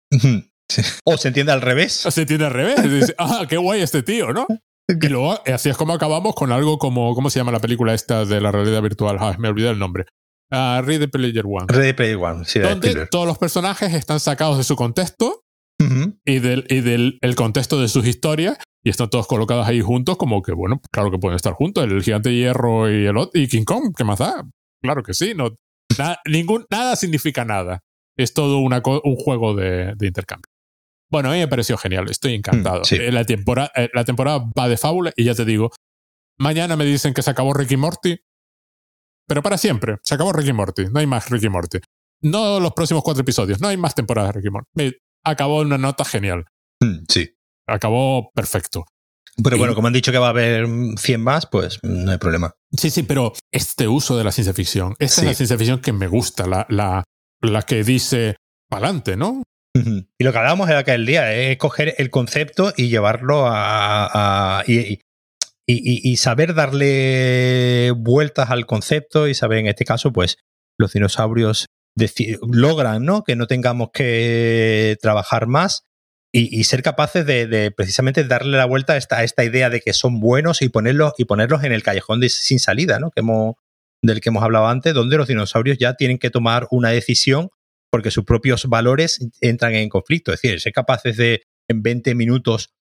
Sí. O se entiende al revés. O se entiende al revés. Dice, ah, qué guay este tío, ¿no? Y luego, eh, así es como acabamos con algo como, ¿cómo se llama la película esta de la realidad virtual? Ah, me olvidé el nombre. Uh, Ready Player One. Ready Player One, sí, de Donde todos los personajes están sacados de su contexto y del, y del el contexto de sus historias y están todos colocados ahí juntos como que, bueno, claro que pueden estar juntos, el gigante hierro y el otro, y King Kong, ¿qué más da? Claro que sí, no, na- ningún, nada significa nada. Es todo una un juego de, de intercambio. Bueno, a mí me pareció genial, estoy encantado. Mm, sí. Eh, la, temporada, eh, la temporada va de fábula y ya te digo, mañana me dicen que se acabó Ricky Morty, pero para siempre, se acabó Ricky Morty, no hay más Ricky Morty. No los próximos cuatro episodios, no hay más temporadas de Ricky Morty. Acabó en una nota genial Mm, Sí. acabó perfecto. Pero bueno, como han dicho que va a haber 100 más, pues no hay problema. Sí, sí, pero este uso de la ciencia ficción, esta Sí. es la ciencia ficción que me gusta, la, la, la que dice pa'lante, ¿no? Y lo que hablábamos era aquel día, es coger el concepto y llevarlo a... a- y, y- y- saber darle vueltas al concepto y saber, en este caso, pues los dinosaurios logran, ¿no? Que no tengamos que trabajar más y, y ser capaces de, de precisamente darle la vuelta a esta, a esta idea de que son buenos y ponerlos, y ponerlos en el callejón de- sin salida, ¿no? Que hemos, del que hemos hablado antes, donde los dinosaurios ya tienen que tomar una decisión porque sus propios valores entran en conflicto. Es decir, ser capaces de en 20 minutos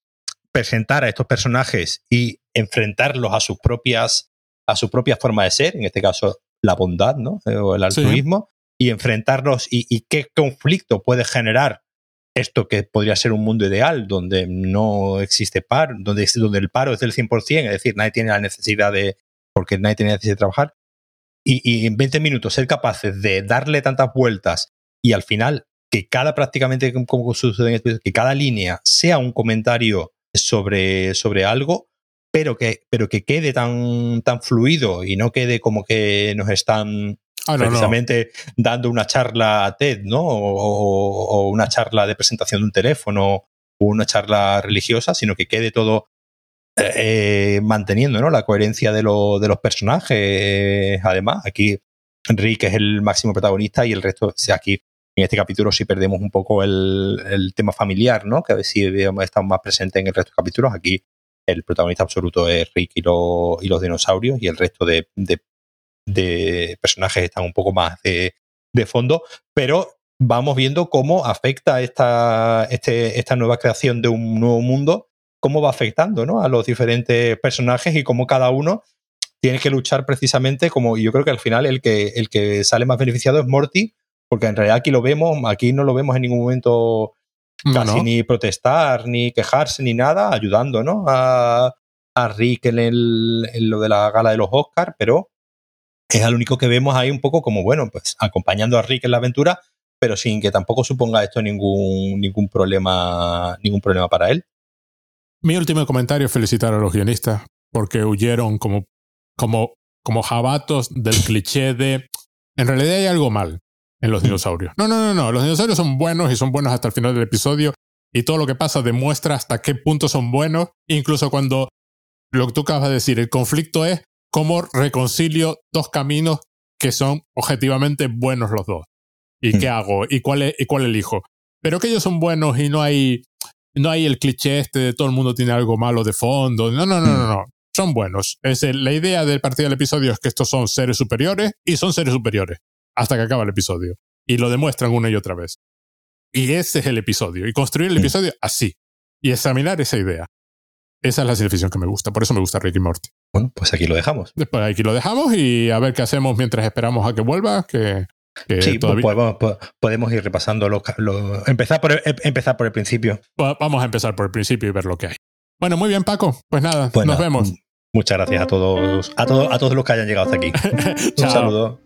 presentar a estos personajes y enfrentarlos a sus propias a su propia forma de ser, en este caso la bondad, ¿no? Eh, O el Sí. altruismo, y enfrentarlos y, y qué conflicto puede generar esto que podría ser un mundo ideal donde no existe paro, donde, donde el paro es del 100%, es decir, nadie tiene la necesidad de, porque nadie tiene necesidad de trabajar, y, y en 20 minutos ser capaces de darle tantas vueltas y al final que cada prácticamente, este que cada línea sea un comentario sobre, sobre algo, pero que, pero que quede tan, tan fluido y no quede como que nos están Ah, precisamente dando una charla a TED, ¿no? O, una charla de presentación de un teléfono o una charla religiosa, sino que quede todo eh, manteniendo ¿no? la coherencia de, lo- de los personajes. Además, aquí Rick es el máximo protagonista y el resto, o sea, aquí en este capítulo sí perdemos un poco el, el tema familiar, ¿no? Que a ver si estado más presentes en el resto de capítulos. Aquí el protagonista absoluto es Rick y, lo- y los dinosaurios y el resto de- de personajes están un poco más de, de fondo, pero vamos viendo cómo afecta esta, este, esta nueva creación de un nuevo mundo, cómo va afectando ¿no? a los diferentes personajes y cómo cada uno tiene que luchar precisamente como y yo creo que al final el que, el que sale más beneficiado es Morty, porque en realidad aquí lo vemos, aquí no lo vemos en ningún momento casi no. ni protestar, ni quejarse, ni nada, ayudando, ¿no? A, a Rick en, el, en lo de la gala de los Oscars, pero es el único que vemos ahí un poco como, bueno, pues acompañando a Rick en la aventura, pero sin que tampoco suponga esto ningún, ningún problema, ningún problema para él. Mi último comentario es felicitar a los guionistas porque huyeron como, como, como jabatos del cliché de en realidad hay algo mal en los dinosaurios. No, no, no, no. Los dinosaurios son buenos y son buenos hasta el final del episodio y todo lo que pasa demuestra hasta qué punto son buenos. Incluso cuando lo que tú acabas de decir, el conflicto es cómo reconcilio dos caminos que son objetivamente buenos los dos. ¿Y Mm. qué hago? ¿Y cuál, es- ¿Y cuál elijo? Pero que ellos son buenos y no hay, no hay el cliché este de todo el mundo tiene algo malo de fondo. No, no, no, no, no. Son buenos. Es la idea del partido del episodio es que estos son seres superiores y son seres superiores hasta que acaba el episodio. Y lo demuestran una y otra vez. Y ese es el episodio. Y construir el Mm. episodio así. Y examinar esa idea. Esa es la ciencia ficción que me gusta. Por eso me gusta Rick y Morty. Bueno, pues aquí lo dejamos. Después aquí lo dejamos y a ver qué hacemos mientras esperamos a que vuelva. Que, que Sí, pues todavía- podemos, po- podemos ir repasando los, empezar, por el, em- empezar por el principio. Va- Vamos a empezar por el principio y ver lo que hay. Bueno, muy bien, Paco. Pues nada, Pues nos vemos. Muchas gracias a todos, a todos, a todos los que hayan llegado hasta aquí. Un saludo.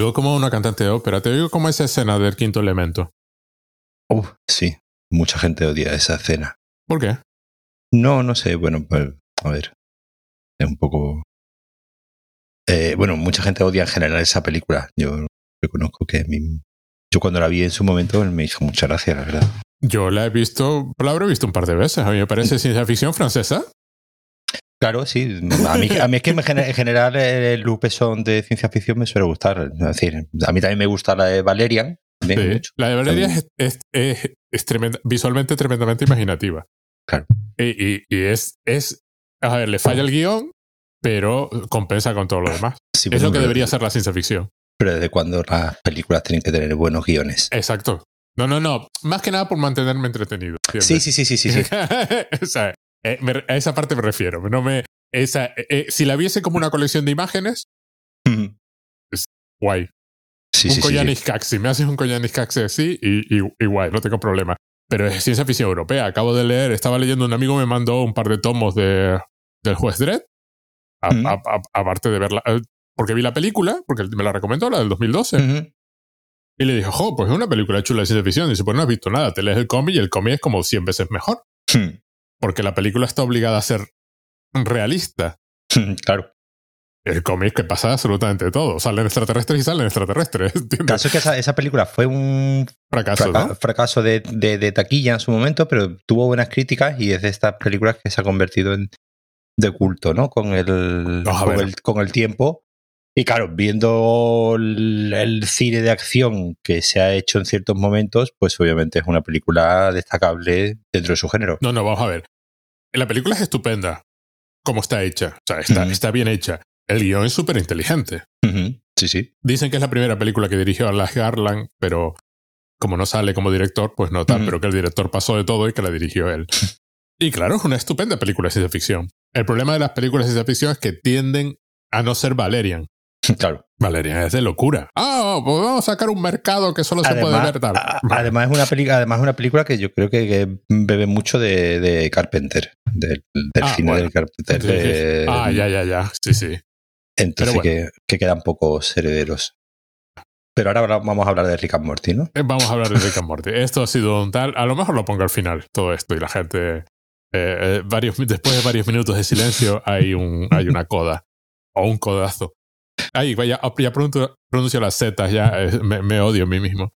Luego como una cantante de ópera, te digo como esa escena del quinto elemento. Uh, sí, mucha gente odia esa escena. ¿Por qué? No, no sé, bueno, pues, a ver. Es un poco... Eh, bueno, mucha gente odia en general esa película. Yo reconozco que mi- yo cuando la vi en su momento me hizo mucha gracia, la verdad. Yo la he visto, la habré visto un par de veces. A mí me parece ciencia ficción francesa. Claro, sí. A mí, a mí es que me gener- en general el Lupe son de ciencia ficción me suele gustar. Es decir, a mí también me gusta la de Valerian. bien, Sí. mucho. La de Valeria es, es, es- es tremenda- visualmente tremendamente imaginativa. Claro. Y, y- y es, es, a ver, le falla el guion, pero compensa con todo lo demás. Sí, Es lo que debería ser la ciencia ficción. Pero desde cuando las películas tienen que tener buenos guiones. Exacto. No, no, no. Más que nada por mantenerme entretenido. ¿entiendes? Sí, sí, sí, sí, sí. sí. o sea, eh, me- a esa parte me refiero. No me, esa, eh, eh, si la viese como una colección de imágenes, Ujú. guay. Sí, un sí. Koyanis Caxi. Me haces un Koyanis Caxi así y, y, y guay, no tengo problema. Pero es ciencia ficción europea. Acabo de leer, estaba leyendo, un amigo me mandó un par de tomos de, del juez Dredd. Mm. aparte de verla. Porque vi la película, porque me la recomendó, la del 2012. Ujú. Y le dije, jo, pues es una película chula de ciencia ficción. Y dice, pues no has visto nada, te lees el cómic y el cómic es como 100 veces mejor. Hmm. Porque la película está obligada a ser realista. Claro. El cómic que pasa absolutamente todo. Salen extraterrestres y salen extraterrestres. El ¿entiendes? caso es que esa, esa película fue un Fracaso, fraca- ¿no? fracaso de, de- de taquilla en su momento, pero tuvo buenas críticas y es de estas películas que se ha convertido en de culto, ¿no? Con el, con el tiempo. Y claro, viendo el, el cine de acción que se ha hecho en ciertos momentos, pues obviamente es una película destacable dentro de su género. No, no, vamos a ver. La película es estupenda. Como está hecha. O sea, está, está bien hecha. El guion es súper inteligente. Sí, sí. Dicen que es la primera película que dirigió a Las Garland, pero como no sale como director, pues no tal, pero que el director pasó de todo y que la dirigió él. Y claro, es una estupenda película de ciencia ficción. El problema de las películas de ciencia ficción es que tienden a no ser Valerian. Claro. Valerian es de locura. Ah, pues vamos a sacar un mercado que solo se puede ver tal. a- además es una película, además es una película que yo creo que, que bebe mucho de, de Carpenter, del, del Ah, cine bueno. del Carpenter. Sí, sí. de- Ah, ya, ya, ya. Sí, sí. Entonces Pero que, que quedan pocos herederos. Pero ahora vamos a hablar de Rick and Morty, ¿no? Eh, Vamos a hablar de Rick and Morty. Esto ha sido un tal. A lo mejor lo pongo al final, todo esto, y la gente. eh, eh, varios, después de varios minutos de silencio, hay, un, hay una coda. O un codazo. Ay, vaya, ya pronuncio, pronuncio las zetas, ya eh, me, me odio a mí mismo.